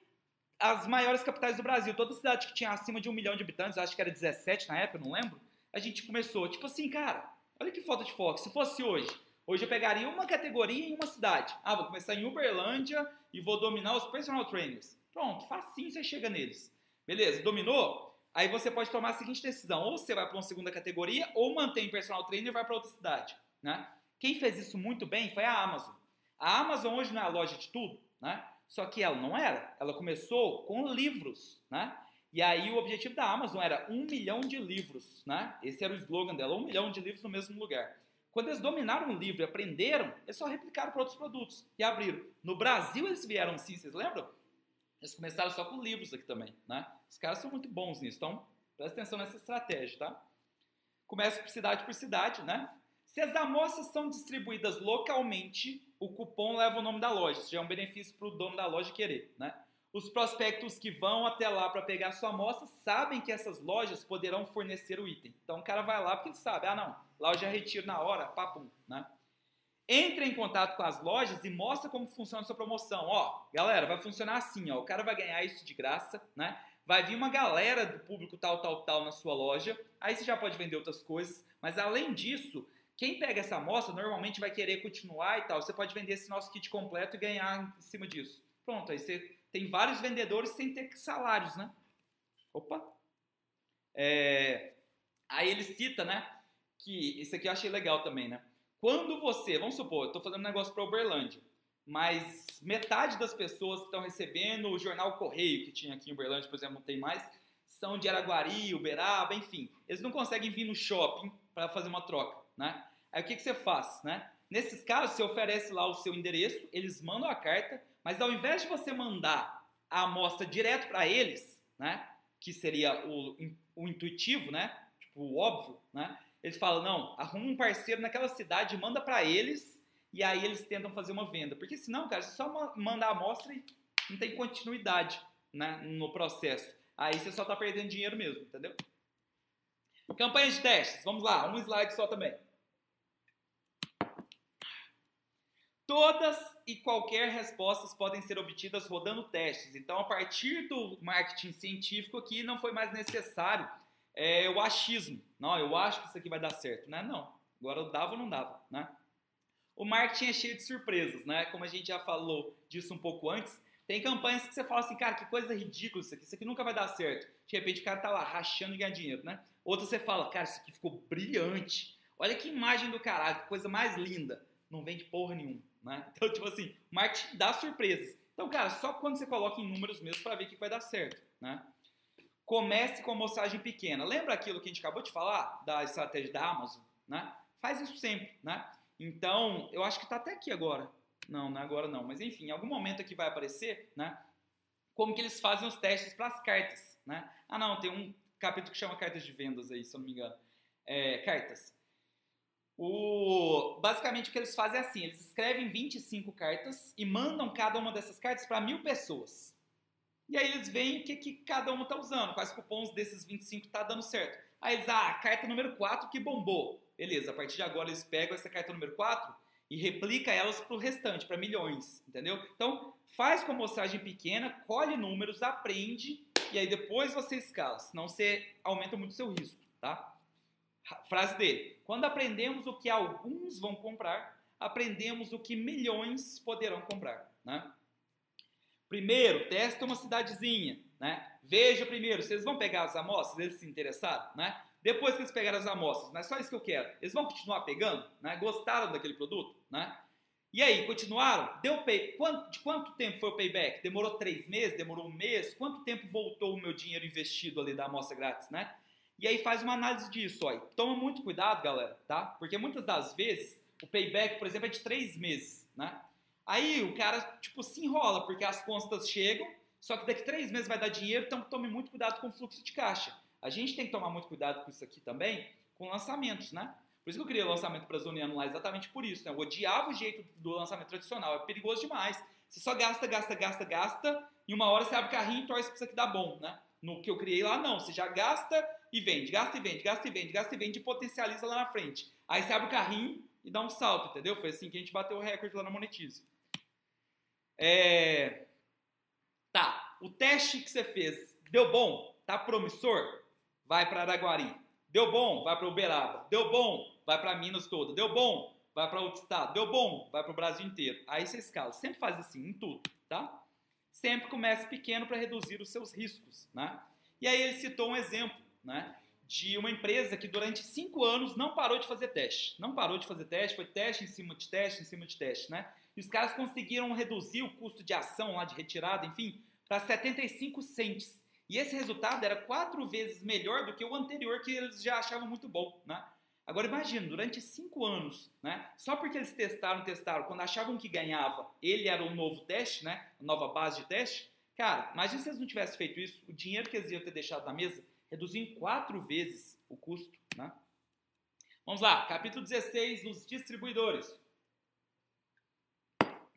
as maiores capitais do Brasil, toda cidade que tinha acima de um milhão de habitantes, acho que era 17 na época, não lembro, a gente começou. Tipo assim, cara, olha que falta de foco. Se fosse hoje, hoje eu pegaria uma categoria em uma cidade. Ah, vou começar em Uberlândia e vou dominar os personal trainers. Pronto, facinho você chega neles. Beleza, dominou? Aí você pode tomar a seguinte decisão: ou você vai para uma segunda categoria, ou mantém personal trainer e vai para outra cidade. Né? Quem fez isso muito bem foi a Amazon. A Amazon hoje não é a loja de tudo, né? Só que ela não era. Ela começou com livros, né? E aí o objetivo da Amazon era um milhão de livros, né? Esse era o slogan dela, um milhão de livros no mesmo lugar. Quando eles dominaram o livro e aprenderam, eles só replicaram para outros produtos e abriram. No Brasil eles vieram sim, vocês lembram? Eles começaram só com livros aqui também, né? Os caras são muito bons nisso, então presta atenção nessa estratégia, tá? Começa por cidade por cidade, né? Se as amostras são distribuídas localmente, o cupom leva o nome da loja. Isso já é um benefício para o dono da loja querer, né? Os prospectos que vão até lá para pegar sua amostra sabem que essas lojas poderão fornecer o item. Então o cara vai lá porque ele sabe, ah não, lá eu já retiro na hora, papum, né? Entre em contato com as lojas e mostra como funciona a sua promoção. Ó, galera, vai funcionar assim, ó, o cara vai ganhar isso de graça, né? Vai vir uma galera do público tal, tal, tal na sua loja. Aí você já pode vender outras coisas, mas além disso, quem pega essa amostra normalmente vai querer continuar e tal. Você pode vender esse nosso kit completo e ganhar em cima disso. Pronto, aí você tem vários vendedores sem ter salários, né? Opa! É, aí ele cita, né? Que isso aqui eu achei legal também, né? Quando você, vamos supor, eu estou fazendo um negócio para Uberlândia, mas metade das pessoas que estão recebendo o jornal Correio, que tinha aqui em Uberlândia, por exemplo, não tem mais, são de Araguari, Uberaba, enfim. Eles não conseguem vir no shopping para fazer uma troca, né? Aí o que, que você faz, né? Nesses casos, você oferece lá o seu endereço, eles mandam a carta, mas ao invés de você mandar a amostra direto para eles, né, que seria o, o intuitivo, né, tipo o óbvio, né, eles falam, não, arruma um parceiro naquela cidade, manda para eles, e aí eles tentam fazer uma venda. Porque senão, cara, você só manda a amostra e não tem continuidade né, no processo. Aí você só está perdendo dinheiro mesmo, entendeu? Campanha de testes, vamos lá, um slide só também. Todas e qualquer respostas podem ser obtidas rodando testes. Então, a partir do marketing científico aqui, não foi mais necessário é, o achismo. Não, eu acho que isso aqui vai dar certo, né? Não. Agora dava ou não dava, né? O marketing é cheio de surpresas, né? Como a gente já falou disso um pouco antes, tem campanhas que você fala assim, cara, que coisa ridícula isso aqui, isso aqui nunca vai dar certo. De repente o cara tá lá rachando e ganhando dinheiro, né? Outras você fala, cara, isso aqui ficou brilhante. Olha que imagem do caralho, que coisa mais linda. Não vende porra nenhuma. Né? Então, tipo assim, marketing dá surpresas. Então, cara, só quando você coloca em números mesmo para ver que vai dar certo. Né? Comece com amostragem pequena. Lembra aquilo que a gente acabou de falar da estratégia da Amazon? Né? Faz isso sempre. Né? Então, eu acho que está até aqui agora. Não, não é agora não. Mas enfim, em algum momento aqui vai aparecer, né? Como que eles fazem os testes para as cartas, né? Ah, não, tem um capítulo que chama cartas de vendas aí, se eu não me engano. É, cartas. O, basicamente o que eles fazem é assim, eles escrevem 25 cartas e mandam cada uma dessas cartas para mil pessoas. E aí eles veem o que, que cada uma está usando, quais cupons desses 25 está dando certo. Aí eles, ah, carta número 4 que bombou. Beleza, a partir de agora eles pegam essa carta número 4 e replica elas para o restante, para milhões, entendeu? Então, faz com amostragem pequena, colhe números, aprende e aí depois você escala, senão você aumenta muito o seu risco, tá? Frase dele: Quando aprendemos o que alguns vão comprar, aprendemos o que milhões poderão comprar. Né? Primeiro, testa uma cidadezinha. Né? Veja primeiro, eles vão pegar as amostras, eles se interessaram. Né? Depois que eles pegaram as amostras, não é só isso que eu quero. Eles vão continuar pegando? Né? Gostaram daquele produto? Né? E aí, continuaram? Deu pay... Quanto, de quanto tempo foi o payback? Demorou três meses? Demorou um mês? Quanto tempo voltou o meu dinheiro investido ali da amostra grátis, né? E aí faz uma análise disso, ó. Toma muito cuidado, galera, tá? Porque muitas das vezes o payback, por exemplo, é de três meses, né? Aí o cara, tipo, se enrola, porque as contas chegam, só que daqui três meses vai dar dinheiro, então tome muito cuidado com o fluxo de caixa. A gente tem que tomar muito cuidado com isso aqui também, com lançamentos, né? Por isso que eu criei o lançamento braziliano lá, exatamente por isso. Né? Eu odiava o jeito do lançamento tradicional, é perigoso demais. Você só gasta, gasta, gasta, gasta, e uma hora você abre o carrinho e torce para isso aqui dar bom, né? No que eu criei lá, não. Você já gasta e vende, gasta e vende, gasta e vende, gasta e vende e potencializa lá na frente. Aí você abre o carrinho e dá um salto, entendeu? Foi assim que a gente bateu o recorde lá na Monetize. É... Tá, o teste que você fez deu bom? Tá promissor? Vai para Araguari. Deu bom? Vai para Uberaba. Deu bom? Vai para Minas toda. Deu bom? Vai para outro estado. Deu bom? Vai para o Brasil inteiro. Aí você escala. Sempre faz assim, em tudo, tá? Sempre comece pequeno para reduzir os seus riscos, né? E aí ele citou um exemplo, né? De uma empresa que durante cinco anos não parou de fazer teste. Não parou de fazer teste, foi teste em cima de teste, em cima de teste, né? E os caras conseguiram reduzir o custo de ação lá, de retirada, enfim, para 75 cents. E esse resultado era quatro vezes melhor do que o anterior, que eles já achavam muito bom, né? Agora imagina, durante cinco anos, né? Só porque eles testaram, testaram, quando achavam que ganhava, ele era um novo teste, né? A nova base de teste. Cara, imagina se eles não tivessem feito isso, o dinheiro que eles iam ter deixado na mesa reduziu em quatro vezes o custo, né? Vamos lá, capítulo 16, os distribuidores.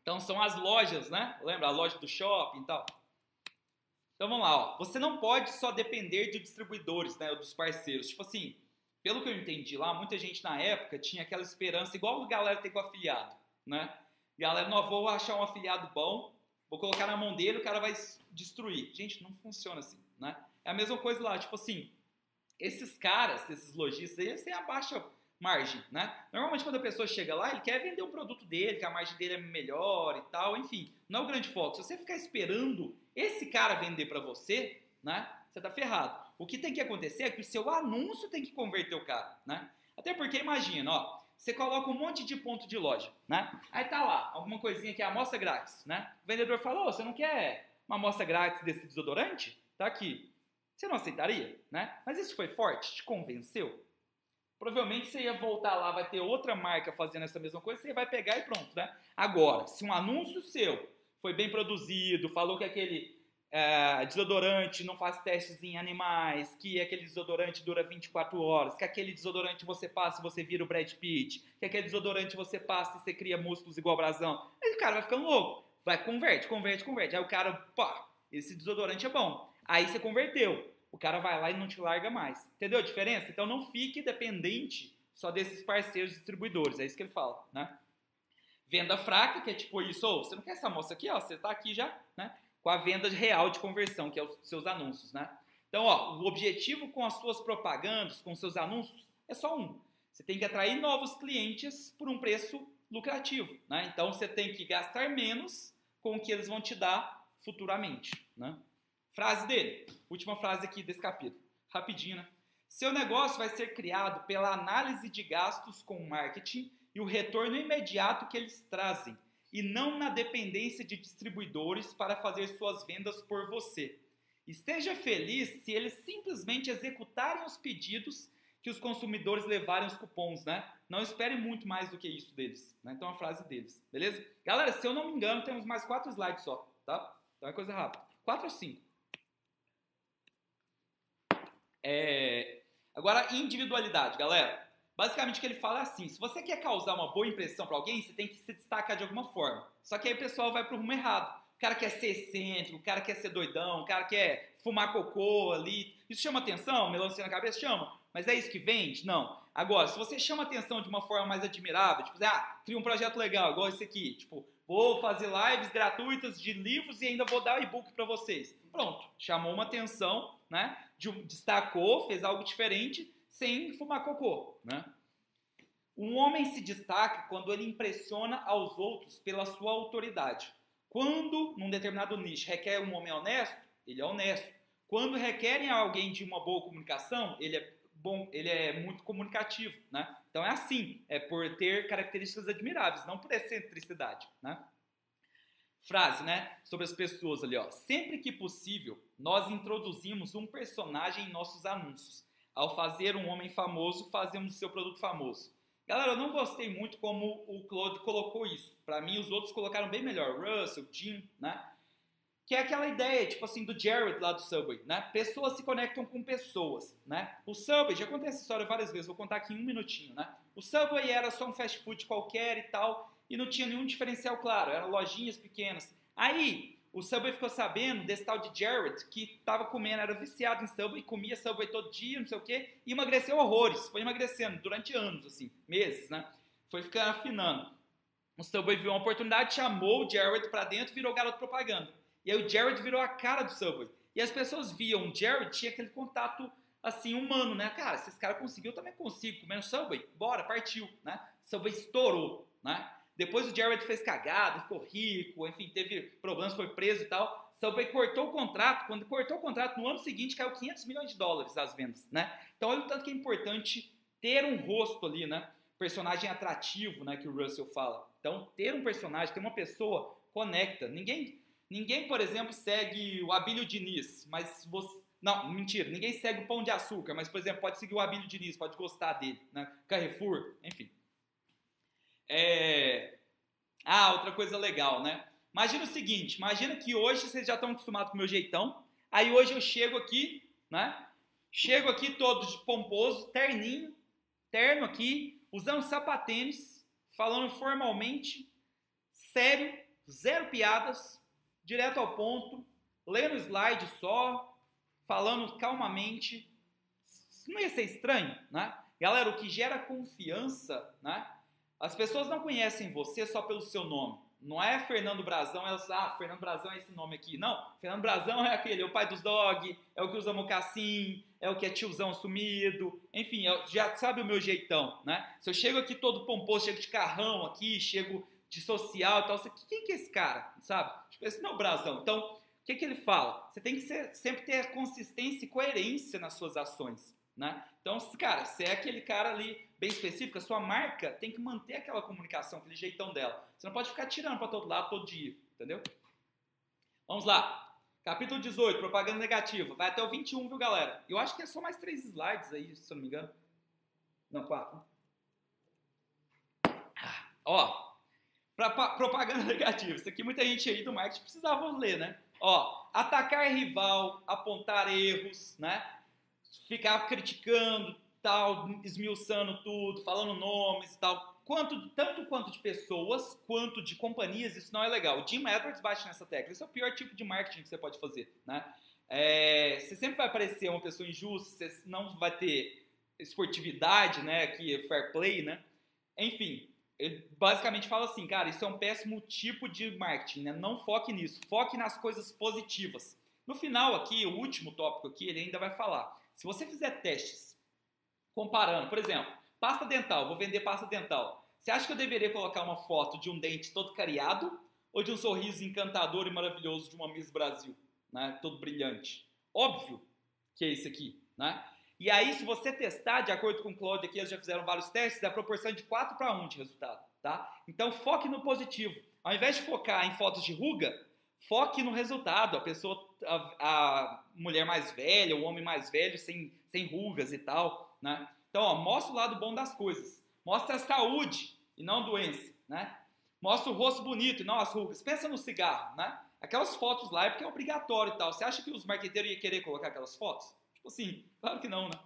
Então são as lojas, né? Lembra a loja do shopping e tal. Então vamos lá, ó. Você não pode só depender de distribuidores, né? Ou dos parceiros. Tipo assim, pelo que eu entendi lá, muita gente na época tinha aquela esperança, igual a galera tem com afiliado, né? Galera, não vou achar um afiliado bom, vou colocar na mão dele, o cara vai destruir. Gente, não funciona assim, né? É a mesma coisa lá, tipo assim, esses caras, esses lojistas, eles têm a baixa margem, né? Normalmente quando a pessoa chega lá, ele quer vender o produto dele, que a margem dele é melhor e tal, enfim, não é o grande foco. Se você ficar esperando esse cara vender para você, né? Você tá ferrado. O que tem que acontecer é que o seu anúncio tem que converter o cara, né? Até porque imagina, ó, você coloca um monte de ponto de loja, né? Aí tá lá, alguma coisinha que é amostra grátis, né? O vendedor falou, oh, você não quer uma amostra grátis desse desodorante? Tá aqui. Você não aceitaria, né? Mas isso foi forte, te convenceu? provavelmente você ia voltar lá, vai ter outra marca fazendo essa mesma coisa, você vai pegar e pronto, né? Agora, se um anúncio seu foi bem produzido, falou que aquele é, desodorante não faz testes em animais, que aquele desodorante dura 24 horas, que aquele desodorante você passa e você vira o Brad Pitt, que aquele desodorante você passa e você cria músculos igual brasão, aí o cara vai ficando louco, vai, converte, converte, converte, aí o cara, pá, esse desodorante é bom, aí você converteu, o cara vai lá e não te larga mais. Entendeu a diferença? Então não fique dependente só desses parceiros distribuidores, é isso que ele fala, né? Venda fraca, que é tipo isso, oh, você não quer essa moça aqui, ó, você tá aqui já, né? Com a venda real de conversão, que é os seus anúncios, né? Então, ó, o objetivo com as suas propagandas, com os seus anúncios, é só um. Você tem que atrair novos clientes por um preço lucrativo, né? Então, você tem que gastar menos com o que eles vão te dar futuramente, né? Frase dele, última frase aqui desse capítulo, rapidinho, né? Seu negócio vai ser criado pela análise de gastos com marketing e o retorno imediato que eles trazem, e não na dependência de distribuidores para fazer suas vendas por você. Esteja feliz se eles simplesmente executarem os pedidos que os consumidores levarem os cupons, né? Não espere muito mais do que isso deles, né? Então a frase deles, beleza? Galera, se eu não me engano, temos mais quatro slides só, tá? Então é coisa rápida. Quatro ou cinco? É... Agora, individualidade, galera. Basicamente o que ele fala é assim: se você quer causar uma boa impressão para alguém, você tem que se destacar de alguma forma. Só que aí o pessoal vai pro rumo errado. O cara quer ser excêntrico, o cara quer ser doidão, o cara quer fumar cocô ali. Isso chama atenção? Melancia na cabeça? Chama. Mas é isso que vende? Não. Agora, se você chama atenção de uma forma mais admirável, tipo, ah, cria um projeto legal, igual esse aqui, tipo, vou fazer lives gratuitas de livros e ainda vou dar e-book para vocês. Pronto, chamou uma atenção, né? Destacou, fez algo diferente sem fumar cocô, né? Um homem se destaca quando ele impressiona aos outros pela sua autoridade. Quando, num determinado nicho, requer um homem honesto, ele é honesto. Quando requerem alguém de uma boa comunicação, ele é bom, ele é muito comunicativo, né? Então é assim, é por ter características admiráveis, não por excentricidade, né? Frase, né? Sobre as pessoas ali, ó. Sempre que possível, nós introduzimos um personagem em nossos anúncios. Ao fazer um homem famoso, fazemos seu produto famoso. Galera, eu não gostei muito como o Claude colocou isso. Para mim, os outros colocaram bem melhor. Russell, Jim, né? Que é aquela ideia, tipo assim, do Jared lá do Subway, né? Pessoas se conectam com pessoas, né? O Subway, já contei essa história várias vezes, vou contar aqui em um minutinho, né? O Subway era só um fast food qualquer e tal, e não tinha nenhum diferencial claro, eram lojinhas pequenas. Aí, o Subway ficou sabendo desse tal de Jared, que estava comendo, era viciado em Subway, comia Subway todo dia, não sei o quê, e emagreceu horrores, foi emagrecendo durante anos, assim, meses, né? Foi ficando afinando. O Subway viu uma oportunidade, chamou o Jared para dentro, virou garoto propaganda. E aí o Jared virou a cara do Subway. E as pessoas viam o Jared, tinha aquele contato assim, humano, né? Cara, se esse cara conseguiu, eu também consigo. Comendo Subway, bora, partiu, né? Subway estourou, né? Depois o Jared fez cagada, ficou rico, enfim, teve problemas, foi preso e tal. Subway cortou o contrato, quando cortou o contrato, no ano seguinte caiu 500 milhões de dólares as vendas, né? Então olha o tanto que é importante ter um rosto ali, né? Personagem atrativo, né, que o Russell fala. Então, ter um personagem, ter uma pessoa conecta. Ninguém, ninguém, por exemplo, segue o Abílio Diniz, mas você não, mentira, ninguém segue o Pão de Açúcar, mas, por exemplo, pode seguir o Abílio Diniz, pode gostar dele, né? Carrefour, enfim. É... Ah, outra coisa legal, né? Imagina o seguinte, imagina que hoje vocês já estão acostumados com o meu jeitão, aí hoje eu chego aqui, né? Chego aqui todo de pomposo, terninho, terno aqui, usando sapatênis, falando formalmente, sério, zero piadas, direto ao ponto, lendo slide só, falando calmamente. Não ia ser estranho, né? Galera, o que gera confiança, né? As pessoas não conhecem você só pelo seu nome. Não é Fernando Brazão, elas, ah, Fernando Brazão é esse nome aqui. Não, Fernando Brazão é aquele, é o pai dos dog, é o que usa mocassim, é o que é tiozão sumido, enfim, é, já sabe o meu jeitão, né? Se eu chego aqui todo pomposo, chego de carrão aqui, chego de social e tal, você, quem que é esse cara, sabe? Tipo, esse não é o Brazão. Então, o que, que ele fala? Você tem que ser, sempre ter consistência e coerência nas suas ações, né? Então, cara, se é aquele cara ali bem específico, a sua marca tem que manter aquela comunicação, aquele jeitão dela. Você não pode ficar tirando para todo lado todo dia, entendeu? Vamos lá. Capítulo 18, propaganda negativa. Vai até o 21, viu, galera? Eu acho que é só mais três slides aí, se eu não me engano. Não, quatro. Ah, ó, pra, pra, propaganda negativa. Isso aqui muita gente aí do marketing precisava ler, né? Ó, atacar rival, apontar erros, né? Ficar criticando, tal, esmiuçando tudo, falando nomes e tal. Quanto, tanto quanto de pessoas, quanto de companhias, isso não é legal. O Jim Edwards bate nessa tecla. Isso é o pior tipo de marketing que você pode fazer, né? É, você sempre vai parecer uma pessoa injusta, você não vai ter esportividade, né? É fair play, né? Enfim, ele basicamente fala assim, cara, isso é um péssimo tipo de marketing, né? Não foque nisso, foque nas coisas positivas. No final aqui, o último tópico aqui, ele ainda vai falar se você fizer testes comparando, por exemplo, pasta dental, vou vender pasta dental. Você acha que eu deveria colocar uma foto de um dente todo cariado ou de um sorriso encantador e maravilhoso de uma Miss Brasil, né? Todo brilhante. Óbvio que é esse aqui, né? E aí, se você testar, de acordo com o Claude aqui, eles já fizeram vários testes, é a proporção de 4 para 1 de resultado, tá? Então, foque no positivo. Ao invés de focar em fotos de ruga, foque no resultado. A pessoa, a, a, mulher mais velha, o homem mais velho, sem, sem rugas e tal, né? Então, ó, mostra o lado bom das coisas. Mostra a saúde e não a doença, né? Mostra o rosto bonito e não as rugas. Pensa no cigarro, né? Aquelas fotos lá é porque é obrigatório e tal. Você acha que os marqueteiros iam querer colocar aquelas fotos? Tipo assim, claro que não, né?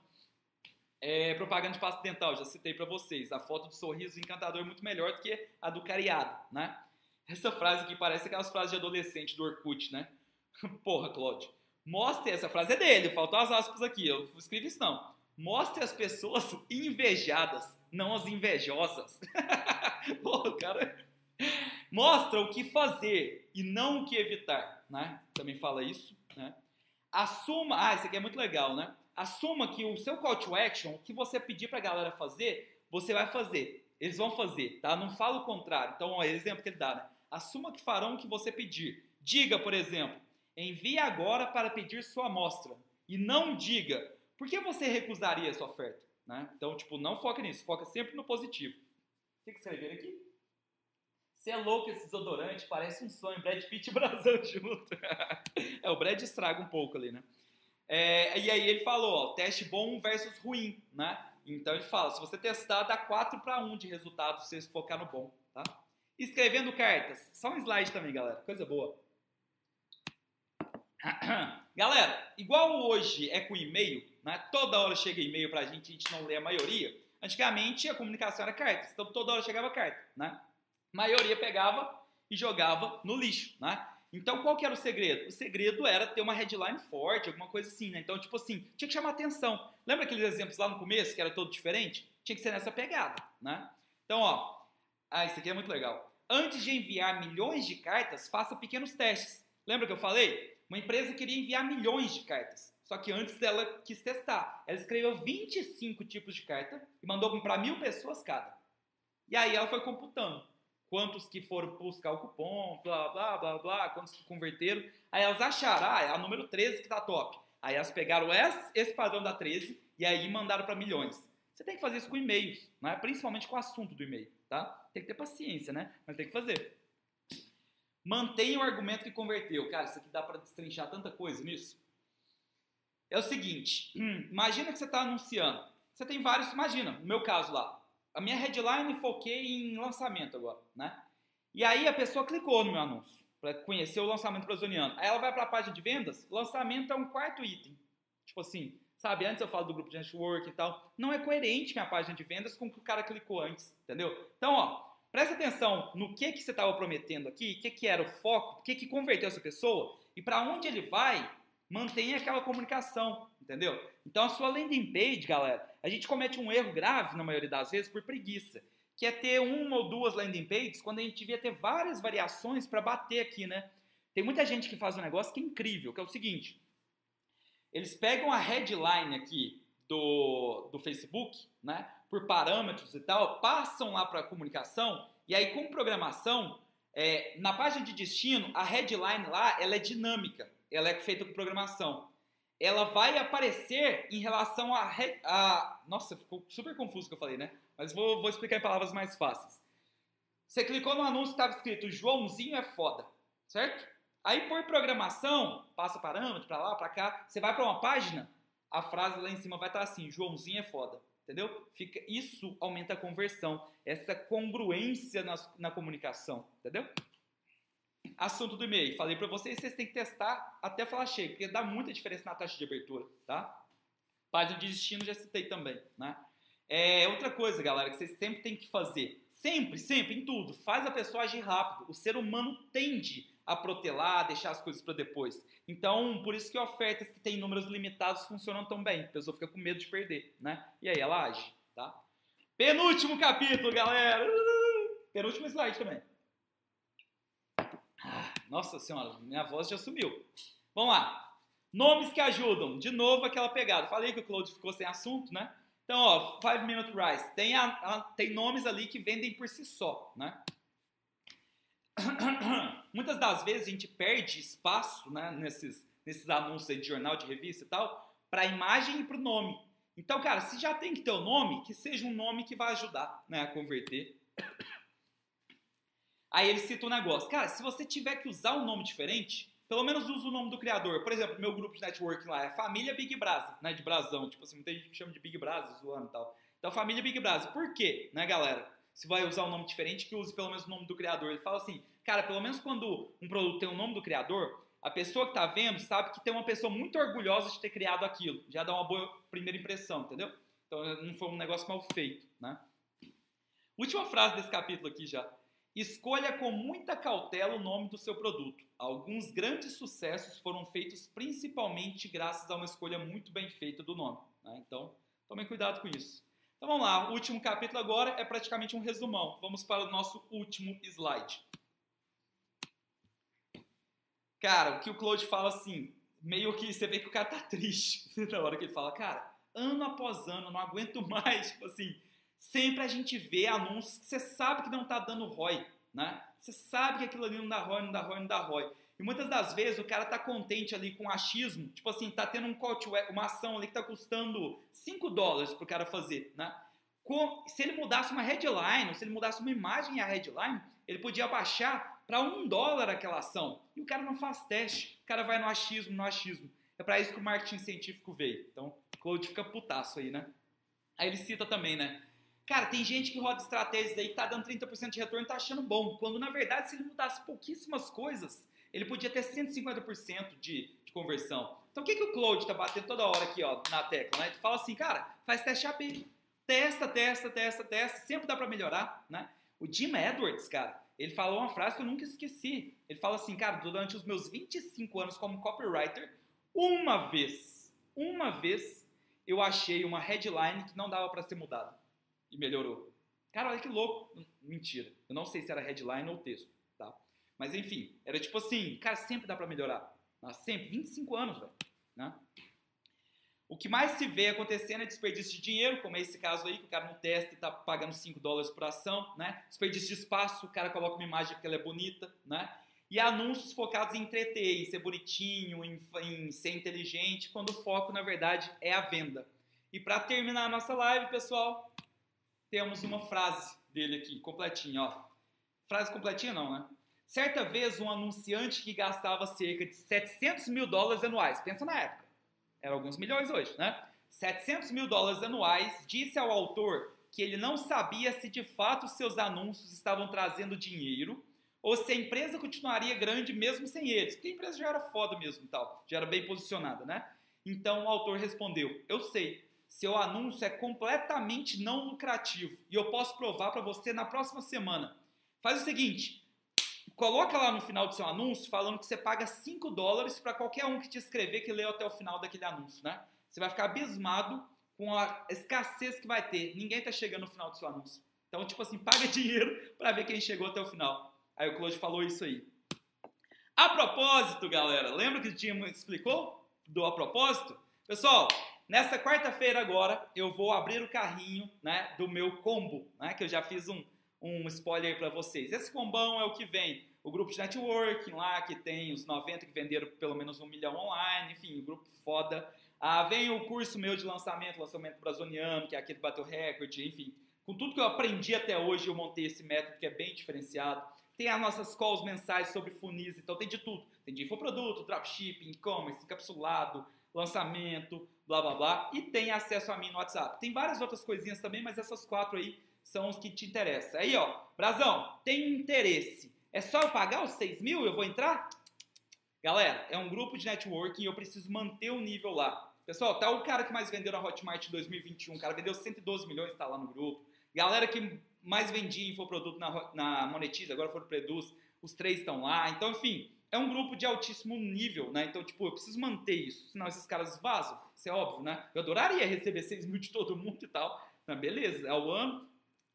É, propaganda de pasta dental, já citei para vocês. A foto do sorriso encantador é muito melhor do que a do cariado, né? Essa frase aqui parece aquelas frases de adolescente do Orkut, né? Porra, Claude. Mostre, essa frase é dele, faltou as aspas aqui, eu escrevi isso não. Mostre as pessoas invejadas, não as invejosas. Porra, cara. Mostra o que fazer e não o que evitar, né? Também fala isso, né? Assuma, ah, isso aqui é muito legal, né? Assuma que o seu call to action, o que você pedir pra galera fazer, você vai fazer. Eles vão fazer, tá? Não fala o contrário. Então, ó, exemplo que ele dá, né? Assuma que farão o que você pedir. Diga, por exemplo, envie agora para pedir sua amostra. E não diga, por que você recusaria essa oferta? Né? Então, tipo, não foca nisso, foca sempre no positivo. O que, que escrever aqui? Você é louco esse desodorante, parece um sonho, Brad Pitt e Brasão junto. é, o Brad estraga um pouco ali, né? É, e aí ele falou, ó, teste bom versus ruim, né? Então ele fala, se você testar, dá 4 para 1 de resultado se você focar no bom, tá? Escrevendo cartas. Só um slide também, galera. Coisa boa. Galera, igual hoje é com e-mail, né? Toda hora chega e-mail pra gente, a gente não lê a maioria. Antigamente a comunicação era cartas, então toda hora chegava carta, né? A maioria pegava e jogava no lixo, né? Então, qual que era o segredo? O segredo era ter uma headline forte, alguma coisa assim, né? Então, tipo assim, tinha que chamar atenção. Lembra aqueles exemplos lá no começo, que era todo diferente? Tinha que ser nessa pegada, né? Então, ó, ah, isso aqui é muito legal. Antes de enviar milhões de cartas, faça pequenos testes. Lembra que eu falei? Uma empresa queria enviar milhões de cartas. Só que antes ela quis testar. Ela escreveu 25 tipos de carta e mandou para mil pessoas cada. E aí ela foi computando quantos que foram buscar o cupom, blá, blá, blá, blá, quantos que converteram. Aí elas acharam, ah, é a número 13 que tá top. Aí elas pegaram esse padrão da 13 e aí mandaram para milhões. Você tem que fazer isso com e-mails, né? principalmente com o assunto do e-mail, tá? Tem que ter paciência, né? Mas tem que fazer. Mantenha o argumento que converteu. Cara, isso aqui dá para destrinchar tanta coisa nisso. É o seguinte, hum, imagina que você está anunciando. Você tem vários, imagina, no meu caso lá, a minha headline foquei em lançamento agora, né? E aí a pessoa clicou no meu anúncio para conhecer o lançamento braziliano. Aí ela vai para a página de vendas, lançamento é um quarto item. Tipo assim, sabe? Antes eu falo do grupo de network e tal. Não é coerente minha página de vendas com o que o cara clicou antes, entendeu? Então, ó, presta atenção no que que você estava prometendo aqui, o que que era o foco, o que que converteu essa pessoa e para onde ele vai, mantenha aquela comunicação, entendeu? Então a sua landing page, galera, a gente comete um erro grave na maioria das vezes por preguiça, que é ter uma ou duas landing pages quando a gente devia ter várias variações para bater aqui, né? Tem muita gente que faz um negócio que é incrível, que é o seguinte: eles pegam a headline aqui do, do Facebook, né? Por parâmetros e tal, passam lá para a comunicação e aí com programação, é, na página de destino, a headline lá ela é dinâmica ela é feita com programação. Ela vai aparecer em relação a, a nossa, ficou super confuso o que eu falei, né? Mas vou, vou explicar em palavras mais fáceis. Você clicou no anúncio que estava escrito Joãozinho é foda, certo? Aí por programação, passa parâmetro para lá, para cá, você vai para uma página, a frase lá em cima vai estar assim, Joãozinho é foda, entendeu? Fica, isso aumenta a conversão, essa congruência na, na comunicação, entendeu? assunto do e-mail. Falei para vocês, vocês têm que testar até falar cheio, porque dá muita diferença na taxa de abertura, tá? Página de destino já citei também, né? É, outra coisa, galera, que vocês sempre têm que fazer, sempre, sempre, em tudo, faz a pessoa agir rápido. O ser humano tende a protelar, deixar as coisas para depois. Então, por isso que ofertas que têm números limitados funcionam tão bem. A pessoa fica com medo de perder, né? E aí ela age, tá? Penúltimo capítulo, galera! Penúltimo slide também. Nossa senhora, minha voz já sumiu. Vamos lá. Nomes que ajudam. De novo aquela pegada. Falei que o Claude ficou sem assunto, né? Então, ó, Five Minute Rice. Tem, a, a, tem nomes ali que vendem por si só, né? Muitas das vezes a gente perde espaço né, nesses, nesses anúncios de jornal, de revista e tal, para a imagem e para o nome. Então, cara, se já tem que ter o nome, que seja um nome que vai ajudar né, a converter. Aí ele cita um negócio. Cara, se você tiver que usar um nome diferente, pelo menos usa o nome do criador. Por exemplo, meu grupo de networking lá é Família Big Brasa, né? De brasão. Tipo assim, muita gente me chama de Big Brasa, zoando e tal. Então, Família Big Brasa. Por quê, né, galera? Se vai usar um nome diferente, que use pelo menos o nome do criador. Ele fala assim, cara, pelo menos quando um produto tem o nome do criador, a pessoa que tá vendo sabe que tem uma pessoa muito orgulhosa de ter criado aquilo. Já dá uma boa primeira impressão, entendeu? Então, não foi um negócio mal feito, né? Última frase desse capítulo aqui já. Escolha com muita cautela o nome do seu produto. Alguns grandes sucessos foram feitos principalmente graças a uma escolha muito bem feita do nome. Né? Então, tomem cuidado com isso. Então vamos lá, o último capítulo agora é praticamente um resumão. Vamos para o nosso último slide. Cara, o que o Claude fala assim, meio que você vê que o cara tá triste na hora que ele fala, cara, ano após ano, não aguento mais, tipo assim, sempre a gente vê anúncios que você sabe que não está dando ROI, né? Você sabe que aquilo ali não dá ROI, não dá ROI, não dá ROI. E muitas das vezes o cara tá contente ali com achismo, tipo assim, tá tendo um call to, uma ação ali que tá custando 5 dólares pro cara fazer, né? Com, se ele mudasse uma headline, ou se ele mudasse uma imagem e a headline, ele podia baixar para um dólar aquela ação. E o cara não faz teste, o cara vai no achismo, no achismo. É para isso que o marketing científico veio. Então, Claude fica putaço aí, né? Aí ele cita também, né? Cara, tem gente que roda estratégias aí que tá dando 30% de retorno e tá achando bom. Quando na verdade, se ele mudasse pouquíssimas coisas, ele podia ter 150% de, de conversão. Então o que, que o Claude tá batendo toda hora aqui, ó, na tecla, né? Ele fala assim, cara, faz teste AB. Testa, testa, testa, testa, sempre dá para melhorar, né? O Jim Edwards, cara, ele falou uma frase que eu nunca esqueci. Ele fala assim, cara, durante os meus 25 anos como copywriter, uma vez, uma vez, eu achei uma headline que não dava para ser mudada e melhorou. Cara, olha que louco. Mentira. Eu não sei se era headline ou texto, tá? Mas enfim, era tipo assim, cara, sempre dá para melhorar. Sempre, 25 anos, velho. Né? O que mais se vê acontecendo é desperdício de dinheiro, como é esse caso aí, que o cara no teste está pagando 5 dólares por ação, né? Desperdício de espaço, o cara coloca uma imagem porque ela é bonita, né? E anúncios focados em entreter, em ser bonitinho, em, em ser inteligente, quando o foco, na verdade, é a venda. E para terminar a nossa live, pessoal, temos uma frase dele aqui, completinha, ó. Frase completinha não, né? Certa vez, um anunciante que gastava cerca de 700 mil dólares anuais, pensa na época, era alguns milhões hoje, né? 700 mil dólares anuais, disse ao autor que ele não sabia se de fato seus anúncios estavam trazendo dinheiro ou se a empresa continuaria grande mesmo sem eles, porque a empresa já era foda mesmo e tal, já era bem posicionada, né? Então o autor respondeu: Eu sei, seu anúncio é completamente não lucrativo e eu posso provar para você na próxima semana. Faz o seguinte, coloca lá no final do seu anúncio falando que você paga 5 dólares para qualquer um que te escrever que leu até o final daquele anúncio, né? Você vai ficar abismado com a escassez que vai ter. Ninguém tá chegando no final do seu anúncio. Então, tipo assim, paga dinheiro para ver quem chegou até o final. Aí o Claude falou isso aí. A propósito, galera, lembra que o Tim explicou do a propósito? Pessoal, Nessa quarta-feira agora, eu vou abrir o carrinho né, do meu combo, né, que eu já fiz um, um spoiler para vocês. Esse combão é o que vem o grupo de networking lá, que tem os 90 que venderam pelo menos um milhão online, enfim, um grupo foda. Ah, vem o curso meu de lançamento, lançamento brazoniano, que é aquele que bateu recorde, enfim. Com tudo que eu aprendi até hoje, eu montei esse método que é bem diferenciado. Tem as nossas calls mensais sobre funis, então tem de tudo. Tem de infoproduto, dropshipping, e-commerce, encapsulado, lançamento, blá blá blá, e tem acesso a mim no WhatsApp. Tem várias outras coisinhas também, mas essas quatro aí são os que te interessam. Aí, ó, Brazão, tem interesse. É só eu pagar os 6 mil eu vou entrar? Galera, é um grupo de networking e eu preciso manter o nível lá. Pessoal, tá o cara que mais vendeu na Hotmart em 2021, o cara vendeu 112 milhões, tá lá no grupo. Galera que mais vendia infoproduto na, na Monetiza, agora foi o Preduz, os três estão lá. Então, enfim, é um grupo de altíssimo nível, né? Então, tipo, eu preciso manter isso, senão esses caras vazam. Isso é óbvio, né? Eu adoraria receber 6 mil de todo mundo e tal. Mas beleza, é o ano,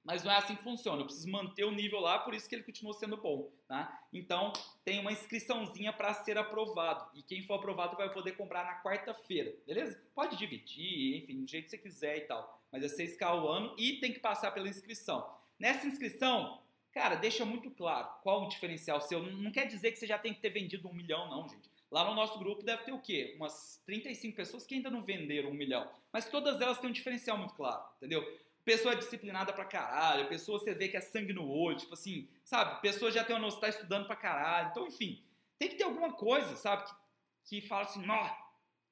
mas não é assim que funciona. Eu preciso manter o nível lá, por isso que ele continua sendo bom, tá? Então, tem uma inscriçãozinha para ser aprovado. E quem for aprovado vai poder comprar na quarta-feira, beleza? Pode dividir, enfim, do jeito que você quiser e tal. Mas é 6K o ano e tem que passar pela inscrição. Nessa inscrição, Cara, deixa muito claro qual o diferencial seu. Não quer dizer que você já tem que ter vendido um milhão, não, gente. Lá no nosso grupo deve ter o quê? Umas 35 pessoas que ainda não venderam um milhão. Mas todas elas têm um diferencial muito claro, entendeu? Pessoa disciplinada pra caralho, pessoa você vê que é sangue no olho, tipo assim, sabe? Pessoa já tem uma noção, tá estudando pra caralho. Então, enfim, tem que ter alguma coisa, sabe? Que, que fala assim, nó,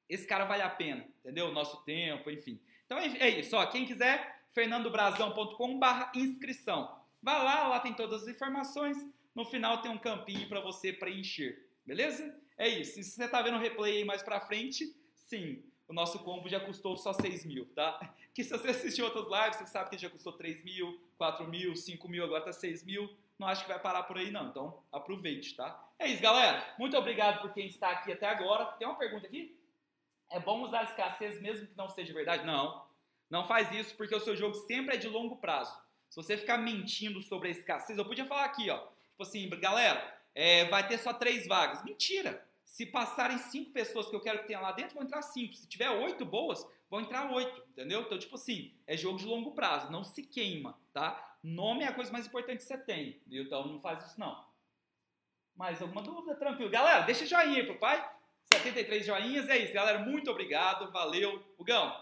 esse cara vale a pena, entendeu? Nosso tempo, enfim. Então é isso, ó. Quem quiser, fernandobrazão.com barra inscrição. Vá lá, lá tem todas as informações. No final tem um campinho para você preencher, beleza? É isso. Se você está vendo o replay mais para frente, sim, o nosso combo já custou só 6 mil, tá? Que se você assistiu outras lives, você sabe que já custou 3 mil, 4 mil, 5 mil, agora tá 6 mil. Não acho que vai parar por aí não, então aproveite, tá? É isso, galera. Muito obrigado por quem está aqui até agora. Tem uma pergunta aqui? É bom usar escassez mesmo que não seja verdade? Não. Não faz isso porque o seu jogo sempre é de longo prazo. Se você ficar mentindo sobre a escassez, eu podia falar aqui, ó. Tipo assim, galera, é, vai ter só três vagas. Mentira! Se passarem cinco pessoas que eu quero que tenha lá dentro, vão entrar cinco. Se tiver oito boas, vão entrar oito, entendeu? Então, tipo assim, é jogo de longo prazo, não se queima, tá? Nome é a coisa mais importante que você tem? Então não faz isso não. Mais alguma dúvida? Tranquilo. Galera, deixa joinha aí pro pai. 73 joinhas, é isso, galera. Muito obrigado, valeu. Hugão.